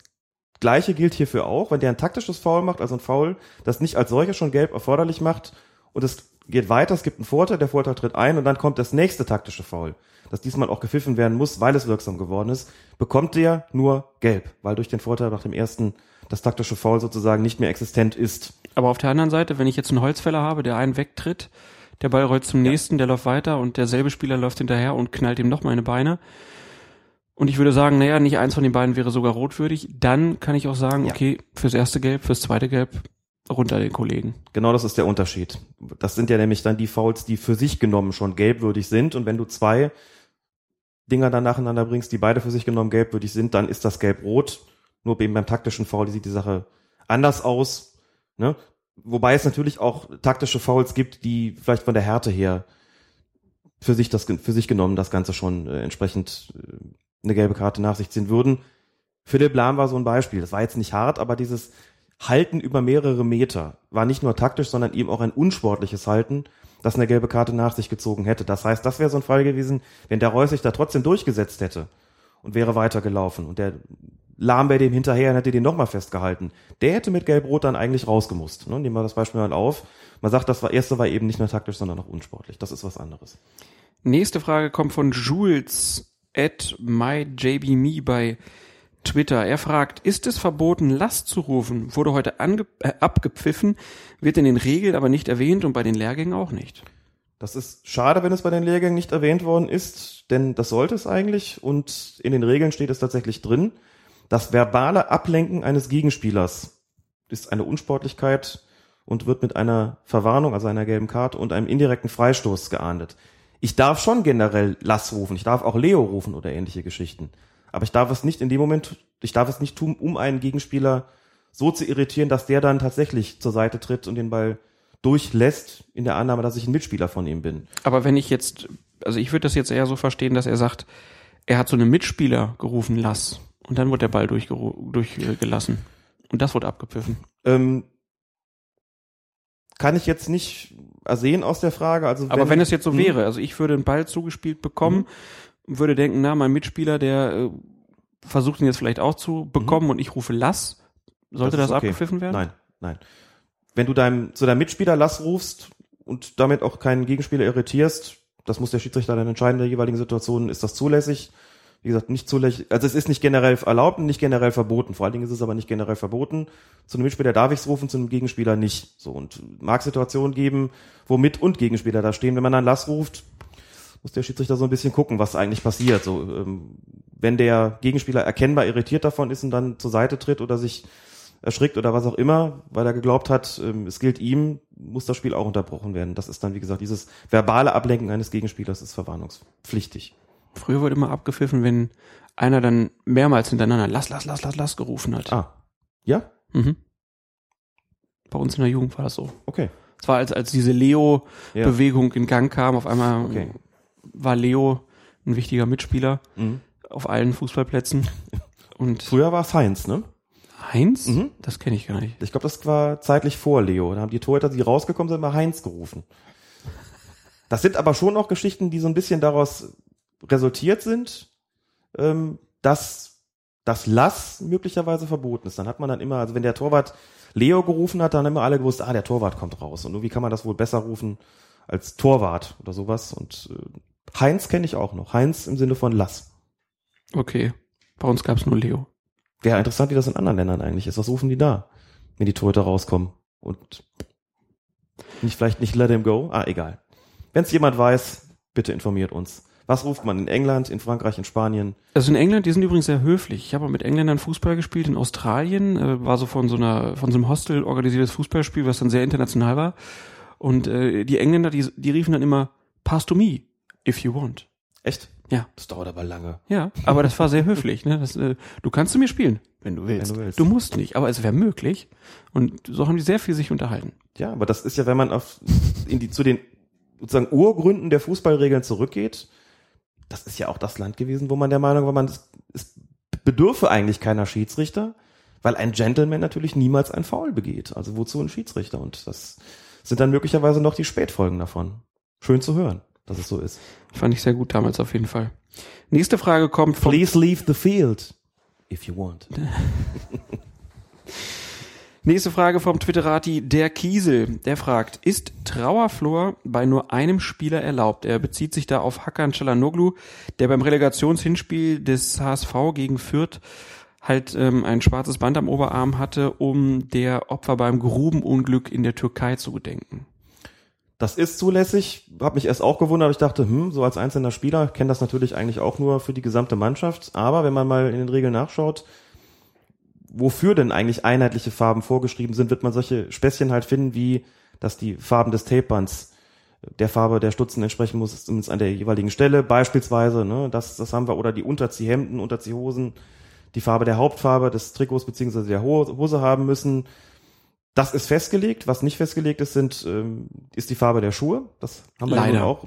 Gleiche gilt hierfür auch, wenn der ein taktisches Foul macht, also ein Foul, das nicht als solcher schon gelb erforderlich macht und es geht weiter, es gibt einen Vorteil, der Vorteil tritt ein und dann kommt das nächste taktische Foul, das diesmal auch gepfiffen werden muss, weil es wirksam geworden ist, bekommt der nur gelb, weil durch den Vorteil nach dem ersten das taktische Foul sozusagen nicht mehr existent ist. Aber auf der anderen Seite, wenn ich jetzt einen Holzfäller habe, der einen wegtritt, der Ball rollt zum nächsten, der läuft weiter und derselbe Spieler läuft hinterher und knallt ihm nochmal in die Beine. Und ich würde sagen, naja, nicht eins von den beiden wäre sogar rotwürdig. Dann kann ich auch sagen, ja. okay, fürs erste Gelb, fürs zweite Gelb runter den Kollegen. Genau das ist der Unterschied. Das sind ja nämlich dann die Fouls, die für sich genommen schon gelbwürdig sind. Und wenn du zwei Dinger dann nacheinander bringst, die beide für sich genommen gelbwürdig sind, dann ist das gelb-rot. Nur eben beim taktischen Foul sieht die Sache anders aus. Ne? Wobei es natürlich auch taktische Fouls gibt, die vielleicht von der Härte her für sich das für sich genommen das Ganze schon äh, entsprechend äh, eine gelbe Karte nach sich ziehen würden. Philipp Lahm war so ein Beispiel. Das war jetzt nicht hart, aber dieses Halten über mehrere Meter war nicht nur taktisch, sondern eben auch ein unsportliches Halten, das eine gelbe Karte nach sich gezogen hätte. Das heißt, das wäre so ein Fall gewesen, wenn der Reus sich da trotzdem durchgesetzt hätte und wäre weitergelaufen und der Lahm wäre dem hinterher und hätte den nochmal festgehalten. Der hätte mit Gelb-Rot dann eigentlich rausgemusst. Ne? Nehmen wir das Beispiel mal auf. Man sagt, das war, erste war eben nicht mehr taktisch, sondern auch unsportlich. Das ist was anderes. Nächste Frage kommt von Jules at myjbme bei Twitter. Er fragt, ist es verboten, Last zu rufen? Wurde heute äh, abgepfiffen, wird in den Regeln aber nicht erwähnt und bei den Lehrgängen auch nicht. Das ist schade, wenn es bei den Lehrgängen nicht erwähnt worden ist, denn das sollte es eigentlich und in den Regeln steht es tatsächlich drin. Das verbale Ablenken eines Gegenspielers ist eine Unsportlichkeit und wird mit einer Verwarnung, also einer gelben Karte und einem indirekten Freistoß geahndet. Ich darf schon generell Lass rufen, ich darf auch Leo rufen oder ähnliche Geschichten. Aber ich darf es nicht in dem Moment, ich darf es nicht tun, um einen Gegenspieler so zu irritieren, dass der dann tatsächlich zur Seite tritt und den Ball durchlässt, in der Annahme, dass ich ein Mitspieler von ihm bin. Aber wenn ich jetzt, also ich würde das jetzt eher so verstehen, dass er sagt, er hat so einen Mitspieler gerufen, lass. Und dann wird der Ball durchgelassen. Und das wurde abgepfiffen. Ähm, kann ich jetzt nicht ersehen aus der Frage. Also wenn, Aber wenn es jetzt so hm? wäre, also ich würde einen Ball zugespielt bekommen, mhm. Würde denken, na, mein Mitspieler, der äh, versucht ihn jetzt vielleicht auch zu bekommen mhm. und ich rufe Lass, sollte das, das okay. abgepfiffen werden? Nein, nein. Wenn du deinem, zu deinem Mitspieler Lass rufst und damit auch keinen Gegenspieler irritierst, das muss der Schiedsrichter dann entscheiden in der jeweiligen Situation, ist das zulässig? wie gesagt, nicht zulässig, also es ist nicht generell erlaubt und nicht generell verboten. Vor allen Dingen ist es aber nicht generell verboten. Zu einem Mitspieler darf ich es rufen, zu einem Gegenspieler nicht. So und mag Situationen geben, wo Mit- und Gegenspieler da stehen. Wenn man dann Lass ruft, muss der Schiedsrichter so ein bisschen gucken, was eigentlich passiert. So, ähm, wenn der Gegenspieler erkennbar irritiert davon ist und dann zur Seite tritt oder sich erschrickt oder was auch immer, weil er geglaubt hat, ähm, es gilt ihm, muss das Spiel auch unterbrochen werden. Das ist dann, wie gesagt, dieses verbale Ablenken eines Gegenspielers ist verwarnungspflichtig. Früher wurde immer abgepfiffen, wenn einer dann mehrmals hintereinander lass, lass, lass, lass, lass gerufen hat. Ah. Ja? Mhm. Bei uns in der Jugend war das so. Okay. Es war als, als diese Leo-Bewegung in Gang kam, auf einmal Okay. War Leo ein wichtiger Mitspieler Mhm. auf allen Fußballplätzen. Und Früher war es Heinz, ne? Heinz? Mhm. Das kenne ich gar nicht. Ich glaube, das war zeitlich vor Leo. Da haben die Torhüter, die rausgekommen sind, immer Heinz gerufen. Das sind aber schon auch Geschichten, die so ein bisschen daraus resultiert sind, ähm, dass das Lass möglicherweise verboten ist. Dann hat man dann immer, also wenn der Torwart Leo gerufen hat, dann haben immer alle gewusst, ah, der Torwart kommt raus. Und irgendwie kann man das wohl besser rufen als Torwart oder sowas. Und äh, Heinz kenne ich auch noch. Heinz im Sinne von Lass. Okay. Bei uns gab es nur Leo. Wäre interessant, wie das in anderen Ländern eigentlich ist. Was rufen die da, wenn die Torhüter rauskommen? Und nicht vielleicht nicht let him go? Ah, egal. Wenn es jemand weiß, bitte informiert uns. Was ruft man in England, in Frankreich, in Spanien? Also in England, die sind übrigens sehr höflich. Ich habe mit Engländern Fußball gespielt in Australien, äh, war so von so einer von so einem Hostel organisiertes Fußballspiel, was dann sehr international war. Und äh, die Engländer, die, die riefen dann immer Pass to me if you want. Echt? Ja. Das dauert aber lange. Ja, aber das war sehr höflich. Ne? Das, äh, du kannst zu mir spielen, wenn du willst. Wenn du willst. Du musst nicht, aber es wäre möglich. Und so haben die sehr viel sich unterhalten. Ja, aber das ist ja, wenn man auf in die zu den sozusagen Urgründen der Fußballregeln zurückgeht, das ist ja auch das Land gewesen, wo man der Meinung war, man es, es bedürfe eigentlich keiner Schiedsrichter, weil ein Gentleman natürlich niemals ein Foul begeht. Also wozu ein Schiedsrichter? Und das sind dann möglicherweise noch die Spätfolgen davon. Schön zu hören, dass es so ist. Fand ich sehr gut damals auf jeden Fall. Nächste Frage kommt von Please leave the field if you want. Nächste Frage vom Twitterati, der Kiesel, der fragt, ist Trauerflor bei nur einem Spieler erlaubt? Er bezieht sich da auf Hakan Çalhanoğlu, der beim Relegationshinspiel des HSV gegen Fürth halt ähm, ein schwarzes Band am Oberarm hatte, um der Opfer beim Grubenunglück in der Türkei zu gedenken. Das ist zulässig, habe mich erst auch gewundert, aber ich dachte, hm, so als einzelner Spieler kenne das natürlich eigentlich auch nur für die gesamte Mannschaft, aber wenn man mal in den Regeln nachschaut, wofür denn eigentlich einheitliche Farben vorgeschrieben sind, wird man solche Späßchen halt finden, wie dass die Farben des Tapebands der Farbe der Stutzen entsprechen muss, zumindest an der jeweiligen Stelle, beispielsweise, ne, das, das haben wir, oder die Unterziehhemden, Unterziehhosen, die Farbe der Hauptfarbe des Trikots beziehungsweise der Ho- Hose haben müssen. Das ist festgelegt. Was nicht festgelegt ist, sind, ähm, ist die Farbe der Schuhe. Das haben wir ja Leider. nun auch,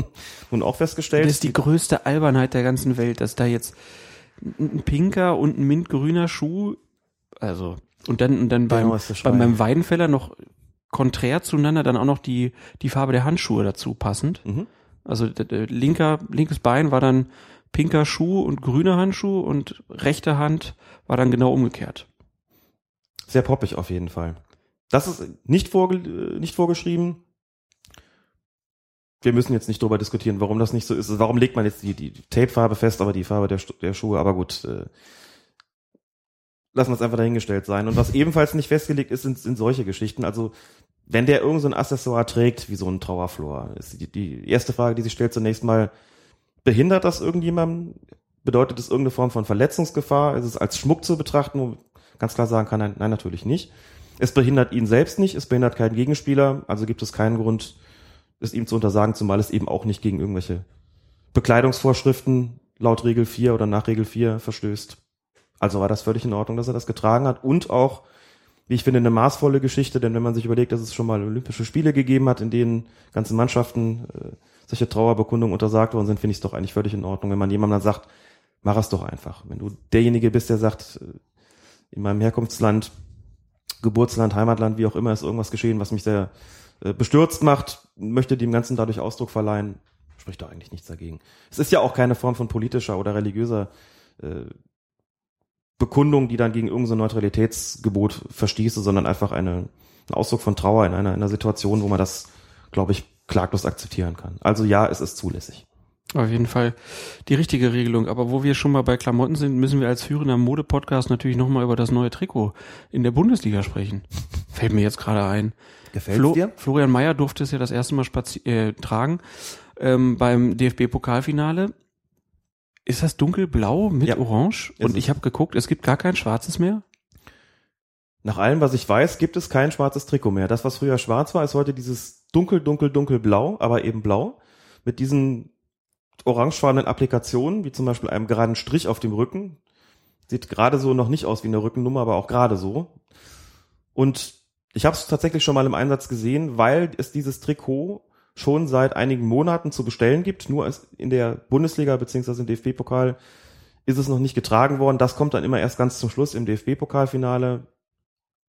nun auch festgestellt. Das ist die größte Albernheit der ganzen Welt, dass da jetzt ein pinker und ein mintgrüner Schuh, also und dann und dann beim, beim beim Weidenfeller noch konträr zueinander dann auch noch die die Farbe der Handschuhe dazu passend. Mhm. Also linker linkes Bein war dann pinker Schuh und grüner Handschuh und rechte Hand war dann genau umgekehrt. Sehr poppig auf jeden Fall. Das ist nicht, vorge äh, nicht vorgeschrieben. Wir müssen jetzt nicht darüber diskutieren, warum das nicht so ist. Warum legt man jetzt die, die Tapefarbe fest, aber die Farbe der, der Schuhe, aber gut, äh, lassen wir es einfach dahingestellt sein. Und was ebenfalls nicht festgelegt ist, sind, sind solche Geschichten. Also, wenn der irgend so ein Accessoire trägt, wie so ein Trauerflor, ist die, die erste Frage, die sich stellt zunächst mal, behindert das irgendjemandem? Bedeutet es irgendeine Form von Verletzungsgefahr? Ist es als Schmuck zu betrachten, ganz klar sagen kann, nein, nein, natürlich nicht. Es behindert ihn selbst nicht, es behindert keinen Gegenspieler, also gibt es keinen Grund, es ihm zu untersagen, zumal es eben auch nicht gegen irgendwelche Bekleidungsvorschriften laut Regel 4 oder nach Regel 4 verstößt. Also war das völlig in Ordnung, dass er das getragen hat und auch, wie ich finde, eine maßvolle Geschichte, denn wenn man sich überlegt, dass es schon mal Olympische Spiele gegeben hat, in denen ganze Mannschaften äh, solche Trauerbekundungen untersagt worden sind, finde ich es doch eigentlich völlig in Ordnung, wenn man jemandem dann sagt, mach es doch einfach. Wenn du derjenige bist, der sagt, äh, in meinem Herkunftsland, Geburtsland, Heimatland, wie auch immer, ist irgendwas geschehen, was mich sehr äh, bestürzt macht, möchte dem Ganzen dadurch Ausdruck verleihen, spricht doch eigentlich nichts dagegen. Es ist ja auch keine Form von politischer oder religiöser äh, Bekundung, die dann gegen irgendein Neutralitätsgebot verstieße, sondern einfach eine, ein Ausdruck von Trauer in einer, in einer Situation, wo man das, glaube ich, klaglos akzeptieren kann. Also ja, es ist zulässig. Auf jeden Fall die richtige Regelung. Aber wo wir schon mal bei Klamotten sind, müssen wir als führender Mode-Podcast natürlich nochmal über das neue Trikot in der Bundesliga sprechen. Fällt mir jetzt gerade ein. Gefällt's Flo dir? Florian Mayer durfte es ja das erste Mal spazi äh, tragen ähm, beim DFB-Pokalfinale. Ist das dunkelblau mit Ja, Orange? Und ich habe geguckt, es gibt gar kein schwarzes mehr. Nach allem, was ich weiß, gibt es kein schwarzes Trikot mehr. Das, was früher schwarz war, ist heute dieses dunkel, dunkel, dunkelblau, aber eben blau. Mit diesen orangefarbenen Applikationen, wie zum Beispiel einem geraden Strich auf dem Rücken. Sieht gerade so noch nicht aus wie eine Rückennummer, aber auch gerade so. Und ich habe es tatsächlich schon mal im Einsatz gesehen, weil es dieses Trikot schon seit einigen Monaten zu bestellen gibt. Nur in der Bundesliga beziehungsweise im DFB-Pokal ist es noch nicht getragen worden. Das kommt dann immer erst ganz zum Schluss im DFB-Pokalfinale.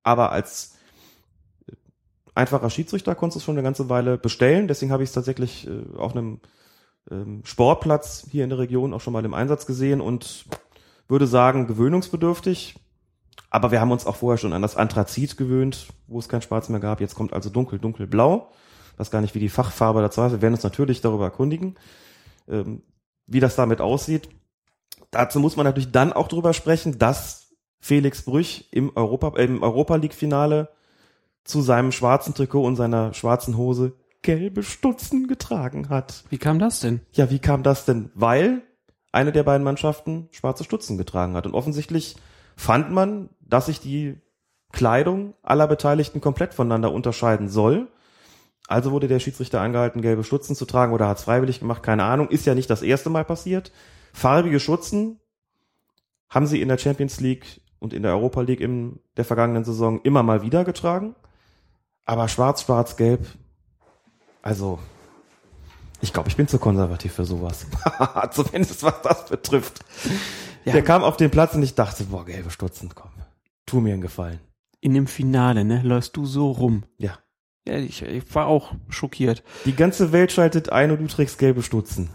Aber als einfacher Schiedsrichter konntest du es schon eine ganze Weile bestellen. Deswegen habe ich es tatsächlich äh, auf einem ähm, Sportplatz hier in der Region auch schon mal im Einsatz gesehen und würde sagen, gewöhnungsbedürftig. Aber wir haben uns auch vorher schon an das Anthrazit gewöhnt, wo es kein Schwarz mehr gab. Jetzt kommt also dunkel, dunkelblau. weiß gar nicht, wie die Fachfarbe dazu heißt. Wir werden uns natürlich darüber erkundigen, ähm, wie das damit aussieht. Dazu muss man natürlich dann auch drüber sprechen, dass Felix Brüch im Europa, äh, im Europa League Finale zu seinem schwarzen Trikot und seiner schwarzen Hose gelbe Stutzen getragen hat. Wie kam das denn? Ja, wie kam das denn? Weil eine der beiden Mannschaften schwarze Stutzen getragen hat. Und offensichtlich fand man, dass sich die Kleidung aller Beteiligten komplett voneinander unterscheiden soll. Also wurde der Schiedsrichter angehalten, gelbe Stutzen zu tragen oder hat es freiwillig gemacht, keine Ahnung. Ist ja nicht das erste Mal passiert. Farbige Schutzen haben sie in der Champions League und in der Europa League in der vergangenen Saison immer mal wieder getragen. Aber schwarz, schwarz, gelb, also, ich glaube, ich bin zu konservativ für sowas. Zumindest was das betrifft. Ja. Der kam auf den Platz und ich dachte, boah, gelbe Stutzen, komm. Tu mir einen Gefallen. In dem Finale, ne, läufst du so rum. Ja. Ja, ich, ich war auch schockiert. Die ganze Welt schaltet ein und du trägst gelbe Stutzen.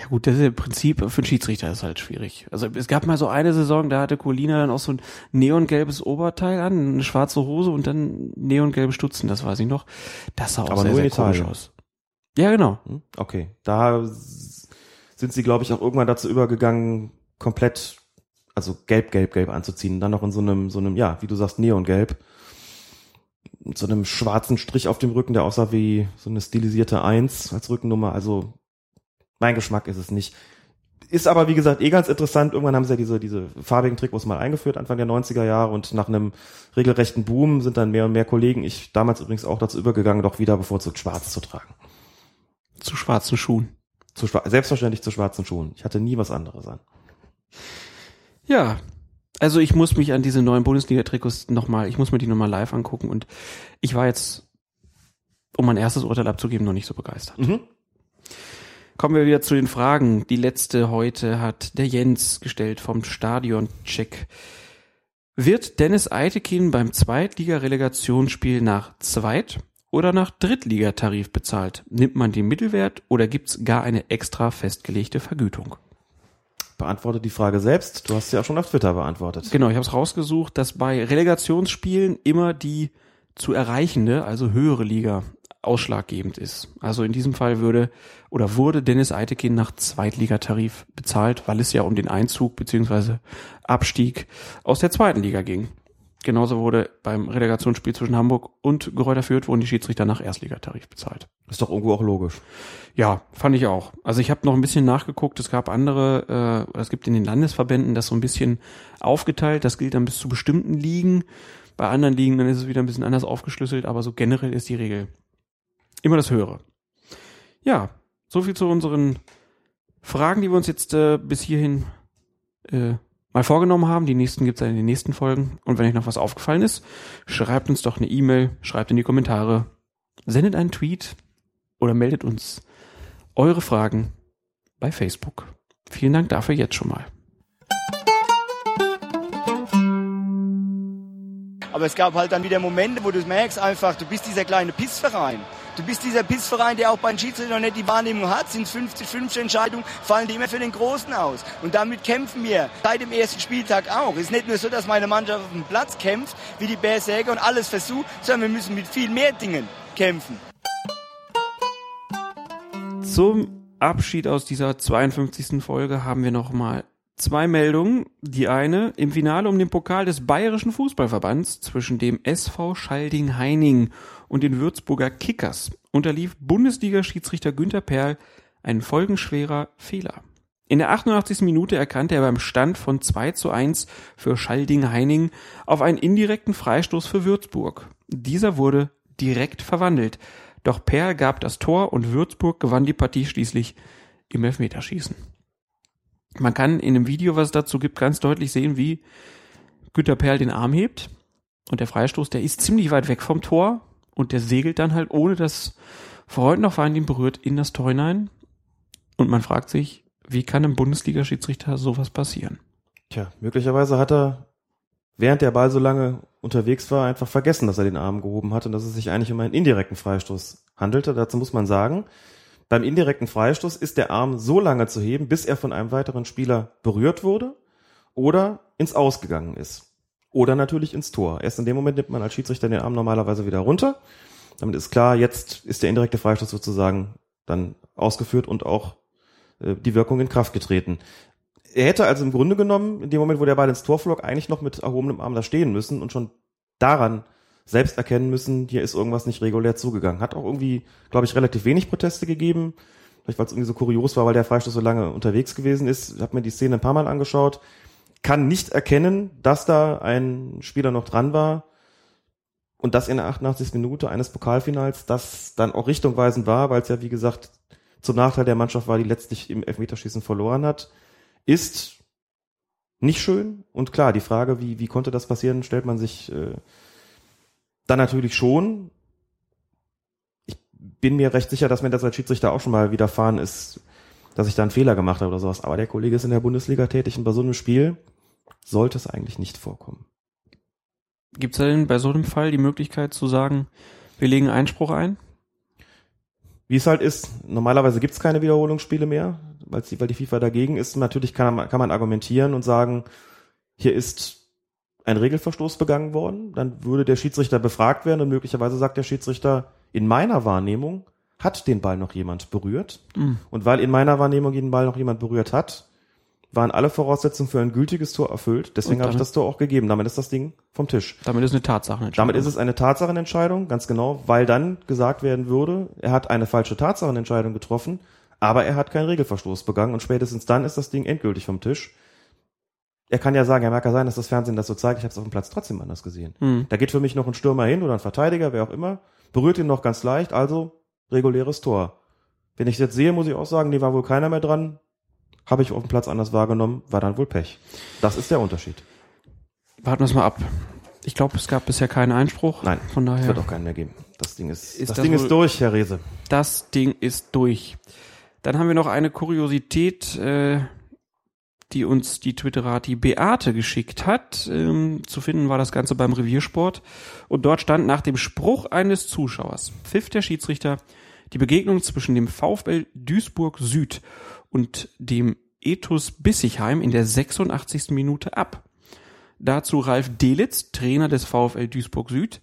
Ja gut, das ist im Prinzip für einen Schiedsrichter ist halt schwierig. Also es gab mal so eine Saison, da hatte Colina dann auch so ein neongelbes Oberteil an, eine schwarze Hose und dann neongelbe Stutzen, das weiß ich noch. Das sah auch Aber sehr, nur sehr komisch aus. Ja, genau. Hm? Okay. Da sind sie, glaube ich, auch irgendwann dazu übergegangen, komplett, also gelb, gelb, gelb anzuziehen. Dann noch in so einem, so einem, ja, wie du sagst, Neongelb. Mit so einem schwarzen Strich auf dem Rücken, der aussah wie so eine stilisierte Eins als Rückennummer. Also, mein Geschmack ist es nicht. Ist aber, wie gesagt, eh ganz interessant. Irgendwann haben sie ja diese, diese farbigen Trikots mal eingeführt, Anfang der 90er Jahre. Und nach einem regelrechten Boom sind dann mehr und mehr Kollegen, ich damals übrigens auch dazu übergegangen, doch wieder bevorzugt schwarz zu tragen. Zu schwarzen Schuhen. Zu selbstverständlich zu schwarzen Schuhen. Ich hatte nie was anderes an. Ja. Also ich muss mich an diese neuen Bundesliga-Trikots nochmal, ich muss mir die nochmal live angucken und ich war jetzt, um mein erstes Urteil abzugeben, noch nicht so begeistert. Mhm. Kommen wir wieder zu den Fragen. Die letzte heute hat der Jens gestellt vom Stadion-Check. Wird Dennis Eitekin beim Zweitliga-Relegationsspiel nach Zweit- oder nach Drittligatarif bezahlt? Nimmt man den Mittelwert oder gibt's gar eine extra festgelegte Vergütung? Beantworte die Frage selbst. Du hast sie auch schon auf Twitter beantwortet. Genau, ich habe es rausgesucht, dass bei Relegationsspielen immer die zu erreichende, also höhere Liga ausschlaggebend ist. Also in diesem Fall würde oder wurde Dennis Eitekin nach Zweitligatarif bezahlt, weil es ja um den Einzug beziehungsweise Abstieg aus der zweiten Liga ging. Genauso wurde beim Relegationsspiel zwischen Hamburg und Greuther Fürth wurden die Schiedsrichter nach Erstligatarif bezahlt. Ist doch irgendwo auch logisch. Ja, fand ich auch. Also ich habe noch ein bisschen nachgeguckt. Es gab andere, äh, es gibt in den Landesverbänden das so ein bisschen aufgeteilt. Das gilt dann bis zu bestimmten Ligen. Bei anderen Ligen dann ist es wieder ein bisschen anders aufgeschlüsselt, aber so generell ist die Regel immer das Höhere. Ja, so viel zu unseren Fragen, die wir uns jetzt äh, bis hierhin äh, mal vorgenommen haben. Die nächsten gibt's dann in den nächsten Folgen. Und wenn euch noch was aufgefallen ist, schreibt uns doch eine E-Mail, schreibt in die Kommentare, sendet einen Tweet oder meldet uns eure Fragen bei Facebook. Vielen Dank dafür jetzt schon mal. Aber es gab halt dann wieder Momente, wo du merkst einfach, du bist dieser kleine Pissverein. Du bist dieser Pissverein, der auch bei den Schiedsrichtern nicht die Wahrnehmung hat. Sind 50-50 Entscheidungen, fallen die immer für den Großen aus. Und damit kämpfen wir seit dem ersten Spieltag auch. Es ist nicht nur so, dass meine Mannschaft auf dem Platz kämpft, wie die Berserker und alles versucht, sondern wir müssen mit viel mehr Dingen kämpfen. Zum Abschied aus dieser 52. Folge haben wir noch mal zwei Meldungen. Die eine im Finale um den Pokal des Bayerischen Fußballverbands zwischen dem SV Schalding-Heining und den Würzburger Kickers unterlief Bundesliga-Schiedsrichter Günther Perl ein folgenschwerer Fehler. In der 88. Minute erkannte er beim Stand von 2 zu 1 für Schalding-Heining auf einen indirekten Freistoß für Würzburg. Dieser wurde direkt verwandelt. Doch Perl gab das Tor und Würzburg gewann die Partie schließlich im Elfmeterschießen. Man kann in einem Video, was es dazu gibt, ganz deutlich sehen, wie Günter Perl den Arm hebt und der Freistoß, der ist ziemlich weit weg vom Tor und der segelt dann halt, ohne dass Freund noch Feind ihn berührt, in das Tor hinein. Und man fragt sich, wie kann einem Bundesliga-Schiedsrichter sowas passieren? Tja, möglicherweise hat er, während der Ball so lange unterwegs war, einfach vergessen, dass er den Arm gehoben hat und dass es sich eigentlich um einen indirekten Freistoß handelte. Dazu muss man sagen, beim indirekten Freistoß ist der Arm so lange zu heben, bis er von einem weiteren Spieler berührt wurde oder ins Ausgegangen ist. Oder natürlich ins Tor. Erst in dem Moment nimmt man als Schiedsrichter den Arm normalerweise wieder runter. Damit ist klar, jetzt ist der indirekte Freistoß sozusagen dann ausgeführt und auch äh, die Wirkung in Kraft getreten. Er hätte also im Grunde genommen, in dem Moment, wo der Ball ins Tor flog, eigentlich noch mit erhobenem Arm da stehen müssen und schon daran selbst erkennen müssen, hier ist irgendwas nicht regulär zugegangen. Hat auch irgendwie, glaube ich, relativ wenig Proteste gegeben. Vielleicht weil es irgendwie so kurios war, weil der Freistoß so lange unterwegs gewesen ist. Ich habe mir die Szene ein paar Mal angeschaut. Kann nicht erkennen, dass da ein Spieler noch dran war. Und das in der 88. Minute eines Pokalfinals, das dann auch richtungweisend war, weil es ja, wie gesagt, zum Nachteil der Mannschaft war, die letztlich im Elfmeterschießen verloren hat, ist nicht schön. Und klar, die Frage, wie, wie konnte das passieren, stellt man sich äh, dann natürlich schon. Ich bin mir recht sicher, dass mir das als Schiedsrichter auch schon mal widerfahren ist, dass ich da einen Fehler gemacht habe oder sowas. Aber der Kollege ist in der Bundesliga tätig und bei so einem Spiel sollte es eigentlich nicht vorkommen. Gibt es denn bei so einem Fall die Möglichkeit zu sagen, wir legen Einspruch ein? Wie es halt ist, normalerweise gibt es keine Wiederholungsspiele mehr, weil die, weil die FIFA dagegen ist. Natürlich kann man, kann man argumentieren und sagen, hier ist ein Regelverstoß begangen worden. Dann würde der Schiedsrichter befragt werden und möglicherweise sagt der Schiedsrichter, in meiner Wahrnehmung hat den Ball noch jemand berührt. Mhm. Und weil in meiner Wahrnehmung den Ball noch jemand berührt hat, waren alle Voraussetzungen für ein gültiges Tor erfüllt. Deswegen habe ich das Tor auch gegeben. Damit ist das Ding vom Tisch. Damit ist eine Tatsachenentscheidung. Damit ist es eine Tatsachenentscheidung, ganz genau, weil dann gesagt werden würde, er hat eine falsche Tatsachenentscheidung getroffen, aber er hat keinen Regelverstoß begangen und spätestens dann ist das Ding endgültig vom Tisch. Er kann ja sagen, er mag ja sein, dass das Fernsehen das so zeigt, ich habe es auf dem Platz trotzdem anders gesehen. Mhm. Da geht für mich noch ein Stürmer hin oder ein Verteidiger, wer auch immer, berührt ihn noch ganz leicht, also reguläres Tor. Wenn ich jetzt sehe, muss ich auch sagen, nee, war wohl keiner mehr dran, habe ich auf dem Platz anders wahrgenommen, war dann wohl Pech. Das ist der Unterschied. Warten wir es mal ab. Ich glaube, es gab bisher keinen Einspruch. Nein, von daher. Es wird auch keinen mehr geben. Das Ding ist, ist das, das Ding ist durch, Herr Rehse. Das Ding ist durch. Dann haben wir noch eine Kuriosität, äh, die uns die Twitterer die Beate geschickt hat. Ähm, zu finden war das Ganze beim Reviersport. Und dort stand nach dem Spruch eines Zuschauers, pfiff der Schiedsrichter die Begegnung zwischen dem VfL Duisburg Süd und dem Ethos Bissigheim in der 86. Minute ab. Dazu Ralf Delitz, Trainer des VfL Duisburg Süd.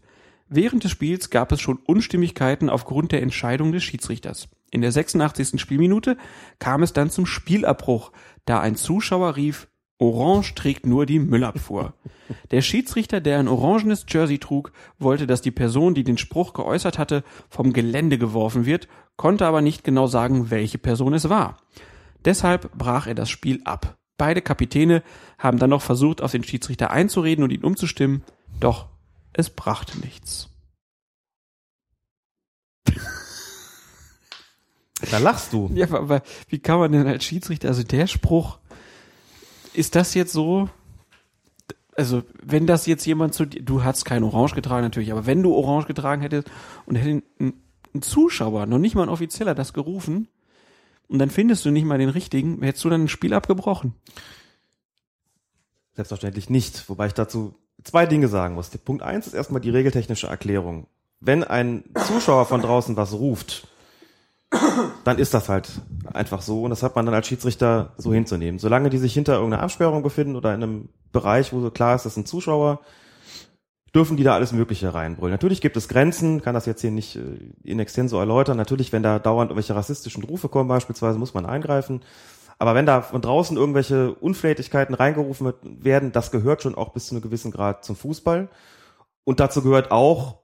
Während des Spiels gab es schon Unstimmigkeiten aufgrund der Entscheidung des Schiedsrichters. In der 86. Spielminute kam es dann zum Spielabbruch, da ein Zuschauer rief, Orange trägt nur die Müllabfuhr. Der Schiedsrichter, der ein orangenes Jersey trug, wollte, dass die Person, die den Spruch geäußert hatte, vom Gelände geworfen wird, konnte aber nicht genau sagen, welche Person es war. Deshalb brach er das Spiel ab. Beide Kapitäne haben dann noch versucht, auf den Schiedsrichter einzureden und ihn umzustimmen, doch es brachte nichts. Da lachst du. Ja, aber wie kann man denn als Schiedsrichter, also der Spruch, ist das jetzt so, also wenn das jetzt jemand zu dir, du hast kein Orange getragen natürlich, aber wenn du Orange getragen hättest und hätte ein, ein Zuschauer, noch nicht mal ein Offizieller, das gerufen, und dann findest du nicht mal den richtigen, hättest du dann ein Spiel abgebrochen? Selbstverständlich nicht, wobei ich dazu zwei Dinge sagen muss. Punkt eins ist erstmal die regeltechnische Erklärung. Wenn ein Zuschauer von draußen was ruft, dann ist das halt einfach so und das hat man dann als Schiedsrichter so hinzunehmen. Solange die sich hinter irgendeiner Absperrung befinden oder in einem Bereich, wo so klar ist, das sind Zuschauer, dürfen die da alles Mögliche reinbrüllen. Natürlich gibt es Grenzen, kann das jetzt hier nicht äh, in extenso erläutern. Natürlich, wenn da dauernd irgendwelche rassistischen Rufe kommen beispielsweise, muss man eingreifen. Aber wenn da von draußen irgendwelche Unflätigkeiten reingerufen werden, das gehört schon auch bis zu einem gewissen Grad zum Fußball. Und dazu gehört auch,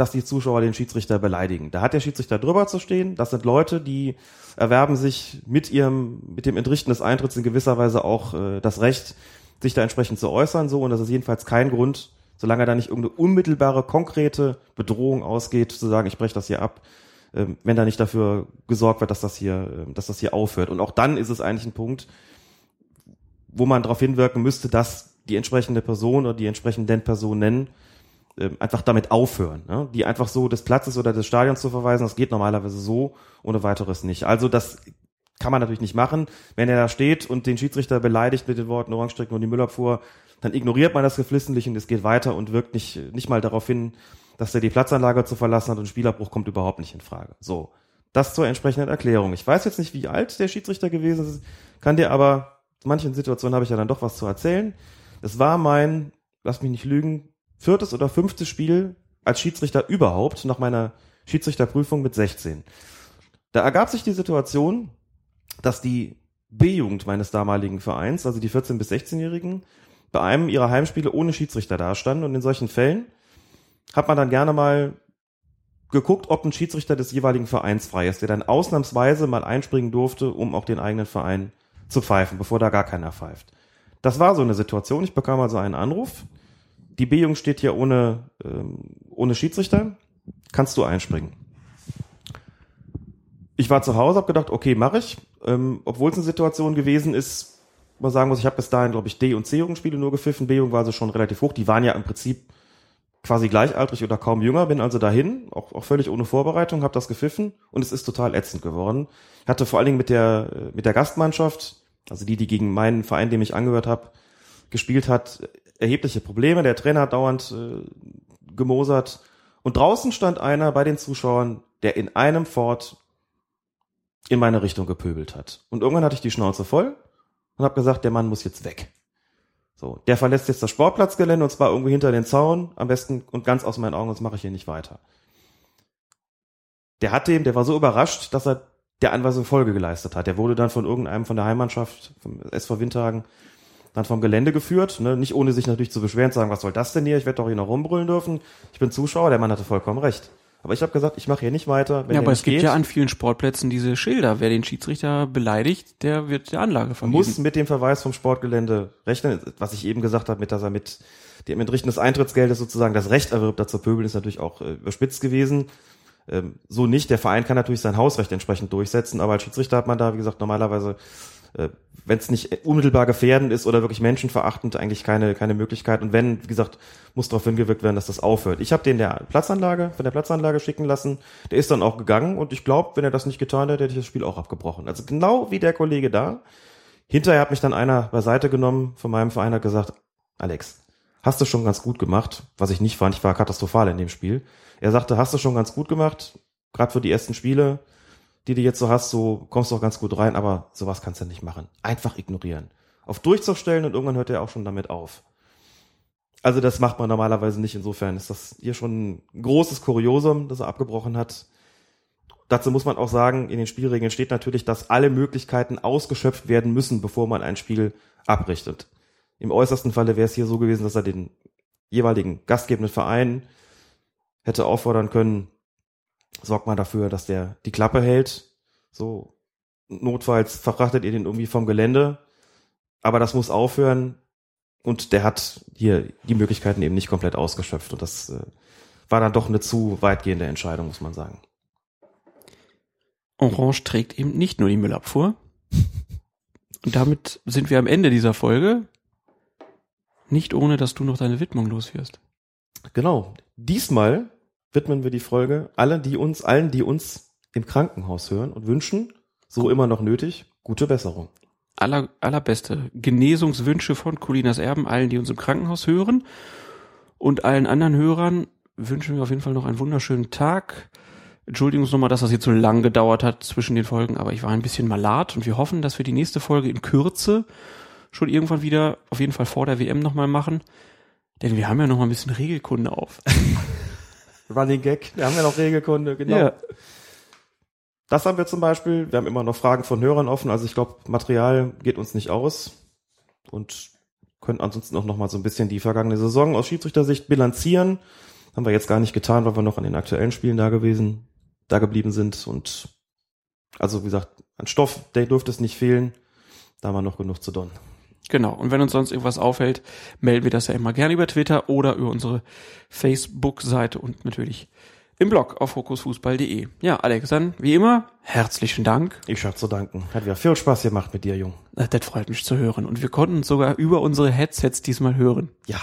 dass die Zuschauer den Schiedsrichter beleidigen. Da hat der Schiedsrichter drüber zu stehen. Das sind Leute, die erwerben sich mit ihrem, mit dem Entrichten des Eintritts in gewisser Weise auch äh, das Recht, sich da entsprechend zu äußern. So und das ist jedenfalls kein Grund, solange da nicht irgendeine unmittelbare, konkrete Bedrohung ausgeht, zu sagen, ich breche das hier ab, ähm, wenn da nicht dafür gesorgt wird, dass das hier, äh, dass das hier aufhört. Und auch dann ist es eigentlich ein Punkt, wo man darauf hinwirken müsste, dass die entsprechende Person oder die entsprechenden Personen äh, einfach damit aufhören. Ne? Die einfach so des Platzes oder des Stadions zu verweisen, das geht normalerweise so ohne weiteres nicht. Also das kann man natürlich nicht machen. Wenn er da steht und den Schiedsrichter beleidigt mit den Worten Orangestricken und die Müllabfuhr, dann ignoriert man das geflissentlich und es geht weiter und wirkt nicht, nicht mal darauf hin, dass er die Platzanlage zu verlassen hat und Spielabbruch kommt überhaupt nicht in Frage. So. Das zur entsprechenden Erklärung. Ich weiß jetzt nicht, wie alt der Schiedsrichter gewesen ist, kann dir aber, in manchen Situationen habe ich ja dann doch was zu erzählen. Es war mein, lass mich nicht lügen, viertes oder fünftes Spiel als Schiedsrichter überhaupt nach meiner Schiedsrichterprüfung mit 16. Da ergab sich die Situation, dass die B-Jugend meines damaligen Vereins, also die 14- bis 16-Jährigen, bei einem ihrer Heimspiele ohne Schiedsrichter dastanden und in solchen Fällen hat man dann gerne mal geguckt, ob ein Schiedsrichter des jeweiligen Vereins frei ist, der dann ausnahmsweise mal einspringen durfte, um auch den eigenen Verein zu pfeifen, bevor da gar keiner pfeift. Das war so eine Situation. Ich bekam also einen Anruf. Die B-Jugend steht hier ohne, ähm, ohne Schiedsrichter. Kannst du einspringen? Ich war zu Hause, habe gedacht, okay, mache ich. Ähm, Obwohl es eine Situation gewesen ist, man sagen muss, ich habe bis dahin, glaube ich, D- und C-Jugendspiele nur gepfiffen. B-Jugend war also schon relativ hoch. Die waren ja im Prinzip quasi gleichaltrig oder kaum jünger, bin also dahin, auch, auch völlig ohne Vorbereitung, habe das gepfiffen und es ist total ätzend geworden. Ich hatte vor allen Dingen mit der, mit der Gastmannschaft, also die, die gegen meinen Verein, dem ich angehört habe, gespielt hat, erhebliche Probleme. Der Trainer hat dauernd äh, gemosert. Und draußen stand einer bei den Zuschauern, der in einem Fort in meine Richtung gepöbelt hat. Und irgendwann hatte ich die Schnauze voll und habe gesagt, der Mann muss jetzt weg. So, der verlässt jetzt das Sportplatzgelände und zwar irgendwie hinter den Zaun, am besten und ganz aus meinen Augen, sonst mache ich hier nicht weiter. Der hat dem, der war so überrascht, dass er der Anweisung Folge geleistet hat. Der wurde dann von irgendeinem von der Heimmannschaft, vom SV Windhagen, dann vom Gelände geführt, ne? nicht ohne sich natürlich zu beschweren, zu sagen, was soll das denn hier, ich werde doch hier noch rumbrüllen dürfen. Ich bin Zuschauer, der Mann hatte vollkommen recht. Aber ich habe gesagt, ich mache hier nicht weiter. ja, aber es gibt geht, ja an vielen Sportplätzen diese Schilder. Wer den Schiedsrichter beleidigt, der wird der Anlage verwiesen. Muss mit dem Verweis vom Sportgelände rechnen. Was ich eben gesagt habe, mit dass er mit dem Entrichten des Eintrittsgeldes sozusagen das Recht erwirbt, dazu pöbeln, ist natürlich auch äh, überspitzt gewesen. Ähm, so nicht. Der Verein kann natürlich sein Hausrecht entsprechend durchsetzen, aber als Schiedsrichter hat man da, wie gesagt, normalerweise wenn es nicht unmittelbar gefährdend ist oder wirklich menschenverachtend, eigentlich keine, keine Möglichkeit. Und wenn, wie gesagt, muss darauf hingewirkt werden, dass das aufhört. Ich habe den der Platzanlage, von der Platzanlage schicken lassen. Der ist dann auch gegangen und ich glaube, wenn er das nicht getan hätte, hätte ich das Spiel auch abgebrochen. Also genau wie der Kollege da. Hinterher hat mich dann einer beiseite genommen von meinem Verein, hat gesagt, Alex, hast du schon ganz gut gemacht, was ich nicht fand, ich war katastrophal in dem Spiel. Er sagte, hast du schon ganz gut gemacht, gerade für die ersten Spiele, die du jetzt so hast, so kommst du auch ganz gut rein, aber sowas kannst du nicht machen. Einfach ignorieren. Auf Durchzug stellen und irgendwann hört er auch schon damit auf. Also das macht man normalerweise nicht. Insofern ist das hier schon ein großes Kuriosum, das er abgebrochen hat. Dazu muss man auch sagen, in den Spielregeln steht natürlich, dass alle Möglichkeiten ausgeschöpft werden müssen, bevor man ein Spiel abrichtet. Im äußersten Falle wäre es hier so gewesen, dass er den jeweiligen gastgebenden Verein hätte auffordern können, sorgt man dafür, dass der die Klappe hält. So, notfalls verfrachtet ihr den irgendwie vom Gelände. Aber das muss aufhören. Und der hat hier die Möglichkeiten eben nicht komplett ausgeschöpft. Und das äh, war dann doch eine zu weitgehende Entscheidung, muss man sagen. Orange trägt eben nicht nur die Müllabfuhr. Und damit sind wir am Ende dieser Folge. Nicht ohne, dass du noch deine Widmung loswirst. Genau. Diesmal widmen wir die Folge alle, die uns, allen, die uns im Krankenhaus hören und wünschen, so immer noch nötig, gute Besserung. Aller, allerbeste Genesungswünsche von Colinas Erben, allen, die uns im Krankenhaus hören und allen anderen Hörern wünschen wir auf jeden Fall noch einen wunderschönen Tag. Entschuldigen uns nochmal, dass das jetzt so lang gedauert hat zwischen den Folgen, aber ich war ein bisschen malat und wir hoffen, dass wir die nächste Folge in Kürze schon irgendwann wieder, auf jeden Fall vor der WM nochmal machen. Denn wir haben ja noch mal ein bisschen Regelkunde auf. Running Gag. Wir haben ja noch Regelkunde, genau. Ja. Das haben wir zum Beispiel. Wir haben immer noch Fragen von Hörern offen. Also ich glaube, Material geht uns nicht aus. Und können ansonsten auch noch mal so ein bisschen die vergangene Saison aus Schiedsrichtersicht bilanzieren. Haben wir jetzt gar nicht getan, weil wir noch an den aktuellen Spielen da gewesen, da geblieben sind. Und also wie gesagt, an Stoff, der dürfte es nicht fehlen. Da haben wir noch genug zu tun. Genau. Und wenn uns sonst irgendwas auffällt, melden wir das ja immer gerne über Twitter oder über unsere Facebook-Seite und natürlich im Blog auf fokusfußball.de. Ja, Alex, dann wie immer herzlichen Dank. Ich hab zu danken. Hat wieder viel Spaß gemacht mit dir, Jung. Das freut mich zu hören. Und wir konnten uns sogar über unsere Headsets diesmal hören. Ja.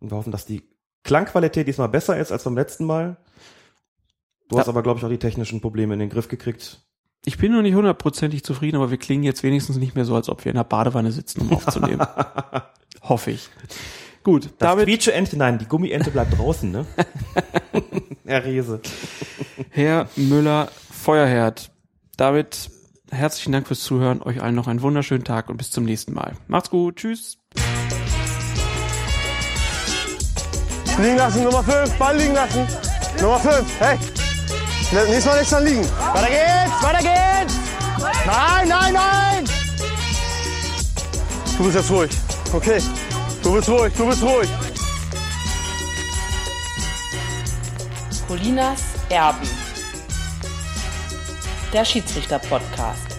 Und wir hoffen, dass die Klangqualität diesmal besser ist als beim letzten Mal. Du Ja. hast aber, glaube ich, auch die technischen Probleme in den Griff gekriegt. Ich bin noch nicht hundertprozentig zufrieden, aber wir klingen jetzt wenigstens nicht mehr so, als ob wir in der Badewanne sitzen, um aufzunehmen. Hoffe ich. Gut, Das damit, Quietsche-Ente, nein, die Gummiente bleibt draußen, ne? Herr Rese. Herr Müller, Feuerherd. Damit herzlichen Dank fürs Zuhören. Euch allen noch einen wunderschönen Tag und bis zum nächsten Mal. Macht's gut. Tschüss. Liegen lassen, Nummer 5, Ball liegen lassen. Nummer 5, hey. Diesmal nichts an liegen. Weiter geht's, weiter geht's. Nein, nein, nein. Du bist jetzt ruhig. Okay. Du bist ruhig, du bist ruhig. Colinas Erben. Der Schiedsrichter-Podcast.